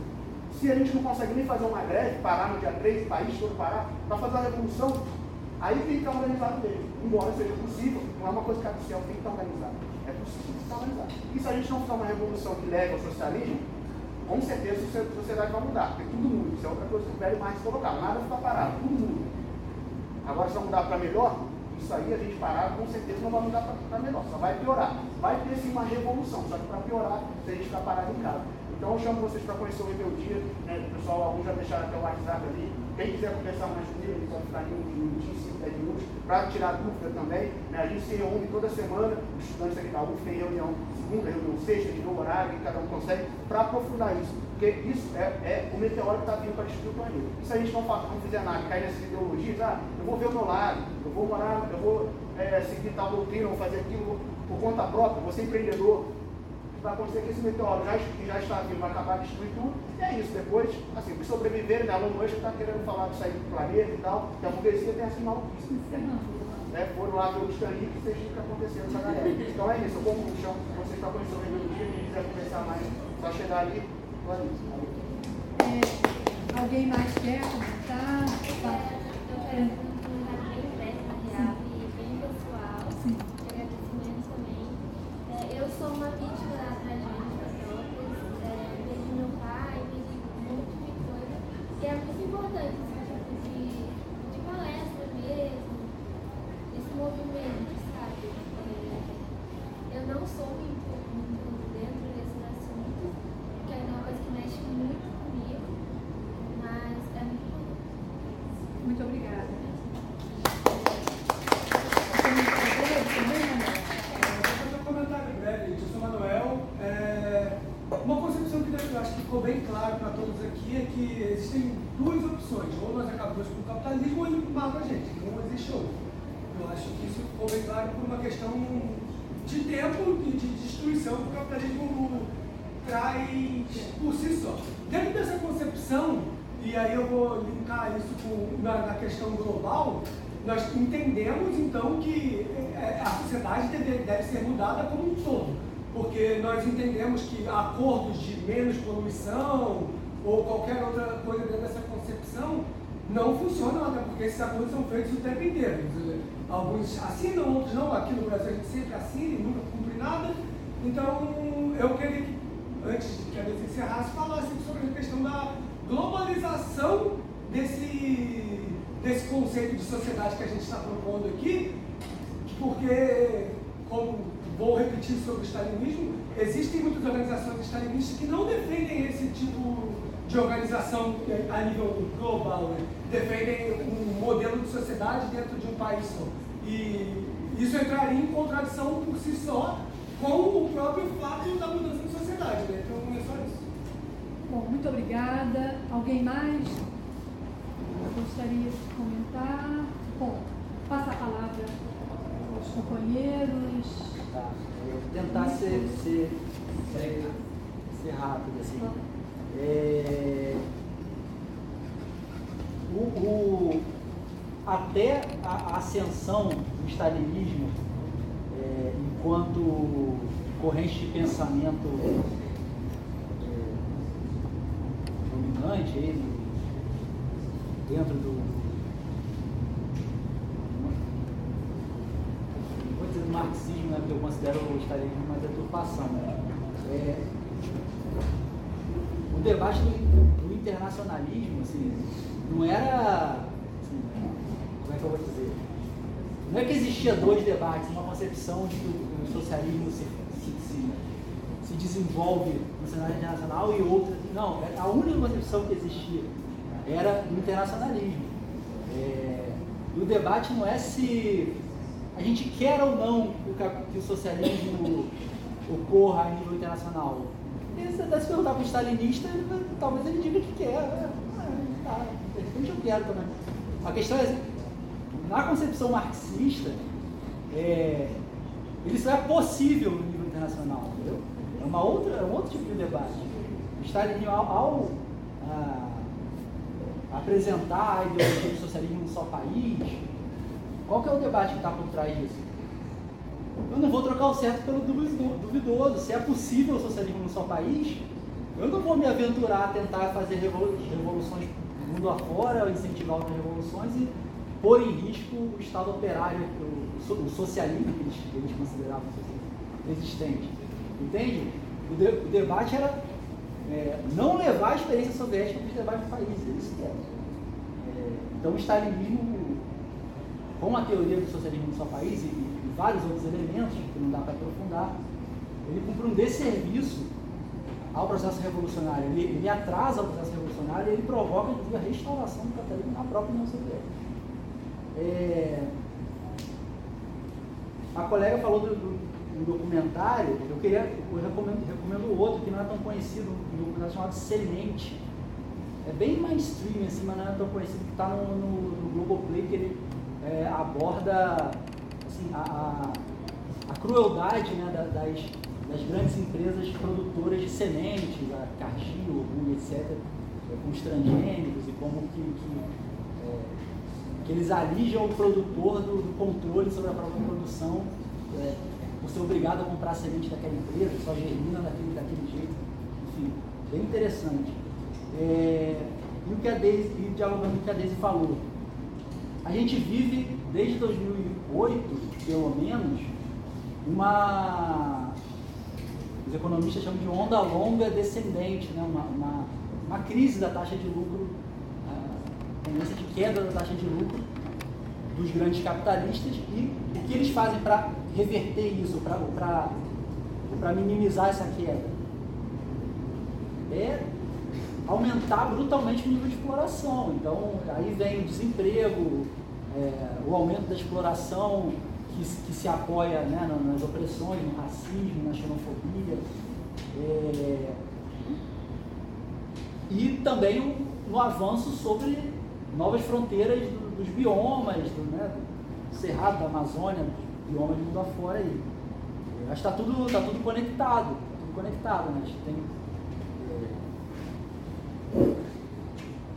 Se a gente não consegue nem fazer uma greve, parar no dia 3, o país todo parar, para fazer uma revolução, Aí tem que estar organizado mesmo. Embora seja possível, não é uma coisa que do céu, tem que estar organizado. É possível estar organizado. E se a gente não fizer uma revolução que leve ao socialismo, com certeza a sociedade vai mudar, porque tudo muda. Isso é outra coisa que o velho mais colocar. Nada fica parado, tudo muda. Agora, se vai mudar para melhor, isso aí a gente parar, com certeza não vai mudar para melhor, só vai piorar. Vai ter sim uma revolução, só que para piorar, se a gente ficar parado em casa. Então eu chamo vocês para conhecer o Rebeldia, né? o pessoal, alguns já deixaram até o WhatsApp ali. Quem quiser conversar mais comigo, ele pode ficar em um minutinho, cinco, dez minutos, para tirar dúvida também. Né? A gente se reúne toda semana, os estudantes aqui da UF tem reunião segunda, reunião sexta, de novo horário, que cada um consegue, para aprofundar isso. Porque isso é, é o meteoro que está vindo para destruir o planeta. E se a gente não, não fizer nada, cair nessas ideologias, ah, eu vou ver o meu lado, eu vou morar, eu vou é, seguir tal doutrina, vou fazer aquilo por conta própria, vou ser empreendedor, vai acontecer que esse meteoro já, que já está vindo vai acabar destruindo tudo. E é isso. Depois, assim, os sobreviverem, né? Musk está querendo falar de sair do planeta e tal, que a burguesia tem essa maluquice. Né? Foram lá ver o Stanley que vocês está acontecendo essa galera. Então é isso, eu como no chão, vocês estão conhecendo o rebeldia, quem quiser conversar mais, só chegar ali, Clarice. É, alguém mais quer comentar? Eu quero um comentário bem breve, na real, e bem pessoal. Sim. De agradecimento também. É, eu sou uma vítima da tragédia das drogas, é, perdi meu pai, perdi um monte de coisa. E é muito importante esse tipo de, de palestra mesmo, esse movimento, sabe? É, eu não sou muito, muito dentro desses assuntos, porque é uma coisa que mexe muito comigo, mas é muito importante. Muito obrigada. Vou fazer um comentário breve, gente. Eu sou Manuel. É, Uma concepção que eu acho que ficou bem claro para todos aqui é que existem duas opções. Ou nós acabamos com o capitalismo ou ele mata a gente. Não existe outro. Eu acho que isso ficou bem claro por uma questão de tempo e de destruição que o capitalismo traz por si só. Dentro dessa concepção, e aí eu vou linkar isso questão global, nós entendemos então que é, a sociedade deve, deve ser mudada como um todo, porque nós entendemos que acordos de menos poluição ou qualquer outra coisa dentro dessa concepção não funcionam, até porque esses acordos são feitos o tempo inteiro. Alguns assinam, outros não. Aqui no Brasil a gente sempre assina e nunca cumpre nada. Então eu queria que, antes de que a vez encerrasse, falasse sobre a questão da globalização desse, desse conceito de sociedade que a gente está propondo aqui, porque, como vou repetir sobre o stalinismo, existem muitas organizações stalinistas que não defendem esse tipo de organização a nível global, né? defendem um modelo de sociedade dentro de um país só. E isso entraria em contradição por si só com o próprio fato da mudança de sociedade. Né? Então é só isso. Bom, muito obrigada. Alguém mais gostaria de comentar? Bom, passa a palavra ao os companheiros. Tá. Eu vou tentar ser, ser, ser, ser rápido assim. É, o, o- até a ascensão do stalinismo é, enquanto corrente de pensamento é, dominante aí, no- dentro do, vou dizer do marxismo, né, porque eu considero o stalinismo uma deturpação. né? É, o debate do, do internacionalismo, assim, não era, assim, como é que eu vou dizer? Não é que existia dois debates, uma concepção de que o, o socialismo se, se, se, se desenvolve no cenário internacional e outra. Não, é- a única concepção que existia era internacionalismo. É, e o debate não é se a gente quer ou não que o, socialismo ocorra a nível internacional. E você deve se perguntar para o stalinista, talvez ele diga que quer. né? Ah, tá, de repente eu quero também. A questão é, na concepção marxista, é, ele é possível no nível internacional, entendeu? É, uma outra, é um outro tipo de debate. O Stalin, ao, ao, ah, apresentar a ideologia do socialismo num só país, qual que é o debate que está por trás disso? Eu não vou trocar o certo pelo duvido- duvidoso. Se é possível o socialismo num só país, eu não vou me aventurar a tentar fazer revolu- revoluções mundo afora, incentivar outras revoluções e pôr em risco o Estado operário, o socialismo que eles, que eles consideravam existente. Entende? O, de- o debate era é, não levar a experiência soviética para os demais países. É isso que é. Então, o stalinismo, com a teoria do socialismo no seu país e, e vários outros elementos que não dá para aprofundar, ele cumpre um desserviço ao processo revolucionário. Ele, ele atrasa o processo revolucionário e ele provoca, a restauração do capitalismo na própria União Soviética. É, a colega falou do, do- do documentário, eu queria, eu recomendo, recomendo outro que não é tão conhecido, um documentário chamado Semente. É bem mainstream, assim, mas não é tão conhecido, que está no, no, no Globoplay, que ele é, aborda assim, a, a, a crueldade né, da- das, das grandes empresas produtoras de sementes, a Cargill, Ogum, etc., com os transgênicos e como que, que, é, que eles alijam o produtor do, do controle sobre a própria produção, é, por ser obrigado a comprar a semente daquela empresa, só germina daquele, daquele jeito. Enfim, bem interessante. É, e o que a Daisy, e dialogando com o que a Daisy falou, a gente vive desde 2008, pelo menos, uma os economistas chamam de onda longa descendente, né? uma, uma, uma crise da taxa de lucro, a tendência de queda da taxa de lucro dos grandes capitalistas e o que eles fazem para reverter isso, para minimizar essa queda? É aumentar brutalmente o nível de exploração. Então, aí vem o desemprego, é, o aumento da exploração que, se- que se apoia né, na- nas opressões, no racismo, na xenofobia. É, e também no avanço sobre novas fronteiras do- dos biomas, do, né, do Cerrado da Amazônia, dos biomas do mundo afora aí. Acho que está tudo, tá tudo conectado, tá tudo conectado, né? Acho que tem, é,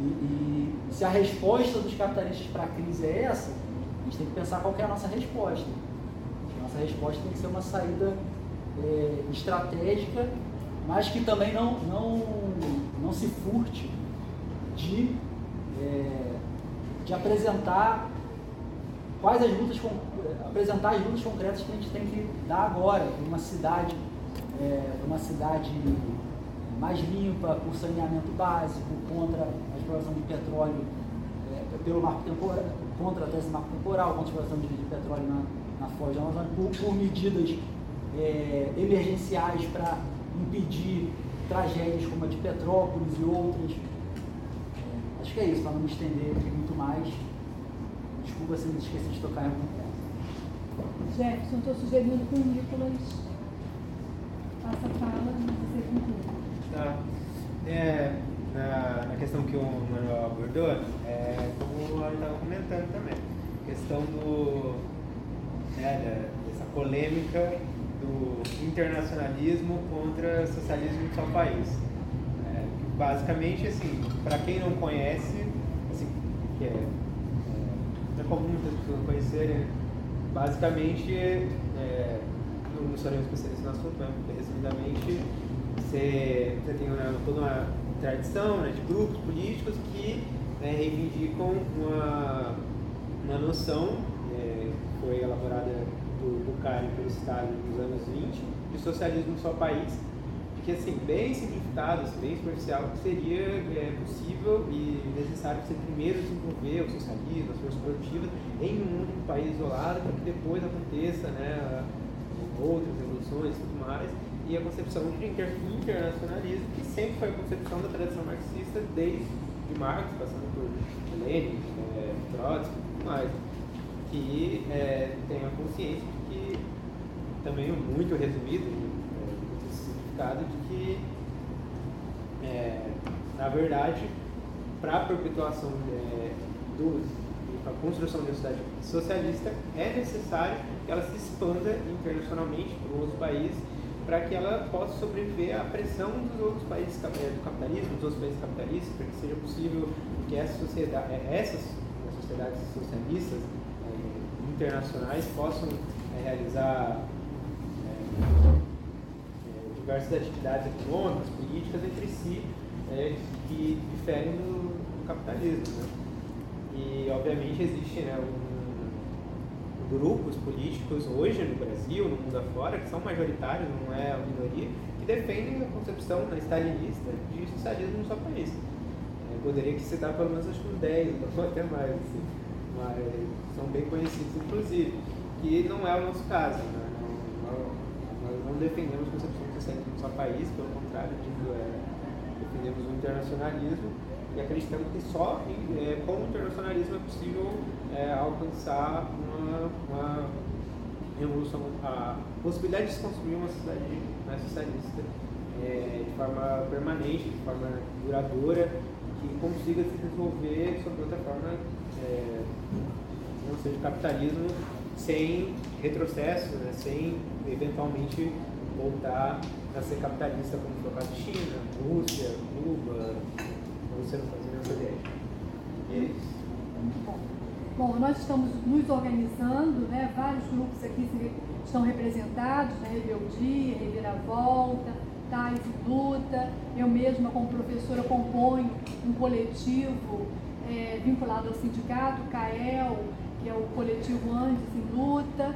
e, e se a resposta dos capitalistas para a crise é essa, a gente tem que pensar qual é a nossa resposta. A nossa resposta tem que ser uma saída é, estratégica, mas que também não, não, não se furte de, é, de apresentar quais as lutas, apresentar as lutas concretas que a gente tem que dar agora uma cidade, é, uma cidade mais limpa, por saneamento básico, contra a exploração de petróleo é, pelo marco temporal, contra a tese marco temporal, contra a exploração de, de petróleo na, na Foz da Amazônia, por, por medidas é, emergenciais para impedir tragédias como a de Petrópolis e outras. É, que é isso, para não me estender aqui muito mais. Desculpa se me esqueci de tocar em algum ponto. Jefferson, estou sugerindo que o Nicolas faça a fala e você conclua. Tá. É, na, na questão que o Manuel abordou, é, como eu estava comentando também, a questão do, né, da- dessa polêmica do internacionalismo contra socialismo no seu país. É, basicamente, assim, para quem não conhece, assim, que é, é, é comum muitas pessoas conhecerem, né? basicamente, é, não, não serei um especialista no assunto, mas resumidamente, você, você tem toda uma tradição né, de grupos políticos que né, reivindicam uma, uma noção é, que foi elaborada do Bucari pelo Stalin nos anos 20 de socialismo no seu país, que assim, bem simplificado, assim, bem superficial, que seria é, possível e necessário você primeiro desenvolver o socialismo, as forças produtivas em um único país isolado, para que depois aconteça né, outras revoluções e tudo mais, e a concepção de inter- internacionalismo, que sempre foi a concepção da tradição marxista desde de Marx, passando por Lenin, é, Trotsky e tudo mais, que é, tem a consciência de que, também muito resumido, de que, é, na verdade, para a perpetuação é, do, para a construção da sociedade socialista, é necessário que ela se expanda internacionalmente para outros países, para que ela possa sobreviver à pressão dos outros países eh, do capitalismo, dos outros países capitalistas, para que seja possível que essa sociedade, eh, essas sociedades socialistas eh, internacionais possam realizar eh, diversas atividades econômicas, políticas entre si, eh, que diferem do, capitalismo. né? E, obviamente, existe né, um, grupos políticos hoje no Brasil, no mundo afora, que são majoritários, não é a minoria, que defendem a concepção né, stalinista de socialismo no seu país. Eu poderia aqui citar pelo menos acho que uns 10, ou até mais, assim, mas são bem conhecidos, inclusive, que não é o nosso caso. Né? Não, não- nós não defendemos a seu país, pelo contrário, digo, é, defendemos o internacionalismo e acreditamos que só eh, com o internacionalismo é possível eh, alcançar uma, uma revolução, a possibilidade de se construir uma sociedade mais socialista eh, de forma permanente, de forma duradoura, que consiga se desenvolver sob outra forma, eh, não seja capitalismo, sem retrocesso, né, sem eventualmente voltar a ser capitalista, como foi o caso de China, Rússia, Cuba, Rússia não fazia União Soviética. E é isso. Bom, nós estamos nos organizando, né? vários grupos aqui estão representados, né? Rebeldia, Reviravolta, Tais e Luta. Eu mesma, como professora, componho um coletivo eh, vinculado ao sindicato, CAEL, que é o coletivo Andes em Luta.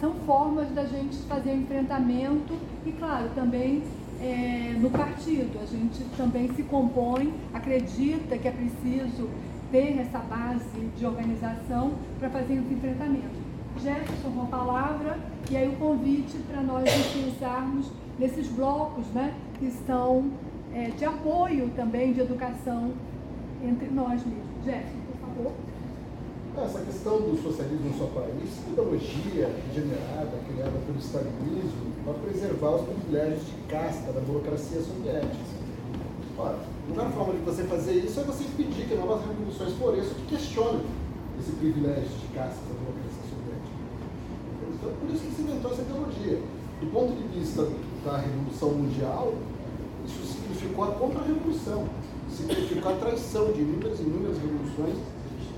São formas da gente fazer enfrentamento e, claro, também eh, no partido. A gente também se compõe, acredita que é preciso ter essa base de organização para fazer esse enfrentamento. Jefferson, com a palavra, e aí o convite para nós utilizarmos nesses blocos né, que são eh, de apoio também de educação entre nós mesmos. Jefferson, por favor. Essa questão do socialismo no seu país, ideologia generada, criada pelo stalinismo, para preservar os privilégios de casta da burocracia soviética. Ora, a melhor forma de você fazer isso é você impedir que novas revoluções floresçam que questionem esse privilégio de casta da burocracia soviética. Então, é por isso que se inventou essa ideologia. Do ponto de vista da Revolução Mundial, isso significou a contra-revolução, significou a traição de inúmeras e inúmeras revoluções,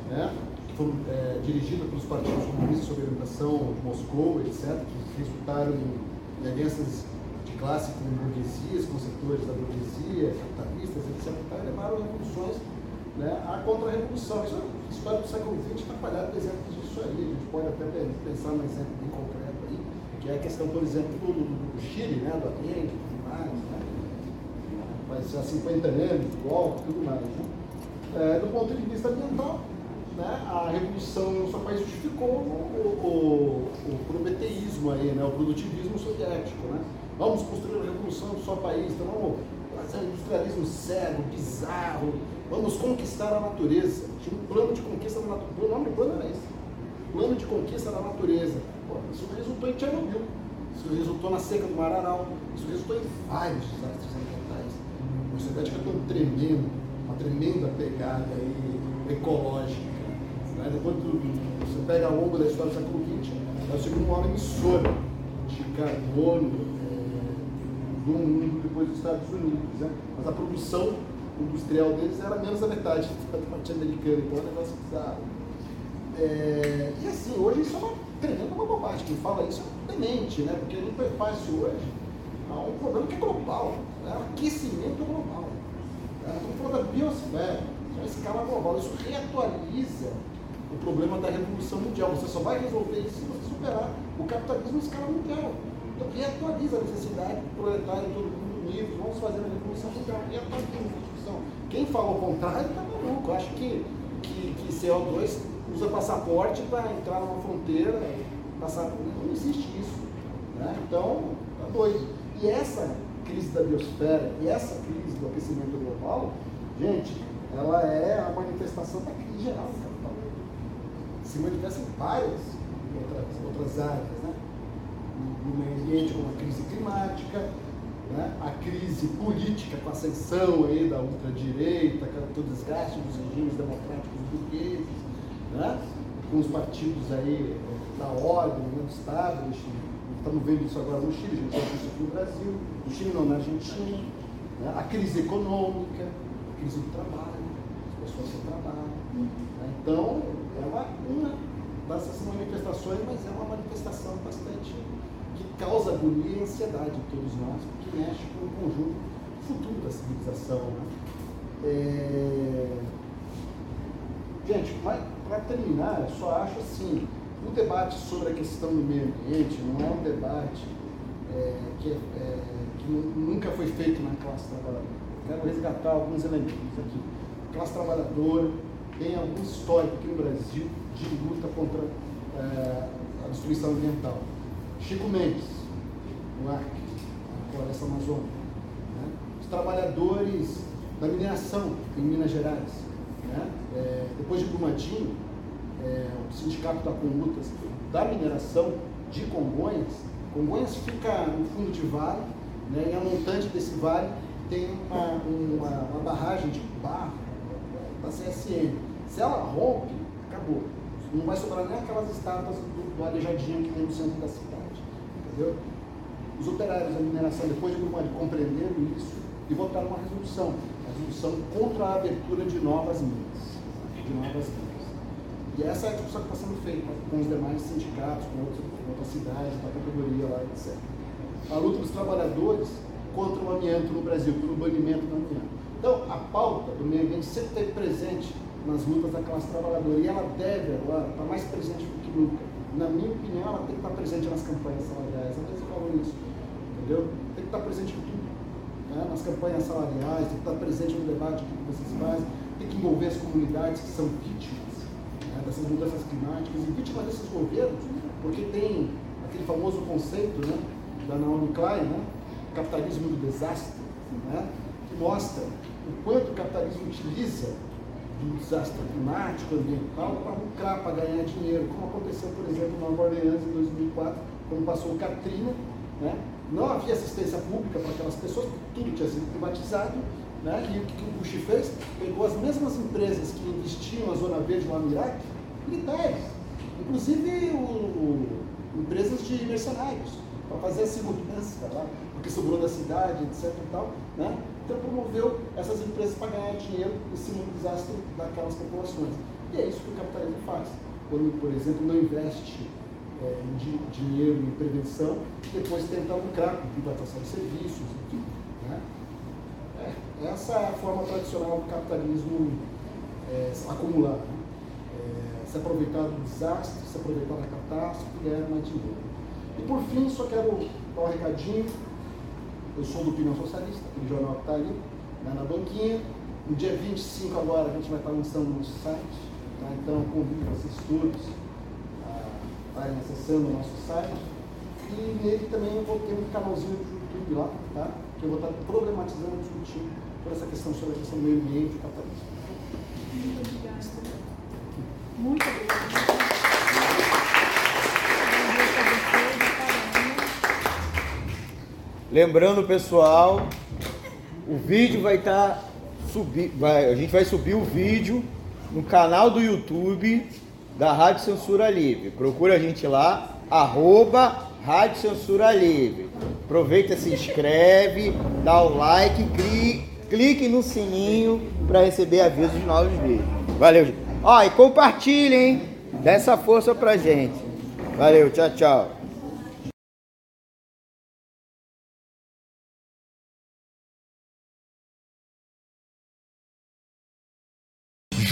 né, foram é, dirigidas pelos partidos comunistas sob a orientação de Moscou, etc., que resultaram em, alianças de classe com burguesias, com setores da burguesia, capitalistas, etc., e levaram revoluções né, à contra-revolução. Isso a história do século XX está falhada de exemplos disso aí. A gente pode até pensar num exemplo bem concreto aí, que é a questão, por exemplo, do, do, do Chile, né, do Allende tudo mais, né? Mas há 50 anos, golpe tudo mais. Né? É, do ponto de vista ambiental, né, a revolução no seu país justificou o, o, o prometeísmo aí, né, o produtivismo soviético. Né? Vamos construir a revolução no seu país, então vamos fazer um industrialismo cego, bizarro, vamos conquistar a natureza. Tinha um plano de conquista da natureza. O nome do plano era esse. Plano de conquista da natureza. Pô, isso resultou em Chernobyl, isso resultou na seca do Mar Aral, isso resultou em vários desastres ambientais. A soviética tem um tremendo, uma tremenda pegada aí ecológica. Né? Depois do, você pega ao longo da história do século XX, o segundo maior emissor de carbono é, do mundo depois dos Estados Unidos. Né? Mas a produção industrial deles era menos da metade da norte-americana, então é um negócio bizarro. É, e assim, hoje isso é uma tremenda uma bobagem. Quem fala isso é demente, né? Porque no prefácio hoje há um problema que é global, né? aquecimento global. Né? Estamos falando da biosfera, é uma escala global. Isso reatualiza o problema da revolução mundial. Você só vai resolver isso se você superar o capitalismo em escala mundial. Então reatualiza a necessidade do proletário todo mundo unido, vamos fazer a revolução mundial. Reatualiza a discussão. Quem fala o contrário está maluco. Acho que, que, que CO2 usa passaporte para entrar numa fronteira, passar. Não existe isso. Né? Então, tá doido. E essa crise da biosfera e essa crise do aquecimento global, gente, ela é a manifestação da crise geral do capitalismo. Se manifesta em várias outras, outras áreas, né? No meio ambiente, como a crise climática, né? a crise política com a ascensão aí da ultradireita, com o desgaste dos regimes democráticos burgueses, né? com os partidos aí da ordem, né? do Estado, estamos vendo isso agora no Chile, a gente já isso aqui no Brasil, no Chile não, na Argentina, né? a crise econômica, a crise do trabalho, as pessoas sem trabalho. Né? Então, é uma, uma dessas manifestações, mas é uma manifestação bastante que causa agonia e ansiedade em todos nós, porque mexe com o conjunto futuro da civilização. Né? É... Gente, para terminar, eu só acho assim, o debate sobre a questão do meio ambiente não é um debate é, que, é, é que, nunca foi feito na classe trabalhadora. Quero resgatar alguns elementos aqui. A classe trabalhadora tem algum histórico aqui no Brasil de luta contra é, a destruição ambiental. Chico Mendes, no Acre, na floresta amazônica. Né? Os trabalhadores da mineração em Minas Gerais. Né? É, depois de Brumadinho, é, o Sindicato da Conlutas da Mineração de Congonhas. Congonhas fica no fundo de vale, né, e a montante desse vale tem uma, uma, uma barragem de barro da CSN. Se ela rompe, acabou. Não vai sobrar nem aquelas estátuas do, do que tem no centro da cidade. Entendeu? Os operários da mineração, depois de Brumadinho, compreenderam isso e votaram uma resolução. Resolução contra a abertura de novas minas. De novas minas. E essa é a discussão que está sendo feita com os demais sindicatos, com, com outras cidades, da categoria lá, etc. A luta dos trabalhadores contra o amianto no Brasil, pelo banimento do amianto. Então, a pauta do meio ambiente sempre esteve presente nas lutas da classe trabalhadora e ela deve agora estar mais presente do que nunca. Na minha opinião, ela tem que estar presente nas campanhas salariais. Às vezes eu falo isso, entendeu? Tem que estar presente em tudo. Né? Nas campanhas salariais, tem que estar presente no debate que vocês fazem, tem que envolver as comunidades que são vítimas dessas mudanças climáticas e vítima desses governos, porque tem aquele famoso conceito né, da Naomi Klein, né, capitalismo do desastre, né, que mostra o quanto o capitalismo utiliza do desastre climático, ambiental, para lucrar, para ganhar dinheiro, como aconteceu, por exemplo, em Nova Orleans em 2004, quando passou o Katrina, né, não havia assistência pública para aquelas pessoas, tudo tinha sido privatizado, né, e o que o Bush fez? Pegou as mesmas empresas que investiam na Zona Verde lá no Iraque, militares, inclusive o, o, empresas de mercenários, para fazer a segurança lá, porque sobrou da cidade, etc. E tal, né? Então promoveu essas empresas para ganhar dinheiro em cima do desastre daquelas populações. E é isso que o capitalismo faz. Quando, por exemplo, não investe é, de, dinheiro em prevenção, depois tenta lucrar com privatização de serviços, enfim. Né? É, essa é a forma tradicional do capitalismo é, acumular. Né? se aproveitar do desastre, se aproveitar da catástrofe e ganhar mais dinheiro. E por fim, só quero dar um recadinho. Eu sou do Opinião Socialista, aquele jornal que está ali, né, na banquinha. No dia 25 agora a gente vai estar lançando o nosso site. Tá? Então convido vocês todos a estarem acessando o nosso site. E nele também eu vou ter um canalzinho do YouTube lá, tá? que eu vou estar problematizando, discutindo por essa questão sobre a questão do meio ambiente e capitalismo. Muito obrigada. Muito obrigada. Lembrando, pessoal, o vídeo vai estar tá subir, a gente vai subir o vídeo no canal do YouTube da Rádio Censura Livre. Procura a gente lá, arroba Rádio Censura Livre. Aproveita, se inscreve, dá o like, clique, clique no sininho para receber avisos de novos vídeos. Valeu. Ó, e compartilhe, hein? Dá essa força pra gente. Valeu, tchau, tchau.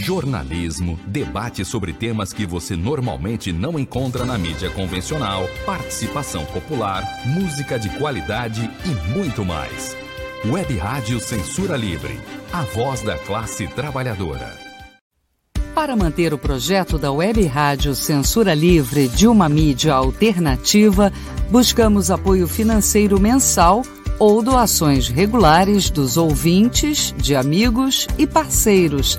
Jornalismo, debate sobre temas que você normalmente não encontra na mídia convencional, participação popular, música de qualidade e muito mais. Web Rádio Censura Livre, a voz da classe trabalhadora. Para manter o projeto da Web Rádio Censura Livre de uma mídia alternativa, buscamos apoio financeiro mensal ou doações regulares dos ouvintes, de amigos e parceiros